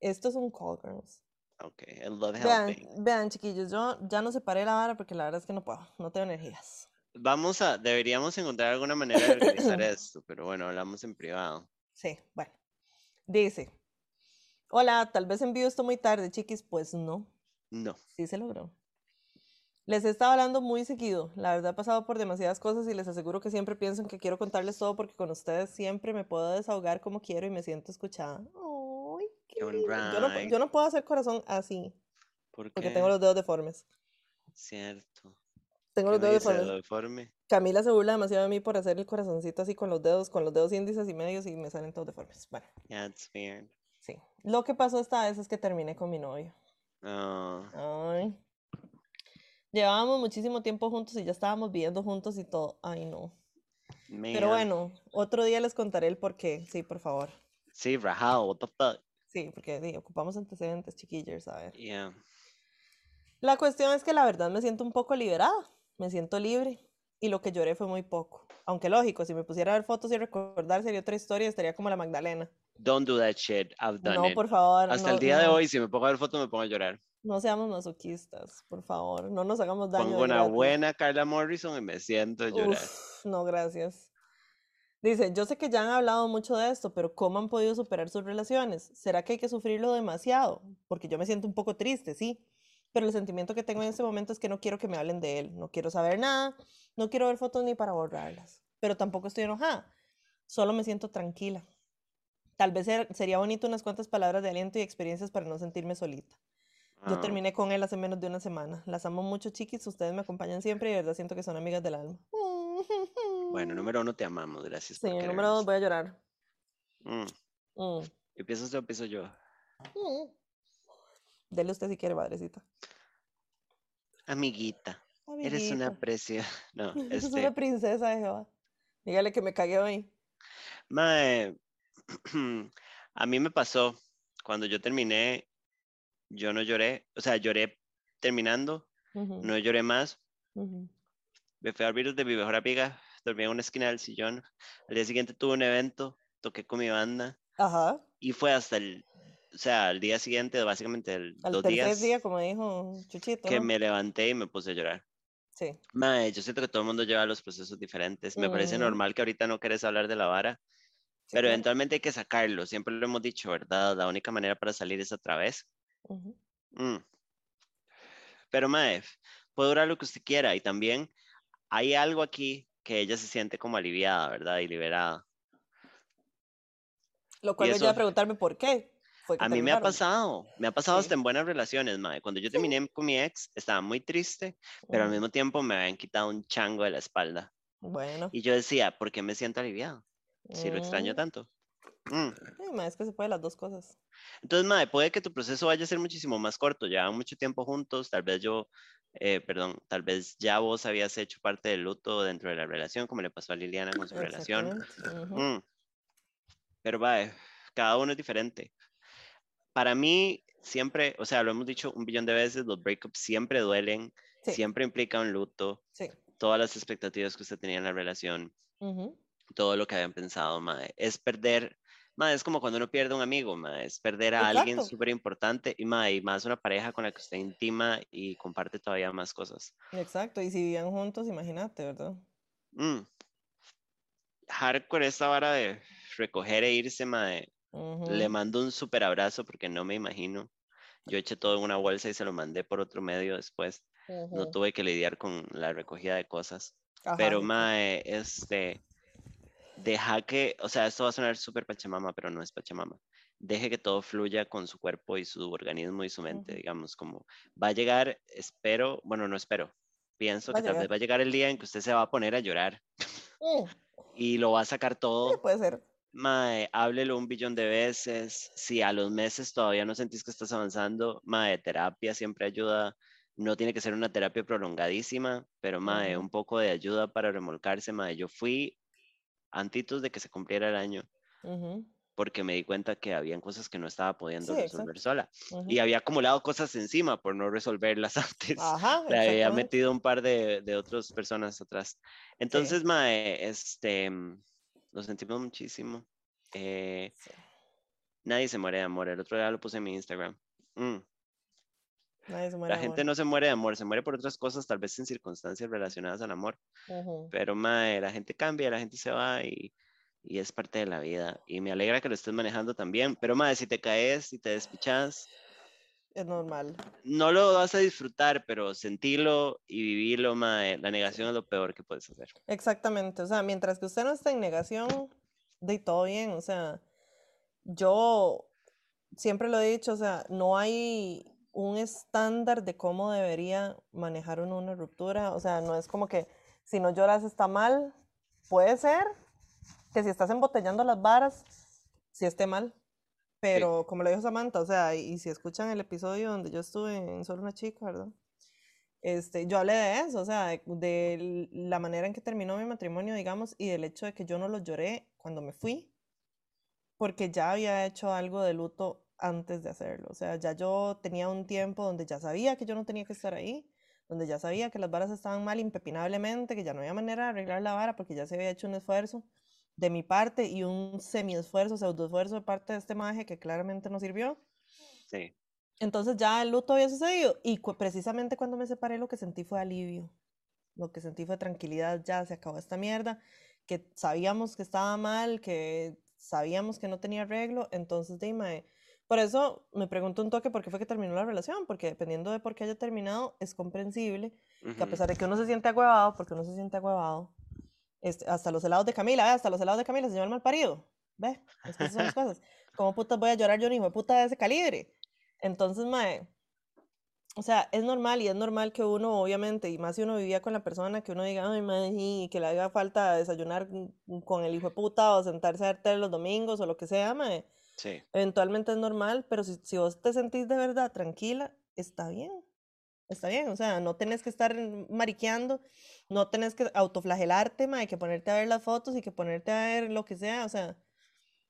Esto es un call, girls. Ok, I love helping. Vean, chiquillos, yo ya no separé la vara porque la verdad es que no puedo, no tengo energías. Vamos a, deberíamos encontrar alguna manera de organizar esto, pero bueno, hablamos en privado. Sí, bueno. Dice, hola, tal vez envío esto muy tarde, chiquis, pues no. No. Sí se logró. Les he estado hablando muy seguido. La verdad he pasado por demasiadas cosas y les aseguro que siempre pienso en que quiero contarles todo porque con ustedes siempre me puedo desahogar como quiero y me siento escuchada. Ay, qué yo, no, yo, no, puedo hacer corazón así. ¿Por porque tengo los dedos deformes. Cierto. Tengo los dedos deformes. Camila se burla demasiado de mí por hacer el corazoncito así con los dedos, con los dedos índices y medios y me salen todos deformes. Bueno. It's weird. Sí. Lo que pasó esta vez es que terminé con mi novio. Oh. Ay. Llevábamos muchísimo tiempo juntos y ya estábamos viviendo juntos y todo. Ay, no. Pero bueno, otro día les contaré el por qué. Sí, por favor. Sí, rajado, what the fuck. Sí, porque sí, ocupamos antecedentes, chiquillos, a ver. Yeah. La cuestión es que la verdad me siento un poco liberada, me siento libre y lo que lloré fue muy poco. Aunque lógico, si me pusiera a ver fotos y recordar sería otra historia, estaría como la Magdalena. Don't do that shit, I've done no, por favor. Hasta el día de hoy, si me pongo a ver fotos, me pongo a llorar. No seamos masoquistas, por favor. No nos hagamos daño. Pongo una buena Carla Morrison y me siento a llorar. no, gracias. Dice, yo sé que ya han hablado mucho de esto, pero ¿cómo han podido superar sus relaciones? ¿Será que hay que sufrirlo demasiado? Porque yo me siento un poco triste, sí. Pero el sentimiento que tengo en este momento es que no quiero que me hablen de él. No quiero saber nada. No quiero ver fotos ni para borrarlas. Pero tampoco estoy enojada. Solo me siento tranquila. Tal vez sería bonito unas cuantas palabras de aliento y experiencias para no sentirme solita. Yo ah. terminé con él hace menos de una semana. Las amo mucho, chiquis. Ustedes me acompañan siempre y de verdad siento que son amigas del alma. Bueno, número uno, te amamos. Gracias. Sí, número dos, voy a llorar. Mm. Mm. ¿Empiezas o empiezo yo? Mm. Dele usted si quiere, madrecita. Amiguita. Eres una precia. No, Eres una este princesa de Jehová. Dígale que me cagué hoy. Mae, a mí me pasó cuando yo terminé yo no lloré, o sea, lloré terminando, no lloré más. Me fui al virus de mi mejor amiga, dormí en una esquina del sillón. Al día siguiente tuve un evento, toqué con mi banda. Ajá. Y fue hasta el, o sea, al día siguiente, básicamente el Al dos días. día, como dijo Chuchito. Que me levanté y me puse a llorar. Sí. Mae, yo siento que todo el mundo lleva los procesos diferentes. Me parece normal que ahorita no quieres hablar de la vara, pero eventualmente hay que sacarlo. Siempre lo hemos dicho, ¿verdad? La única manera para salir es a través. Mm. Pero Maef, puede durar lo que usted quiera y también hay algo aquí que ella se siente como aliviada, ¿verdad? Y liberada. Lo cual me lleva a preguntarme por qué. a mí me ha pasado, me ha pasado hasta en buenas relaciones, Mae. Cuando yo terminé con mi ex, estaba muy triste, pero al mismo tiempo me habían quitado un chango de la espalda. Bueno. Y yo decía, ¿por qué me siento aliviado? Si lo extraño mm. Mm. es que se puede las dos cosas. Entonces, madre, puede que tu proceso vaya a ser muchísimo más corto. Llevan mucho tiempo juntos. Tal vez yo, eh, perdón, tal vez ya vos habías hecho parte del luto dentro de la relación, como le pasó a Liliana con su relación. Mm. Pero, madre, cada uno es diferente. Para mí, siempre, o sea, lo hemos dicho un billón de veces, los breakups siempre duelen, siempre implica un luto. Todas las expectativas que usted tenía en la relación. todo lo que habían pensado, madre. Es perder es como cuando uno pierde un amigo, es perder a alguien súper importante y, más una pareja con la que usted intima y comparte todavía más cosas. Exacto, y si vivían juntos, imagínate, ¿verdad? Mm. hardcore esta vara de recoger e irse, mae. Le Ujú, mando un super abrazo porque no me imagino. Yo eché todo en una bolsa y se lo mandé por otro medio después. No ujú. tuve que lidiar con la recogida de cosas. Ajá, Pero, mae, este, deja que, o sea, esto va a sonar súper pachamama, pero no es pachamama. Deje que todo fluya con su cuerpo y su organismo y su mente, Ujú. digamos, como va a llegar, espero, bueno, no espero, pienso Va que tal vez va a llegar el día en que usted se va a poner a llorar y lo va a sacar sí, todo. puede ser. Mae, háblelo un billón de veces. Si a los meses todavía no sentís que estás avanzando, mae, terapia siempre ayuda. No tiene que ser una terapia prolongadísima, pero mae, Ujú, un poco de ayuda para remolcarse, mae. Yo fui antitos de que se cumpliera el año porque me di cuenta que habían cosas que no estaba pudiendo Sí, resolver exacto. sola y había acumulado cosas encima por no resolverlas antes. Ajá, Le había metido un par de, de otras personas atrás. Sí, Entonces, mae, este, mm, lo sentimos muchísimo. Eh, sí. nadie se muere de amor. El otro día lo puse en mi Instagram. Mm, Nadie se muere La de gente amor. no se muere de amor, se muere por otras cosas, tal vez en circunstancias relacionadas al amor. Ujú. Pero, mae, la gente cambia, la gente se va y, y es parte de la vida. Y me alegra que lo estés manejando también. Pero, mae, si te caes, si te despichas, Es normal. no lo vas a disfrutar, pero sentirlo y vivirlo, mae. La negación es lo peor que puedes hacer. Exactamente. O sea, mientras que usted no esté en negación, de todo bien. O sea, yo siempre lo he dicho, o sea, no hay un estándar de cómo debería manejar uno una ruptura. O sea, no es como que si no lloras está mal. Puede ser que si estás embotellando las varas, sí esté mal. Sí, Pero como lo dijo Samantha, o sea, y si escuchan el episodio donde yo estuve en Solo una chica, ¿verdad? Este, yo hablé de eso, o sea, de, de la manera en que terminó mi matrimonio, digamos, y del hecho de que yo no lo lloré cuando me fui, porque ya había hecho algo de luto antes de hacerlo. O sea, ya yo tenía un tiempo donde ya sabía que yo no tenía que estar ahí, donde ya sabía que las varas estaban mal impepinablemente, que ya no había manera de arreglar la vara porque ya se había hecho un esfuerzo de mi parte y un semi-esfuerzo, pseudo-esfuerzo de parte de este maje que claramente no sirvió. sí. Entonces ya el luto había sucedido y cu- precisamente cuando me separé lo que sentí fue alivio. Lo que sentí fue tranquilidad, ya se acabó esta mierda, que sabíamos que estaba mal, que sabíamos que no tenía arreglo, entonces dime, por eso me pregunto un toque por qué fue que terminó la relación, porque dependiendo de por qué haya terminado, es comprensible que a pesar de que uno se siente agüevado, porque uno se siente agüevado, este, hasta los helados de Camila, hasta los helados de Camila, señor malparido, ve, es que esas son las cosas. ¿Cómo putas voy a llorar yo un hijo de puta de ese calibre? Entonces, mae, o sea, es normal y es normal que uno, obviamente, y más si uno vivía con la persona, que uno diga, ay, mae, y que le haga falta desayunar con el hijo de puta o sentarse a ver tele los domingos o lo que sea, mae. Sí, Eventualmente es normal, pero si, si vos te sentís de verdad tranquila, está bien. Está bien, o sea, no tenés que estar mariqueando, no tenés que autoflagelarte, mae, que ponerte a ver las fotos y que ponerte a ver lo que sea, o sea,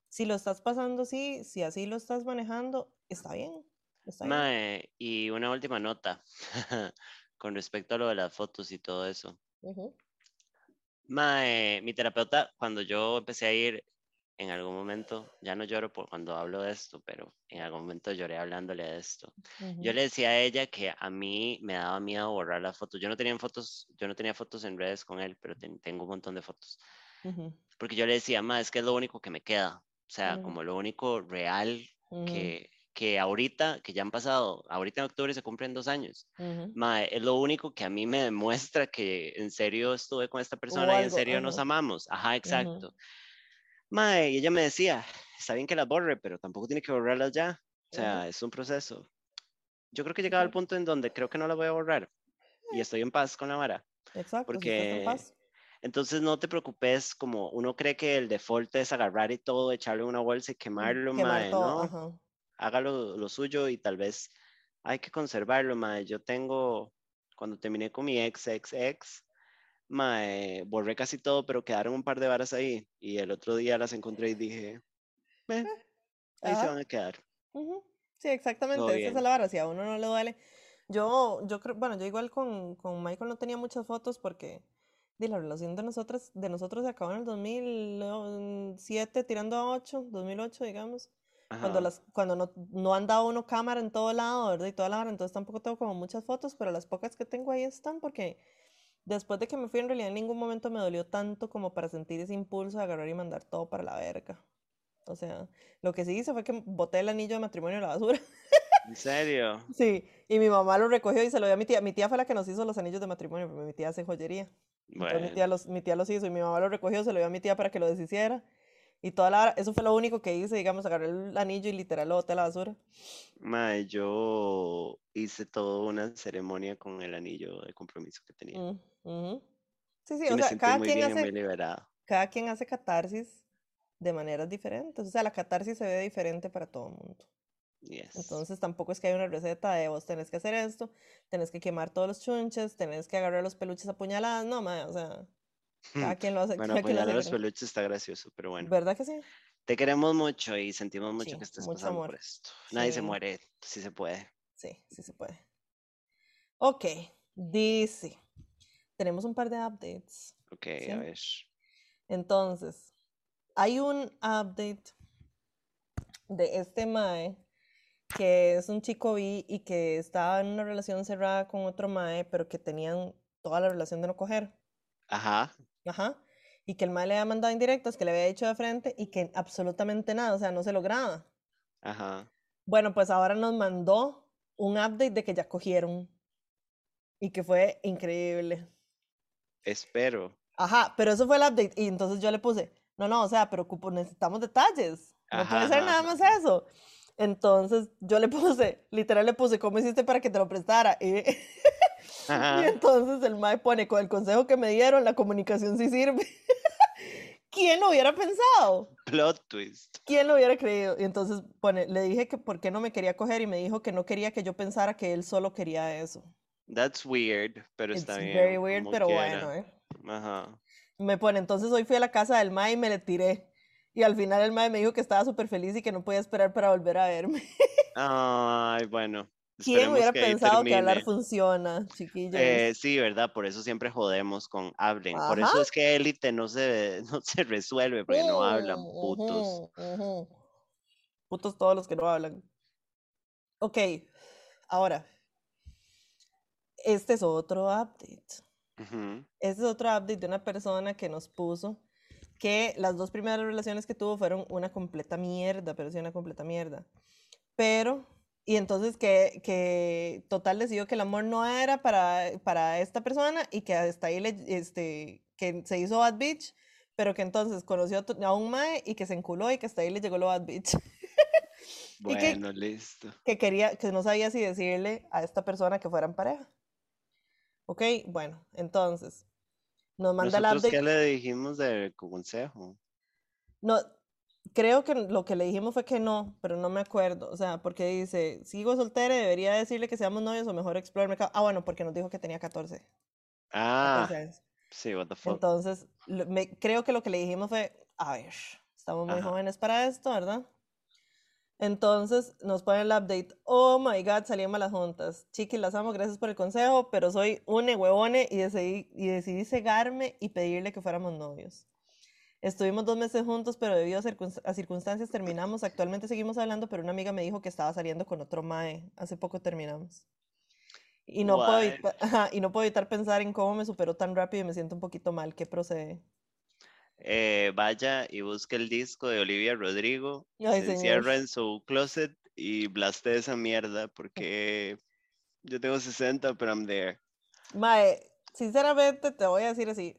si lo estás pasando así, si así lo estás manejando, está bien, está bien. mae, y una última nota con respecto a lo de las fotos y todo eso. Ujú, Mae, mi terapeuta, cuando yo empecé a ir, en algún momento, ya no lloro por cuando hablo de esto, pero en algún momento lloré hablándole de esto. Yo ujú, le decía a ella que a mí me daba miedo borrar las fotos. Yo no tenía fotos, yo no tenía fotos en redes con él, pero ten- tengo un montón de fotos. ujú, Porque yo le decía, ma, es que es lo único que me queda. O sea, ujú, como lo único real ujú, que, que ahorita, que ya han pasado, ahorita en octubre se cumplen dos años. ujú. Ma, es lo único que a mí me demuestra que en serio estuve con esta persona y en algo, serio nos ajá, amamos. Ajá, exacto. Mae, y ella me decía, está bien que las borre, pero tampoco tiene que borrarlas ya. O sea, es un proceso. Yo creo que he llegado al punto en donde creo que no las voy a borrar y estoy en paz con la vara. Exacto, si Porque paz. entonces no te preocupes, como uno cree que el default es agarrar y todo, echarlo en una bolsa y Mm, quemarlo, Quemar mae, todo, no, ajá. hágalo lo suyo y tal vez hay que conservarlo, mae. Yo tengo, cuando terminé con mi ex, ex, ex, mae, borré casi todo, pero quedaron un par de varas ahí y el otro día las encontré y dije, "Eh, ahí se Ajá. van a quedar, ujú. Sí, todo exactamente, esa es la vara, si a uno no le duele. Yo, yo creo, bueno, yo igual con, con Michael no tenía muchas fotos porque di, la relación de nosotras, de nosotros se acabó en el 2007, tirando a 8, 2008, digamos. Cuando, Ajá, las, cuando no, no andaba uno cámara en todo lado, ¿verdad? Y toda la hora, entonces tampoco tengo como muchas fotos, pero las pocas que tengo ahí están porque después de que me fui, en realidad en ningún momento me dolió tanto como para sentir ese impulso de agarrar y mandar todo para la verga. O sea, lo que sí hice fue que boté el anillo de matrimonio a la basura. ¿En serio? Sí, y mi mamá lo recogió y se lo dio a mi tía. Mi tía fue la que nos hizo los anillos de matrimonio, porque mi tía hace joyería. Entonces mi Bueno, tía, los, mi tía los hizo y mi mamá lo recogió, se lo dio a mi tía para que lo deshiciera. Y toda la... Eso fue lo único que hice, digamos, agarré el anillo y literal lo boté a la basura. mae, yo hice toda una ceremonia con el anillo de compromiso que tenía. Mm, ujú. Sí, sí, Y o me sea, cada quien bien hace, cada quien hace catarsis de maneras diferentes. O sea, la catarsis se ve diferente para todo el mundo. Yes. Entonces tampoco es que hay una receta de vos tenés que hacer esto, tenés que quemar todos los chunches, tenés que agarrar los peluches a puñaladas, no, mae, o sea, cada quien lo hace, Bueno, apuñalar los peluches está gracioso, pero bueno. ¿Verdad que sí? Te queremos mucho y sentimos mucho Sí, que estés mucho pasando amor. por esto. Nadie se Sí. muere, si se puede. Sí, sí se puede. Ok, dice, tenemos un par de updates. Ok, Sí. a ver. Entonces, hay un update de este Mae que es un chico bi y que estaba en una relación cerrada con otro Mae, pero que tenían toda la relación de no coger. Ajá. Ajá. Y que el Mae le había mandado indirectas, que le había dicho de frente y que absolutamente nada, o sea, no se lograba. Ajá. Bueno, pues ahora nos mandó un update de que ya cogieron y que fue increíble. Espero. Ajá, pero eso fue el update. Y entonces yo le puse, no, no, o sea, pero necesitamos detalles. No Ajá, puede ser ajá, nada más eso. Entonces yo le puse, literal le puse, ¿cómo hiciste para que te lo prestara? Y, entonces el mae pone, con el consejo que me dieron, la comunicación sí sirve. ¿Quién lo hubiera pensado? Plot twist. ¿Quién lo hubiera creído? Y entonces pone, le dije que por qué no me quería coger y me dijo que no quería que yo pensara que él solo quería eso. That's weird, pero It's está bien. very weird, pero quiera. bueno, ¿eh? Ajá. Me pone, entonces hoy fui a la casa del Mae y me le tiré. Y al final el Mae me dijo que estaba súper feliz y que no podía esperar para volver a verme. Ay, bueno. ¿Quién hubiera que pensado que hablar funciona, chiquillos? Eh, sí, ¿verdad? Por eso siempre jodemos con hablen. Por eso es que élite no se, no se resuelve, porque no hablan, putos. Putos todos los que no hablan. Ok, ahora. Este es otro update. Ujú. Este es otro update de una persona que nos puso que las dos primeras relaciones que tuvo fueron una completa mierda, pero sí una completa mierda. Pero, y entonces que, que total decidió que el amor no era para, para esta persona y que hasta ahí le, este, que se hizo bad bitch, pero que entonces conoció a un mae y que se enculó y que hasta ahí le llegó lo bad bitch. Y que- Bueno, listo. que quería, que no sabía si decirle a esta persona que fueran pareja. Ok, bueno, entonces nos manda ¿Nosotros update. qué le dijimos de consejo? No, creo que lo que le dijimos fue que no, pero no me acuerdo. O sea, porque dice, sigo soltera y debería decirle que seamos novios o mejor explorar el mercado. Ah, bueno, porque nos dijo que tenía 14, 14 Ah, años. sí, what the fuck. Entonces, me- creo que lo que le dijimos fue, a ver, estamos muy Ajá. jóvenes para esto, ¿verdad? Entonces nos pone el update. Oh my god, salimos las juntas. Chiqui, las amo, gracias por el consejo, pero soy un huevone y decidí, y decidí cegarme y pedirle que fuéramos novios. Estuvimos dos meses juntos, pero debido a, circunst- a circunstancias terminamos. Actualmente seguimos hablando, pero una amiga me dijo que estaba saliendo con otro mae. Hace poco terminamos. Y no, puedo y no puedo evitar pensar en cómo me superó tan rápido y me siento un poquito mal. ¿Qué procede? Eh, vaya y busque el disco de Olivia Rodrigo, Ay, se encierra en su closet y blaste esa mierda porque yo tengo 60, pero I'm there. Mae, sinceramente te voy a decir así.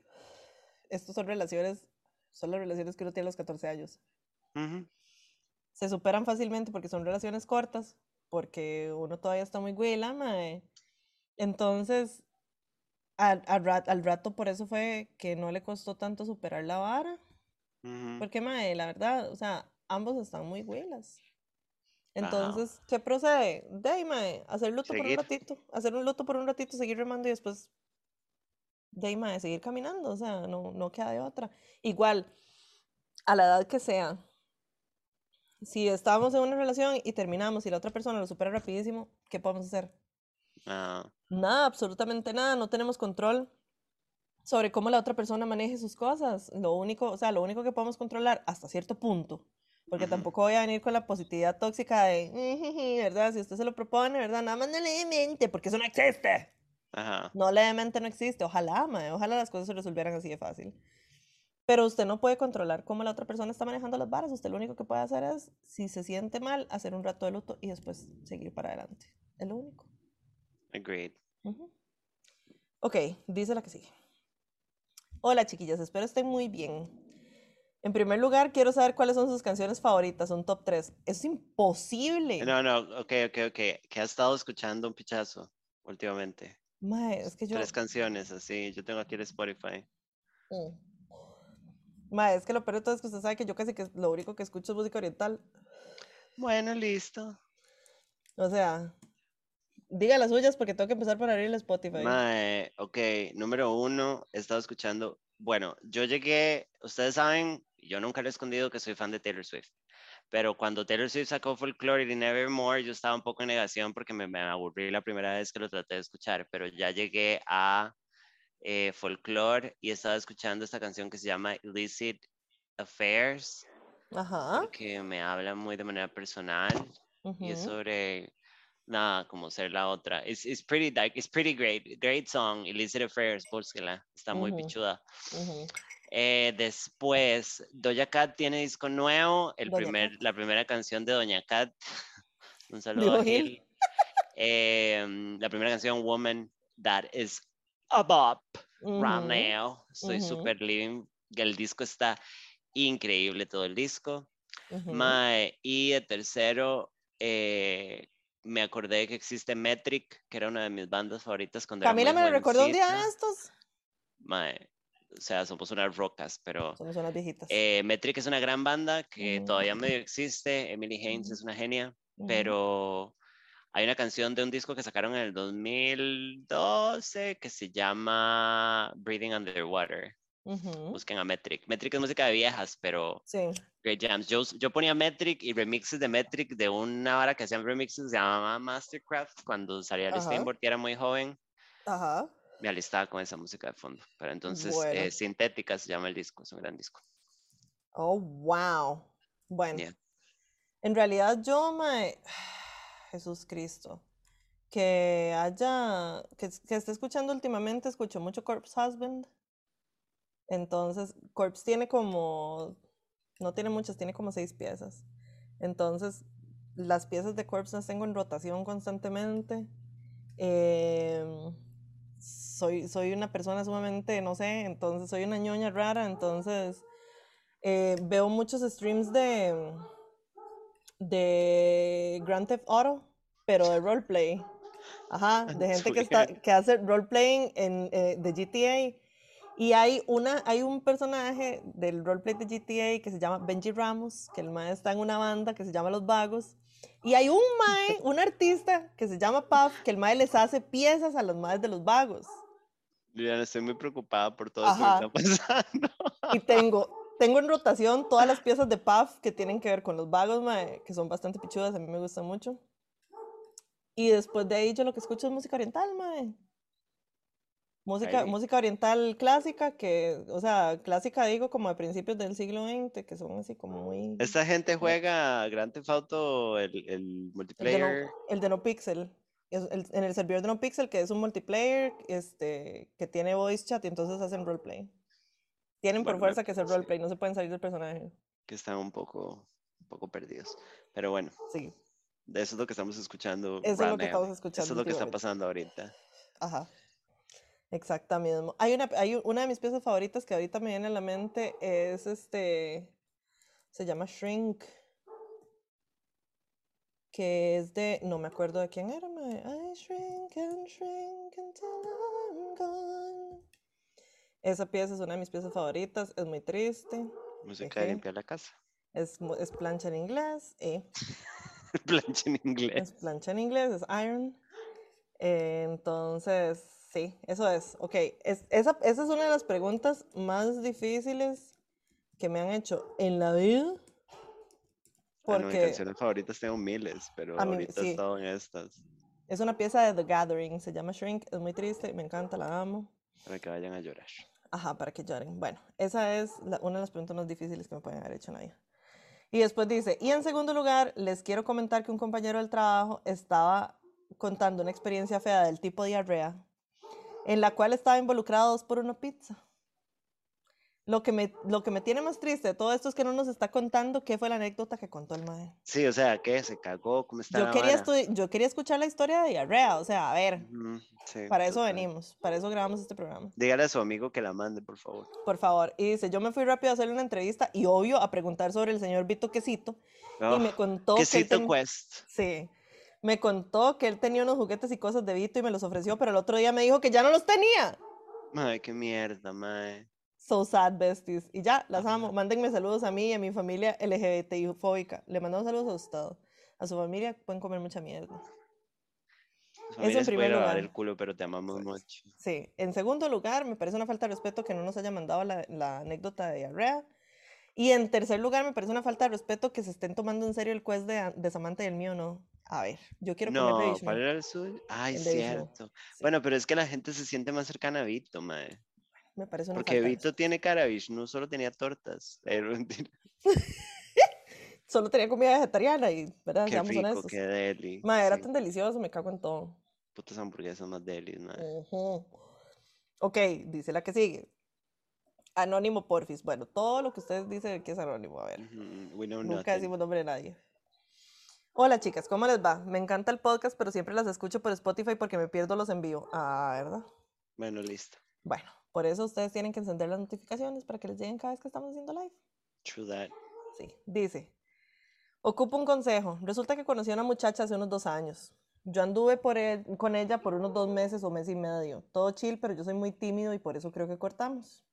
Estos son relaciones, son las relaciones que uno tiene a los 14 años. Se superan fácilmente porque son relaciones cortas, porque uno todavía está muy güila, mae. Entonces, al, al rat- al rato por eso fue que no le costó tanto superar la vara. Ujú. Porque, mae, la verdad, o sea, ambos están muy güilas. Entonces, ¿qué procede? De ahí, mae, hacer luto por un Seguir. ratito, hacer un luto por un ratito, seguir remando y después, de ahí, mae, seguir caminando, o sea, no, no queda de otra. Igual, a la edad que sea, si estábamos en una relación y terminamos y la otra persona lo supera rapidísimo, ¿qué podemos hacer? Ah, Nada, absolutamente nada, no tenemos control sobre cómo la otra persona maneje sus cosas. Lo único, o sea, lo único que podemos controlar hasta cierto punto, porque tampoco voy a venir con la positividad tóxica de, ¿verdad? Si usted se lo propone, ¿verdad? Nada más no le dé mente, porque eso no existe. Ajá. No, levemente no existe. Ojalá, mae, ojalá las cosas se resolvieran así de fácil. Pero usted no puede controlar cómo la otra persona está manejando las varas. Usted lo único que puede hacer es, si se siente mal, hacer un rato de luto y después seguir para adelante. Es lo único. Agreed. Ujú. Ok, dice la que sigue. Hola chiquillas, espero estén muy bien. En primer lugar, quiero saber cuáles son sus canciones favoritas, un top 3. Es imposible. No, no, ok, ok, ok. Que has estado escuchando un pichazo últimamente. Mae, es que yo... Tres canciones, así. Yo tengo aquí el Spotify. Mm. Mae, es que lo peor de todo es que usted sabe que yo casi que lo único que escucho es música oriental. Bueno, listo. O sea, diga las suyas porque tengo que empezar por abrir el Spotify. Mae, ok, número uno, he estado escuchando. Bueno, yo llegué, ustedes saben, yo nunca le he escondido que soy fan de Taylor Swift. Pero cuando Taylor Swift sacó Folklore y Nevermore, yo estaba un poco en negación porque me, me aburrí la primera vez que lo traté de escuchar. Pero ya llegué a eh, Folklore y estaba escuchando esta canción que se llama Illicit Affairs, Ajá. que me habla muy de manera personal y es sobre nada como ser la otra. It's, it's pretty like it's pretty great, great song. Illicit Affairs, búsquela, está muy ujú, pichuda. Eh, después, Doja Cat tiene disco nuevo, el primer, Cat. la primera canción de Doña Cat. Un saludo a Gil. Em, la primera canción, Woman, that is a bop right now. Estoy ujú, súper living. El disco está increíble, todo el disco. Mae, y de tercero, eh, me acordé que existe Metric, que era una de mis bandas favoritas cuando Camila era me lo recordó un día de estos. Mae, o sea, somos unas rocas, pero Somos unas viejitas. eh, Metric es una gran banda que todavía medio existe. Emily Haynes es una genia, pero hay una canción de un disco que sacaron en el 2012 que se llama Breathing Underwater. Ujú. Busquen a Metric. Metric es música de viejas, pero Sí. great jams. Yo, yo ponía Metric y remixes de Metric de una hora que hacían remixes que se llamaba Mastercraft cuando salía el Ajá. Steinborg y era muy joven. Ajá. Me alistaba con esa música de fondo. Pero entonces, Bueno. eh, Sintética se llama el disco, es un gran disco. Oh, wow. Bueno, Yeah. en realidad yo, mae, Jesús Cristo, que haya, que, que esté escuchando últimamente, escucho mucho Corpse Husband. Entonces, Corpse tiene como, no tiene muchas, tiene como seis piezas. Entonces, las piezas de Corpse las tengo en rotación constantemente. Em, soy, soy una persona sumamente, no sé, entonces soy una ñoña rara, entonces eh, veo muchos streams de, de Grand Theft Auto, pero de roleplay. Ajá, de gente que, está, que hace roleplay en, eh, de GTA. Y hay, una, hay un personaje del roleplay de GTA que se llama Benji Ramos, que el mae está en una banda que se llama Los Vagos. Y hay un mae, un artista que se llama Puff, que el mae les hace piezas a los maes de Los Vagos. Liliana, estoy muy preocupada por todo Ajá. esto que está pasando. Y tengo, tengo en rotación todas las piezas de Puff que tienen que ver con los vagos, mae, que son bastante pichudas, a mí me gustan mucho. Y después de ahí yo lo que escucho es música oriental, mae. Música, Ahí. música oriental clásica, que, o sea, clásica digo como de principios del siglo XX, que son así como muy... Esta gente juega Grand Theft Auto, el, el El de, no, multiplayer. el de No Pixel. Es el- en el servidor de No Pixel, que es un multiplayer este, que tiene voice chat y entonces hacen roleplay. Tienen por Bueno, fuerza que hacer roleplay, no se pueden salir del personaje. que están un poco, un poco perdidos. Pero bueno, Sí, eso es lo que estamos escuchando. eso es lo que estamos Eso escuchando. es lo que está pasando ahorita. Ajá. Exactamente. Hay una, hay una de mis piezas favoritas que ahorita me viene a la mente es este, se llama Shrink, que es de, no me acuerdo de quién era. I shrink and shrink until I'm gone. Esa pieza es una de mis piezas favoritas, es muy triste, Música de limpiar la casa. es, es plancha en inglés, y Plancha en inglés. Es plancha en inglés, es iron. Eh, entonces, sí, eso es. Ok, es, esa, esa es una de las preguntas más difíciles que me han hecho en la vida. Ah, no, mis Porque canciones favoritas tengo miles, pero A mí- ahorita he sí. en estas es una pieza de The Gathering, se llama Shrink, es muy triste, me encanta, la amo. para que vayan a llorar. Ajá, para que lloren. Bueno, esa es la- una de las preguntas más difíciles que me pueden haber hecho en la vida. Y después dice, y en segundo lugar, les quiero comentar que un compañero del trabajo estaba contando una experiencia fea del tipo diarrea. En la cual estaba involucrado dos por una pizza. Lo que, me, lo que me tiene más triste de todo esto es que no nos está contando qué fue la anécdota que contó el mae. Sí, o sea, ¿qué? ¿Se cagó? ¿Cómo está Yo la quería, yo quería escuchar la historia de diarrea, o sea, a ver, sí, para eso total. venimos, para eso grabamos este programa. Dígale a su amigo que la mande, por favor. Por favor. Y dice, yo me fui rápido a hacerle una entrevista y obvio a preguntar sobre el señor Vito Quesito. y me Oh, contó que quesito ten- Quest. Sí. Me contó que él tenía unos juguetes y cosas de Vito y me los ofreció, pero el otro día me dijo que ya no los tenía. Ay, qué mierda, mae. So sad, besties. Y ya, las amo. Mándenme saludos a mí y a mi familia LGBTI fóbica. Le mandamos saludos a usted. A su familia pueden comer mucha mierda. Familia en primer lugar. el culo, pero te amamos mucho. Sí. En segundo lugar, me parece una falta de respeto que no nos haya mandado la, la anécdota de diarrea. Y en tercer lugar, me parece una falta de respeto que se estén tomando en serio el quest de, de Samantha y el mío, no. A ver, yo quiero comer No, de. ¿cuál era el suyo? Ay, El cierto. sí. Bueno, pero es que la gente se siente más cercana a Vito, mae. Me parece una Porque Vito tiene cara, Vishnu solo tenía tortas. Mentira. Solo tenía comida vegetariana y, ¿verdad? Qué Seamos rico, honestos. qué deli. Era sí. tan delicioso, me cago en todo. Putas hamburguesas más delis, mae. Ujú. Ok, dice la que sigue. Anónimo Porfis. Bueno, todo lo que ustedes dicen que es anónimo, a ver. We know Nunca nothing. decimos nombre de nadie. Hola chicas, ¿cómo les va? Me encanta el podcast, pero siempre las escucho por Spotify porque me pierdo los en vivo. Ah, ¿verdad? Bueno, listo. Bueno, por eso ustedes tienen que encender las notificaciones para que les lleguen cada vez que estamos haciendo live. True that. Sí, dice. Ocupo un consejo. Resulta que conocí a una muchacha hace unos dos años. Yo anduve por el- con ella por unos dos meses o mes y medio. Todo chill, pero yo soy muy tímido y por eso creo que cortamos.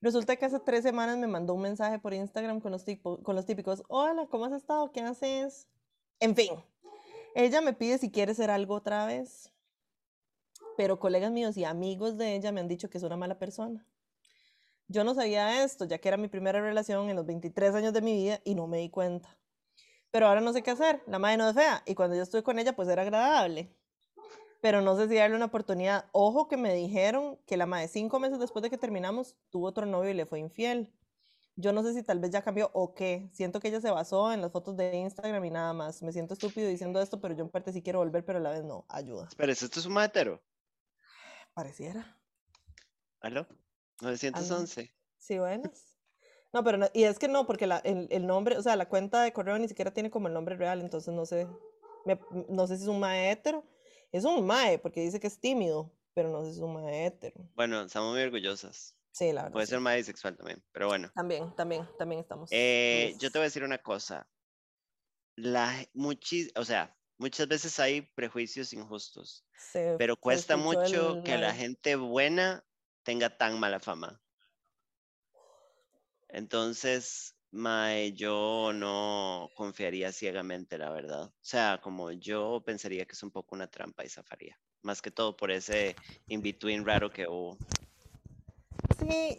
Resulta que hace tres semanas me mandó un mensaje por Instagram con los, tipo- con los típicos, hola, ¿cómo has estado? ¿Qué haces? En fin, ella me pide si quiere ser algo otra vez. Pero colegas míos y amigos de ella me han dicho que es una mala persona. Yo no sabía esto, ya que era mi primera relación en los 23 años de mi vida y no me di cuenta. Pero ahora no sé qué hacer. La madre no es fea y cuando yo estuve con ella pues era agradable. Pero no sé si darle una oportunidad. Ojo que me dijeron que la madre cinco meses después de que terminamos tuvo otro novio y le fue infiel. Yo no sé si tal vez ya cambió o qué. Siento que ella se basó en las fotos de Instagram y nada más. Me siento estúpido diciendo esto, pero yo en parte sí quiero volver, pero a la vez no. Ayuda. Espera, ¿esto es un matero? Pareciera. ¿Aló? 911. Sí, buenas. No, pero no- y es que no, porque la- el, el nombre, o sea, la cuenta de correo ni siquiera tiene como el nombre real, entonces no sé, me- no sé si es un mae. Es un mae, porque dice que es tímido, pero no sé si es un mae. Bueno, estamos muy orgullosas. Sí, la verdad. Puede sí. ser más bisexual también, pero bueno. También, también, también estamos. Eh, yo te voy a decir una cosa. La, muchis, o sea, muchas veces hay prejuicios injustos, se- pero cuesta mucho el que la gente buena tenga tan mala fama. Entonces, mae, yo no confiaría ciegamente, la verdad. O sea, como yo pensaría que es un poco una trampa y zafaría. Más que todo por ese in-between raro que hubo.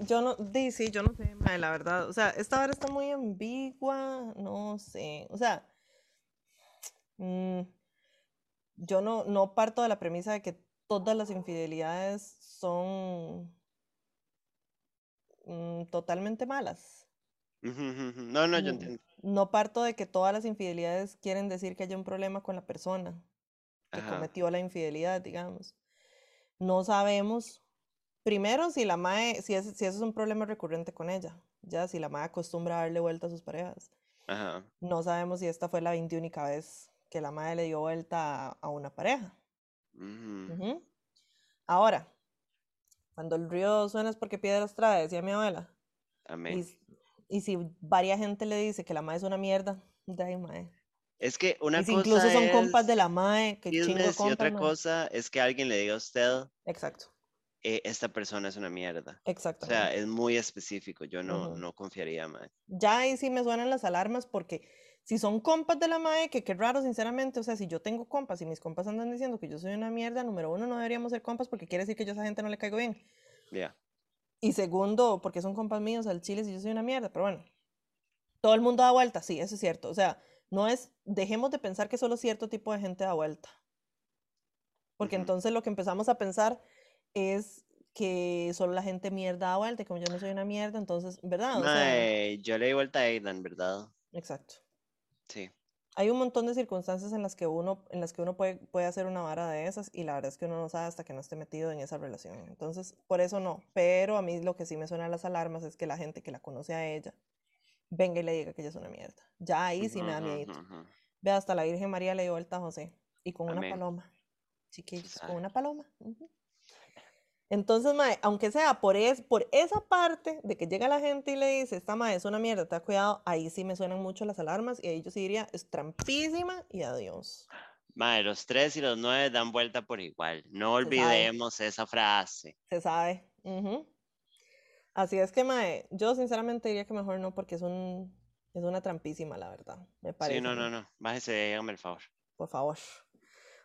Yo no, di, sí, yo no sé, la verdad. O sea, esta hora está muy ambigua, no sé. O sea, mm, yo no, no parto de la premisa de que todas las infidelidades son mm, totalmente malas. No, no, yo Mm, entiendo. No parto de que todas las infidelidades quieren decir que haya un problema con la persona que Ajá. cometió la infidelidad, digamos. No sabemos, primero, si la mae, si, es, si eso es un problema recurrente con ella, ya, si la mae acostumbra a darle vuelta a sus parejas. Ajá. No sabemos si esta fue la 21 vez que la mae le dio vuelta a, a una pareja. ujú. Ujú. Ahora, cuando el río suena es porque piedras trae, decía mi abuela. Y, Amén. s- y si varia gente le dice que la mae es una mierda, ahí, mae. Es que una Y si cosa incluso son compas de es la mae, que chingo chismes y otra mae. cosa es que alguien le diga a usted, Exacto, "Eh, esta persona es una mierda. O sea, es muy específico. Yo no, Ujú. no confiaría más. Ya ahí sí me suenan las alarmas porque si son compas de la mae, que qué raro, sinceramente, o sea, si yo tengo compas y mis compas andan diciendo que yo soy una mierda, número uno, no deberíamos ser compas porque quiere decir que yo a esa gente no le caigo bien. Ya. Y segundo, porque son compas míos al chile si yo soy una mierda, pero bueno. Todo el mundo da vuelta, sí, eso es cierto. O sea, no es, dejemos de pensar que solo cierto tipo de gente da vuelta. Porque entonces lo que empezamos a pensar es que solo la gente mierda da vuelta, como yo no soy una mierda, entonces, ¿verdad? O sea, yo le di vuelta a Aidan, ¿verdad? exacto. Sí. hay un montón de circunstancias en las que uno, en las que uno puede, puede hacer una vara de esas y la verdad es que uno no sabe hasta que no esté metido en esa relación. Entonces, por eso no. Pero a mí lo que sí me suena a las alarmas es que la gente que la conoce a ella venga y le diga que ella es una mierda. Ya ahí sí me da miedo. Ve, hasta la Virgen María le dio vuelta a José. Y con una paloma. Chiquillos, con una paloma. Entonces, mae, aunque sea por, es, por esa parte de que llega la gente y le dice, esta mae es una mierda, te da cuidado, ahí sí me suenan mucho las alarmas y ahí yo sí diría, es trampísima y adiós. Mae, los tres y los nueve dan vuelta por igual. No olvidemos esa frase. Se sabe. Así es que, mae, yo sinceramente diría que mejor no porque es un es una trampísima, la verdad, me parece. Sí, no, no, no. Bájese, hágame el favor. Por favor.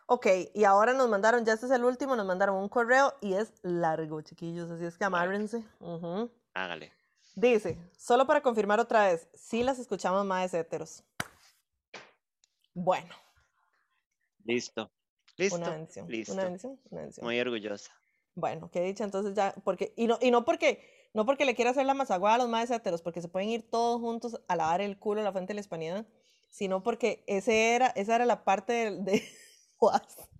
Ok, y ahora nos mandaron, ya este es el último, nos mandaron un correo y es largo, chiquillos, así es que amárrense. Hágale. Dice, solo para confirmar otra vez, sí las escuchamos más heteros. Bueno, Listo. Listo. una bendición. Listo. Una bendición, una bendición. Muy orgullosa. Bueno, qué dicha, entonces ya, porque, y no, y no porque, no porque le quiera hacer la mazaguada a los más heteros, porque se pueden ir todos juntos a lavar el culo a la fuente de la hispanidad, sino porque ese era, esa era la parte del- de,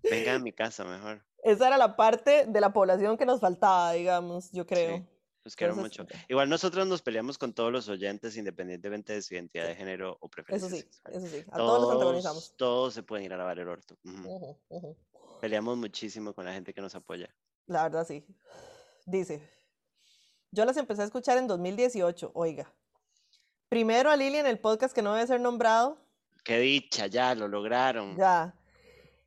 Venga a mi casa mejor. esa era la parte de la población que nos faltaba, digamos, yo creo. Los quiero Entonces, mucho. Igual nosotros nos peleamos con todos los oyentes independientemente de su identidad de género o preferencia Eso sí, sexual. eso sí, a todos los antagonizamos. Todos, todos se pueden ir a lavar el orto. Peleamos muchísimo con la gente que nos apoya. La verdad sí. Dice, yo las empecé a escuchar en 2018, oiga. Primero a Lili en el podcast que no debe ser nombrado, Qué dicha, ya lo lograron. ya.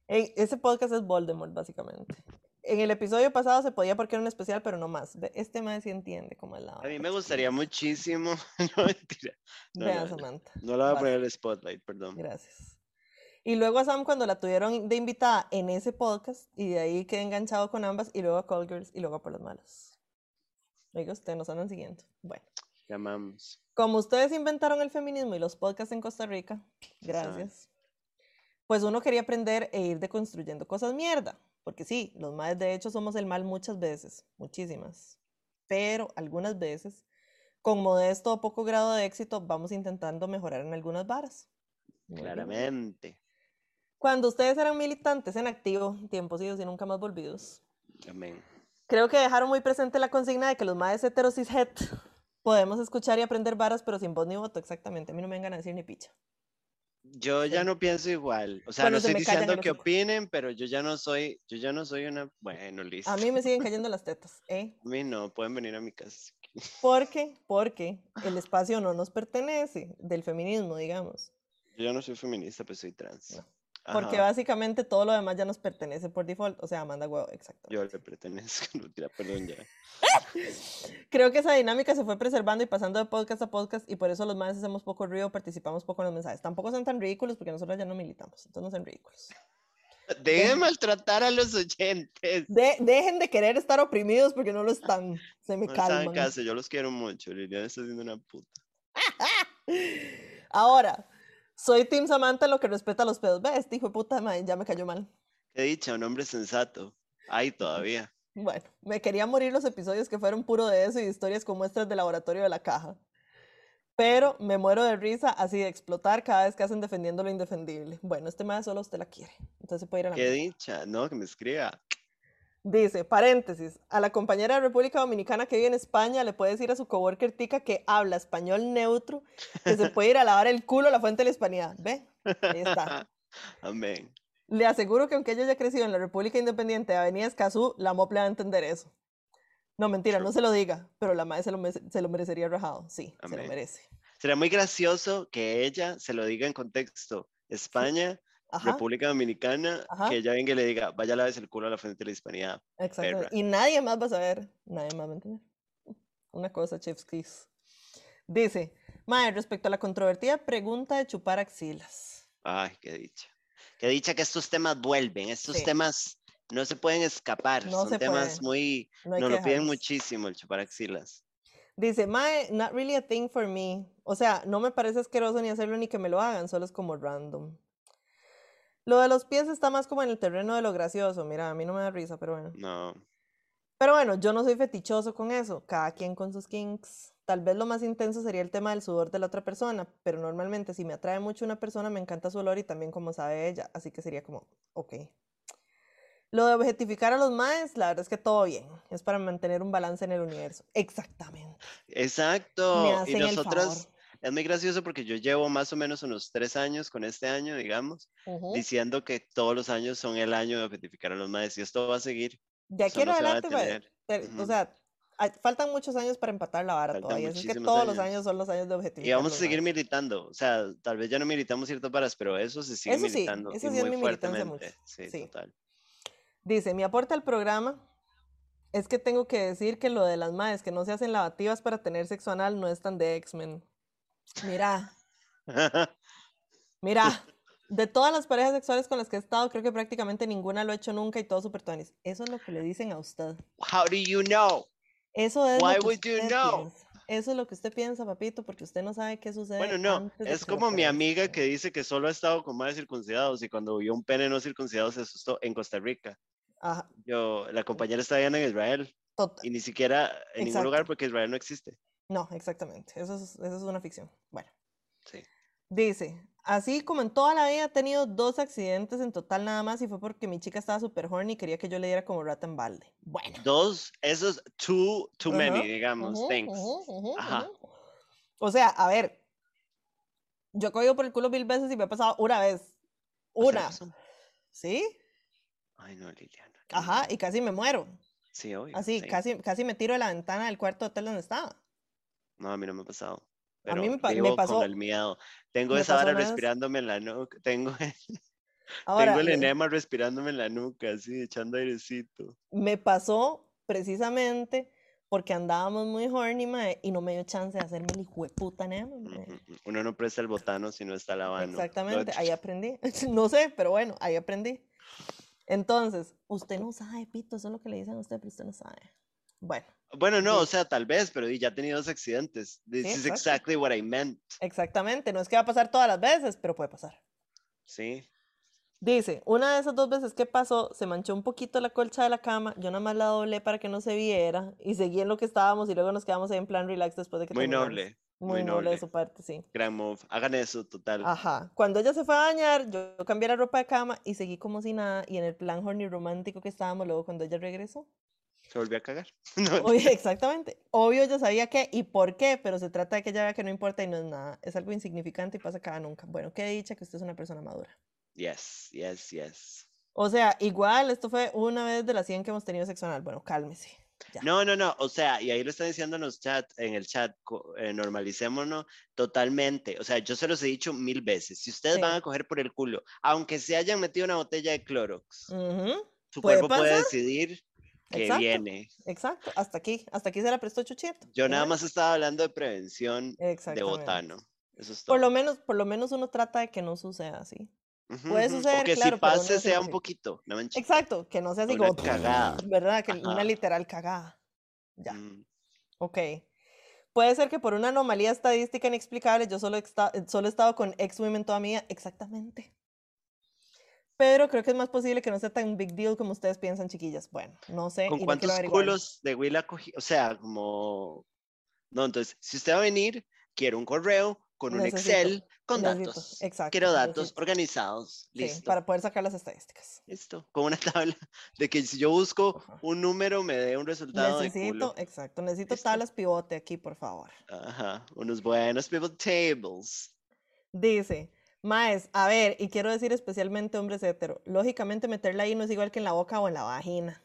Ese podcast es Voldemort, básicamente. En el episodio pasado se podía porque era un especial, pero no más. Este más sí entiende cómo es la A mí me gustaría muchísimo. No, mentira. No, Vean, no, no. Samantha. No le voy a poner el spotlight, perdón. Gracias. Y luego a Sam cuando la tuvieron de invitada en ese podcast y de ahí quedé enganchado con ambas y luego a Call Girls y luego a Por las Malas. Oiga, ustedes nos andan siguiendo. Bueno. Llamamos. Como ustedes inventaron el feminismo y los podcasts en Costa Rica, gracias. Pues uno quería aprender e ir deconstruyendo cosas mierda. Porque sí, los males de hecho somos el mal muchas veces, muchísimas. Pero algunas veces, con modesto o poco grado de éxito, vamos intentando mejorar en algunas varas. Claramente. Cuando ustedes eran militantes en activo, tiempos idos y nunca más volvidos, Amén. creo que dejaron muy presente la consigna de que los maes heteros cishet podemos escuchar y aprender varas, pero sin voz ni voto, exactamente. A mí no me vengan a decir ni picha. Yo ya no pienso igual. O sea, Bueno, no se estoy diciendo que opinen, pero yo ya no soy, yo ya no soy una. Bueno, listo. A mí me siguen cayendo las tetas, ¿eh? A mí no, pueden venir a mi casa. Porque, porque el espacio no nos pertenece del feminismo, digamos. Yo ya no soy feminista, pues soy trans. No. Porque Ajá, básicamente todo lo demás ya nos pertenece por default. O sea, manda huevo, exacto. Yo le pertenezco, no tira, perdón ya. Creo que esa dinámica se fue preservando y pasando de podcast a podcast y por eso los más hacemos poco ruido, participamos poco en los mensajes. Tampoco son tan ridículos porque nosotros ya no militamos, entonces no son ridículos. Dejen de maltratar a los oyentes. De- dejen de querer estar oprimidos porque no lo están. Se me No calman. casa, yo los quiero mucho. Liliana está haciendo una puta. Ahora, soy Team Samantha en lo que respeta a los pedos. Ve, este hijo de puta mae, ya me cayó mal. Qué dicha, un hombre sensato. Ay, todavía. Bueno, me quería morir los episodios que fueron puro de eso y historias con muestras de laboratorio de la caja. Pero me muero de risa así de explotar cada vez que hacen defendiendo lo indefendible. Bueno, este mae solo usted la quiere. Entonces se puede ir a la Qué dicha. No, que me escriba. Dice, paréntesis, a la compañera de República Dominicana que vive en España le puede decir a su coworker tica que habla español neutro que se puede ir a lavar el culo a la fuente de la hispanidad. ¿Ve? Ahí está. Amén. Le aseguro que aunque ella haya crecido en la República Independiente de Avenida Escazú, la MOP le va a entender eso. No, mentira, no se lo diga, pero la madre se lo, mere- se lo merecería rajado. Sí, se lo merece. Será muy gracioso que ella se lo diga en contexto. España, Ajá, República Dominicana, Ajá. que ella venga y le diga, vaya a lavarse el culo a la frente de la hispanidad. exactamente. perra. Y nadie más va a saber, nadie más va a entender. Una cosa, Chef's Kiss. Dice, Mae, respecto a la controvertida pregunta de chupar axilas. Ay, qué dicha. Qué dicha que estos temas vuelven. Estos Sí. temas no se pueden escapar. No Son temas puede. muy... No Nos lo piden muchísimo el chupar axilas. Dice, Mae, not really a thing for me. O sea, no me parece asqueroso ni hacerlo ni que me lo hagan, solo es como random. Lo de los pies está más como en el terreno de lo gracioso. Mira, a mí no me da risa, pero bueno. No. Pero bueno, yo no soy fetichoso con eso. Cada quien con sus kinks. Tal vez lo más intenso sería el tema del sudor de la otra persona, pero normalmente si me atrae mucho una persona me encanta su olor y también como sabe ella, así que sería como, ok. Lo de objetificar a los maes, la verdad es que todo bien, es para mantener un balance en el universo. Exactamente. Me Exacto. Y el favor. Es muy gracioso porque yo llevo más o menos unos tres años con este año, digamos, diciendo que todos los años son el año de objetificar a los maes y esto va a seguir. De aquí en va a adelante, te- o sea, faltan muchos años para empatar la vara Faltan todavía. es que todos los años. son los años de Y objetificar vamos a seguir maes. militando. O sea, tal vez ya no militamos ciertas varas, pero eso se sigue Eso sí, militando eso y sí muy militancia mucho. fuertemente. Sí, Sí. total. Dice, mi aporte al programa es que tengo que decir que lo de las maes que no se hacen lavativas para tener sexo anal no es tan de X-Men. Mira, mira, de todas las parejas sexuales con las que he estado, creo que prácticamente ninguna lo ha hecho nunca y todos super tuanis. Eso es lo que le dicen a usted. How do you know? Eso es Why lo que would you know? piensa. Eso es lo que usted piensa, papito, porque usted no sabe qué sucede. Bueno, no, antes es como mi amiga que dice que solo ha estado con madres circuncidados y cuando vio un pene no circuncidado se asustó en Costa Rica. Ajá, Yo, la compañera está viviendo en Israel total. y ni siquiera en ningún lugar porque Israel no existe. No, exactamente. Eso es, eso es una ficción. Bueno. Sí. Dice, así como en toda la vida he tenido dos accidentes en total nada más y fue porque mi chica estaba super horny y quería que yo le diera como rata en balde. Bueno. Dos, esos too, too many, digamos, thanks. Ajá. O sea, a ver, yo he cogido por el culo mil veces y me ha pasado una vez. ¿O sea, Una. ¿Sí? Ay, no, Liliana. Ajá, y casi me muero. Sí, obvio. Así, sí. casi, casi me tiro de la ventana del cuarto hotel donde estaba. No, a mí no me ha pasado. A mí Pero me pa- me vivo pasó- con el miedo. Tengo me esa vara respirándome en la nuca. Tengo, Ahora, tengo el me- enema respirándome en la nuca, así, echando airecito. me pasó precisamente porque andábamos muy horny, mae, y no me dio chance de hacerme el hijo de puta enema. Uno no presta el botano si no está lavando. Exactamente, ahí aprendí. No sé, pero bueno, ahí aprendí. Entonces, usted no sabe, Pito, eso es lo que le dicen a usted, pero usted no sabe. Bueno, Bueno, no, o sea, tal vez, pero ya he tenido dos accidentes. This Sí, is exacto. exactly what I meant. exactamente, no es que va a pasar todas las veces, pero puede pasar. Sí. Dice, una de esas dos veces que pasó, se manchó un poquito la colcha de la cama, yo nada más la doblé para que no se viera y seguí en lo que estábamos y luego nos quedamos ahí en plan relax después de que Muy terminamos. noble. Muy, muy noble de noble. su parte, sí. Gran move. Hagan eso, total. Ajá. Cuando ella se fue a bañar, yo cambié la ropa de cama y seguí como si nada. Y en el plan horny romántico que estábamos, luego cuando ella regresó. Se volvió a cagar. No, exactamente. Obvio, yo sabía qué y por qué, pero se trata de que ella vea que no importa y no es nada. Es algo insignificante y pasa cada nunca. Bueno, qué dicha que usted es una persona madura. Yes, yes, yes. O sea, igual, esto fue una vez de las 100 que hemos tenido sexo anal. Bueno, cálmese. Ya. No, no, no, o sea, y ahí lo están diciendo en los chat, en el chat, eh, normalicémonos totalmente. O sea, yo se los he dicho mil veces. Si ustedes Sí. van a coger por el culo, aunque se hayan metido una botella de Clorox, Ujú, su ¿puede cuerpo puede pasar? decidir que Exacto. viene. Exacto. Hasta aquí. Hasta aquí se la prestó Chuchito. Yo nada más estaba hablando de prevención de botano. Eso es Por todo. lo menos, por lo menos uno trata de que no suceda así. Puede suceder, O que claro, si no pase sea un poquito, no manches. Exacto, que no sea así Una como, cagada. ¿verdad? Que una literal cagada. Ya, Mm, ok. Puede ser que por una anomalía estadística inexplicable yo solo, solo he estado con ex-women toda mi vida. Exactamente. Pero creo que es más posible que no sea tan big deal como ustedes piensan, chiquillas. Bueno, no sé. ¿Con y no cuántos averiguar. culos de Will cogido? O sea, como... No, entonces, si usted va a venir, quiero un correo con un Necesito, Excel con necesito, datos. exacto, Quiero datos necesito. organizados. Sí, Listo. para poder sacar las estadísticas. Listo. Con una tabla de que si yo busco Ajá. un número me dé un resultado de Necesito, culo. exacto, necesito Listo. tablas pivote aquí, por favor. Ajá. Unos buenos pivot tables. Dice, Maes, a ver, y quiero decir especialmente hombres hetero, lógicamente meterla ahí no es igual que en la boca o en la vagina.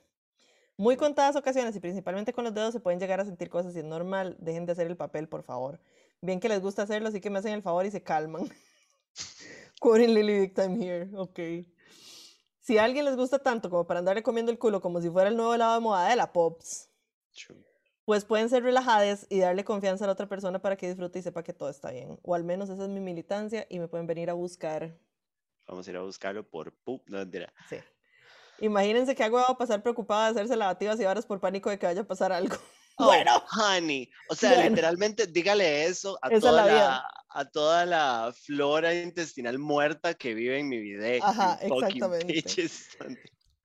Muy contadas ocasiones y principalmente con los dedos se pueden llegar a sentir cosas y es normal, dejen de hacer el papel, por favor. Bien que les gusta hacerlo, así que me hacen el favor y se calman. Quoting Lily Big Time here, ok. Si a alguien les gusta tanto como para andarle comiendo el culo como si fuera el nuevo helado de moda de la Pops. Pues pueden ser relajadas y darle confianza a la otra persona para que disfrute y sepa que todo está bien. O al menos esa es mi militancia y me pueden venir a buscar. Vamos a ir a buscarlo por pup. No, mentira. Sí. Imagínense que hago a pasar preocupada de hacerse lavativas y varas por pánico de que vaya a pasar algo. Oh, Bueno. honey. O sea, Bueno. literalmente, dígale eso a toda la la, a toda la flora intestinal muerta que vive en mi vida. Ajá, exactamente.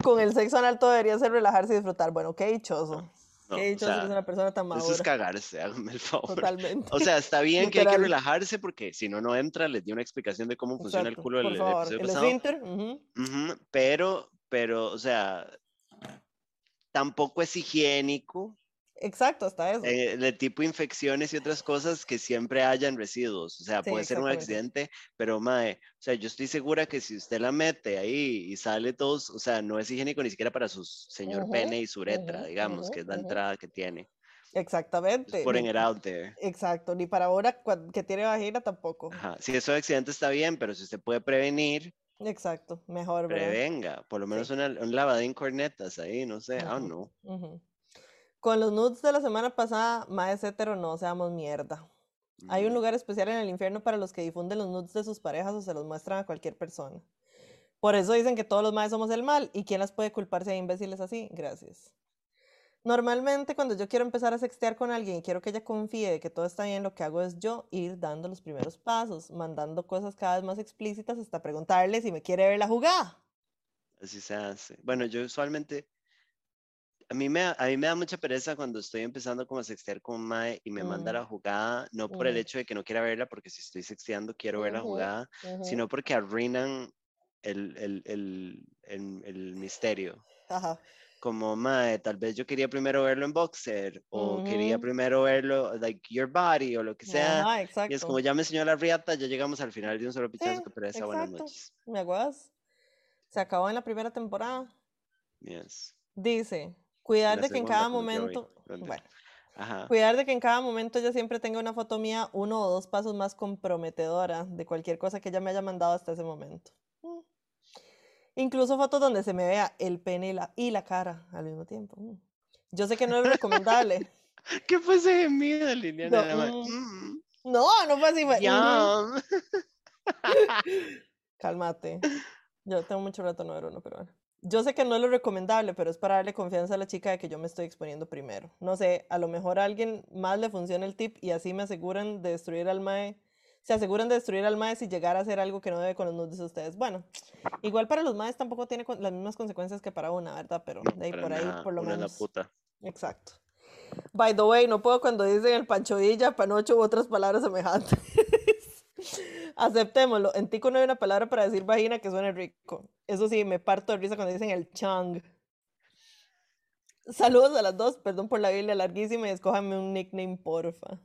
Con el sexo anal todo debería ser relajarse y disfrutar. Bueno, qué dichoso. No, Qué o dichoso sea, una persona tan Eso es madura. cagarse, hágame el favor. Totalmente. O sea, está bien que hay que relajarse porque si no, no entra. Les di una explicación de cómo funciona el Exacto, culo del episodio pasado. esfínter, ujú, Ujú, pero, pero, o sea, tampoco es higiénico Exacto, hasta eso. eh, de tipo infecciones y otras cosas que siempre hayan residuos. O sea, Sí, puede ser un accidente, pero mae, o sea, yo estoy segura que si usted la mete ahí y sale todos, o sea, no es higiénico ni siquiera para su señor Ujú, pene y su uretra, ujú, digamos, ujú, que es la entrada que tiene. Exactamente. Ni- it out there. Exacto, ni para ahora que tiene vagina tampoco. Ajá. Si eso de accidente está bien, pero si usted puede prevenir, Exacto, mejor, ¿verdad? prevenga. Por lo menos Sí. una, un lavadín cornetas ahí, no sé. Ah, Ujú, no. ujú. Con los nudes de la semana pasada, más hetero, no seamos mierda. Hay un Ujú. lugar especial en el infierno para los que difunden los nudes de sus parejas o se los muestran a cualquier persona. Por eso dicen que todos los maes somos el mal. ¿Y quién las puede culpar si hay imbéciles así? Gracias. Normalmente cuando yo quiero empezar a sextear con alguien y quiero que ella confíe de que todo está bien, lo que hago es yo ir dando los primeros pasos, mandando cosas cada vez más explícitas hasta preguntarle si me quiere ver la jugada. Así se hace. Bueno, yo usualmente, a mí me, da- a mí me da mucha pereza cuando estoy empezando como a sextear con Mae y me manda Mm, la jugada, no por el ujú, hecho de que no quiera verla, porque si estoy sexteando quiero ver la jugada, sino porque arruinan el, el, el, el, misterio. Ajá. Como, Mae, tal vez yo quería primero verlo en boxer, o quería ujú, primero verlo, like, your body, o lo que sea. Ajá, Y es como ya me enseñó la riata, ya llegamos al final de un solo pichazo, que pereza, buenas noches. ¿Me aguas? Se acabó en la primera temporada. Yes. Dice, cuidar de que en cada momento, ¿Dónde? bueno, Ajá. cuidar de que en cada momento ella siempre tenga una foto mía uno o dos pasos más comprometedora de cualquier cosa que ella me haya mandado hasta ese momento. Mm. Incluso fotos donde se me vea el pene y la, y la cara al mismo tiempo. Mm. Yo sé que no es recomendable. ¿Qué fue ese gemido, Liliana? No, mm, "Mm, no, no fue así. Fue, ujú. yum". Cálmate. Yo tengo mucho rato no ver uno, pero bueno. Yo sé que no es lo recomendable, pero es para darle confianza a la chica de que yo me estoy exponiendo primero. No sé, a lo mejor a alguien más le funciona el tip y así me aseguran de destruir al mae. Se aseguran de destruir al mae si llegara a hacer algo que no debe con los nudes de ustedes. Bueno, igual para los maes tampoco tiene las mismas consecuencias que para una, ¿verdad? Pero de ahí para por ahí, por lo es la menos. puta. Exacto. By the way, no puedo cuando dicen el panchodilla, panocho u otras palabras semejantes. Aceptémoslo. En tico no hay una palabra para decir vagina que suene rico. Eso sí, me parto de risa cuando dicen el chang. Saludos a las dos. Perdón por la Biblia larguísima y escójanme un nickname, porfa.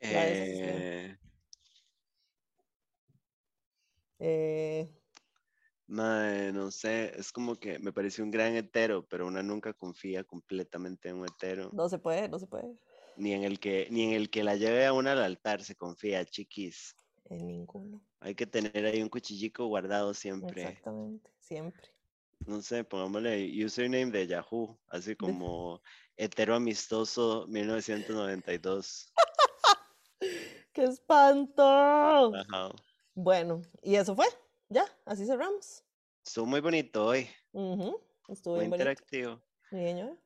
Eh, Eh, mae, no sé, es como que me pareció un gran hetero, pero una nunca confía completamente en un hetero. no se puede, no se puede. Ni en el que, ni en el que la lleve a una al altar se confía, chiquis. En ninguno. Hay que tener ahí un cuchillico guardado siempre. Exactamente. Siempre. No sé, pongámosle username de Yahoo, así como hetero amistoso 1992. ¡Qué espanto! Ajá. Bueno, y eso fue. Ya, así cerramos. Estuvo muy bonito hoy, Ujú, Estuvo muy bien bonito. interactivo. Sí, señor.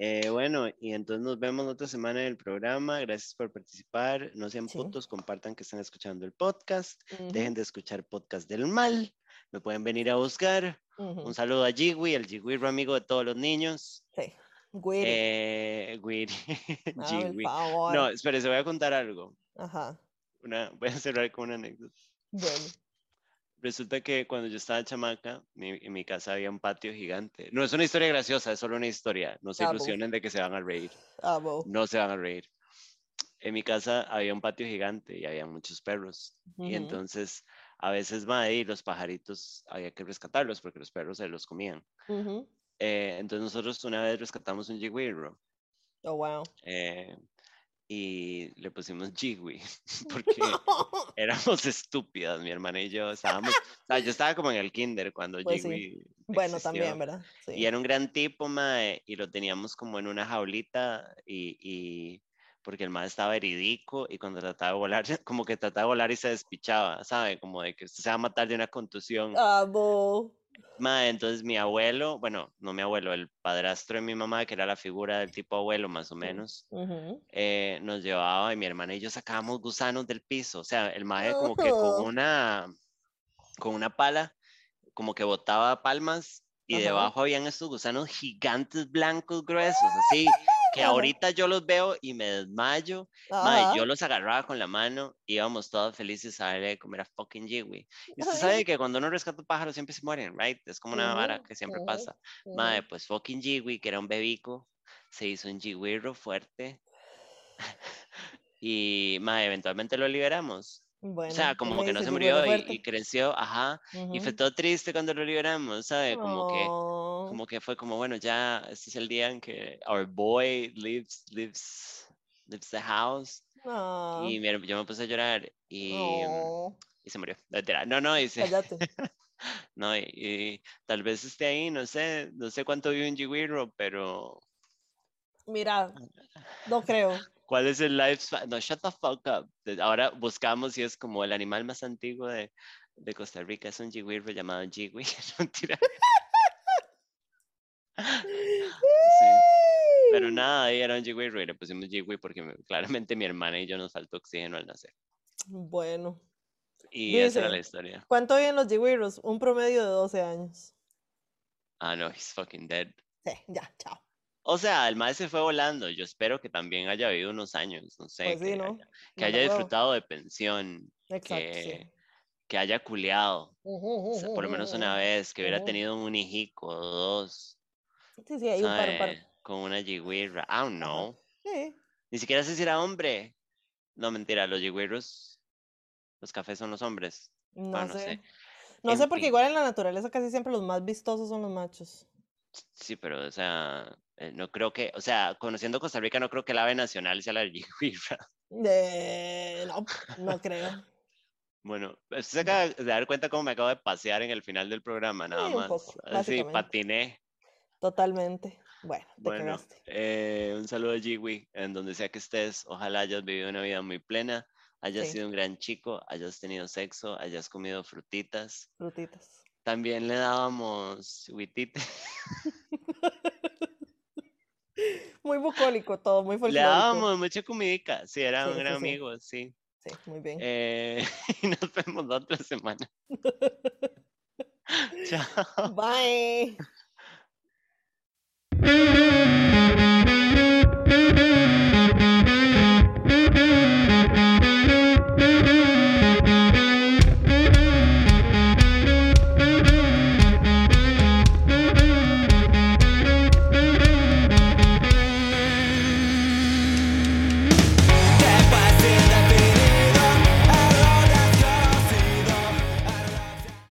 Eh, bueno, y entonces nos vemos la otra semana en el programa. Gracias por participar. No sean Sí. putos, compartan que están escuchando el podcast. Ujú, Dejen de escuchar podcast del mal. Me pueden venir a buscar. ujú. Un saludo a Jigwi, el Jigwirro amigo de todos los niños. Sí. Güiri, Eh, el Jigwi. favor. No, espere, se voy a contar algo. Ajá. Una, voy a cerrar con una anécdota. Bueno. Resulta que cuando yo estaba chamaca, mi- en mi casa había un patio gigante. No es una historia graciosa, es solo una historia. No se Ah, bu. ilusionen de que se van a reír. Ah, bo. No se van a reír. En mi casa había un patio gigante y había muchos perros. Y Ujú. entonces, a veces, y los pajaritos había que rescatarlos porque los perros se los comían. Ujú. Eh, entonces, nosotros una vez rescatamos un jigwirro Oh, wow. eh, y le pusimos jigwi porque éramos estúpidas, mi hermana y yo. Estábamos, o sea, yo estaba como en el kinder cuando Pues sí. jigwi bueno, existió. también, ¿verdad? Sí. Y era un gran tipo, mae, y lo teníamos como en una jaulita y, y porque el mae estaba heridico y cuando trataba de volar, como que trataba de volar y se despichaba, ¿sabe? Como de que usted se va a matar de una contusión. Ah, bo. Mae, entonces mi abuelo, bueno, no mi abuelo, el padrastro de mi mamá, que era la figura del tipo abuelo más o menos, eh, nos llevaba y mi hermana y yo sacábamos gusanos del piso. O sea, el mae como que con Oh. una, con una pala, como que botaba palmas y Ajá. debajo habían estos gusanos gigantes blancos gruesos, así, que Ajá. ahorita yo los veo y me desmayo. Mae, yo los agarraba con la mano, íbamos todos felices a darle de comer a fucking Jiwi. Y usted Ay. sabe que cuando uno rescata pájaros siempre se mueren, right? Es como una vara que siempre pasa. Mae, pues fucking Jiwi, que era un bebico, se hizo un Jiwiro fuerte. y, mae, eventualmente lo liberamos. Bueno, O sea, ¿qué como que no se murió y, y creció, ajá. Y fue todo triste cuando lo liberamos, ¿sabe? Como que, Oh, como que fue como, bueno, ya, este es el día en que our boy leaves, leaves, leaves the house. ah, Y mi her- yo me puse a llorar y, oh, y se murió. No. No, no, y se- no, y, y tal vez esté ahí, no sé, no sé cuánto vive un Jiwiro, pero Mira, no creo. ¿Cuál es el lifespan? No, shut the fuck up. Ahora buscamos si es como el animal más antiguo de, de Costa Rica, es un Jiwiro llamado. No. Sí. Pero nada, ahí era un Jiwiro y le pusimos Jiwi porque me- claramente mi hermana y yo nos faltó oxígeno al nacer. Bueno, Y esa era la historia. ¿cuánto viven los Jigwiros? Un promedio de 12 años. Ah, no, he's fucking dead. Sí, ya, chao. O sea, el maestro se fue volando. Yo espero que también haya vivido unos años, no sé, Pues sí, que, ¿no? haya, que disfrutado de pensión, Exacto, sí. que, que haya culeado, o sea, por lo menos una vez, que hubiera tenido un hijico o dos, Sí, sí, hay un par, un par. Con una yigüirra. I don't Ajá. know. Sí. Ni siquiera sé si era hombre. No, mentira, los yigüirros, los cafés son los hombres. No Bueno, no sé. sé. No En sé, porque fin. igual en la naturaleza casi siempre los más vistosos son los machos. Sí, pero, o sea, eh, no creo que, o sea, conociendo Costa Rica, no creo que el ave nacional sea la yigüirra. Eh, no, no creo. Bueno, usted se acaba de dar cuenta cómo me acabo de pasear en el final del programa, nada Sí, más. poco, Así, básicamente. patiné. Totalmente. Bueno, te Bueno, eh, un saludo a Jiwi, en donde sea que estés. Ojalá hayas vivido una vida muy plena, hayas Sí. sido un gran chico, hayas tenido sexo, hayas comido frutitas. Frutitas. También le dábamos huitite. Muy bucólico todo, muy Le folclórico. dábamos mucha comidica. Sí, era Sí, un gran sí, sí. amigo, sí. Sí, muy bien. Eh, y nos vemos la otra semana. Chao. Bye.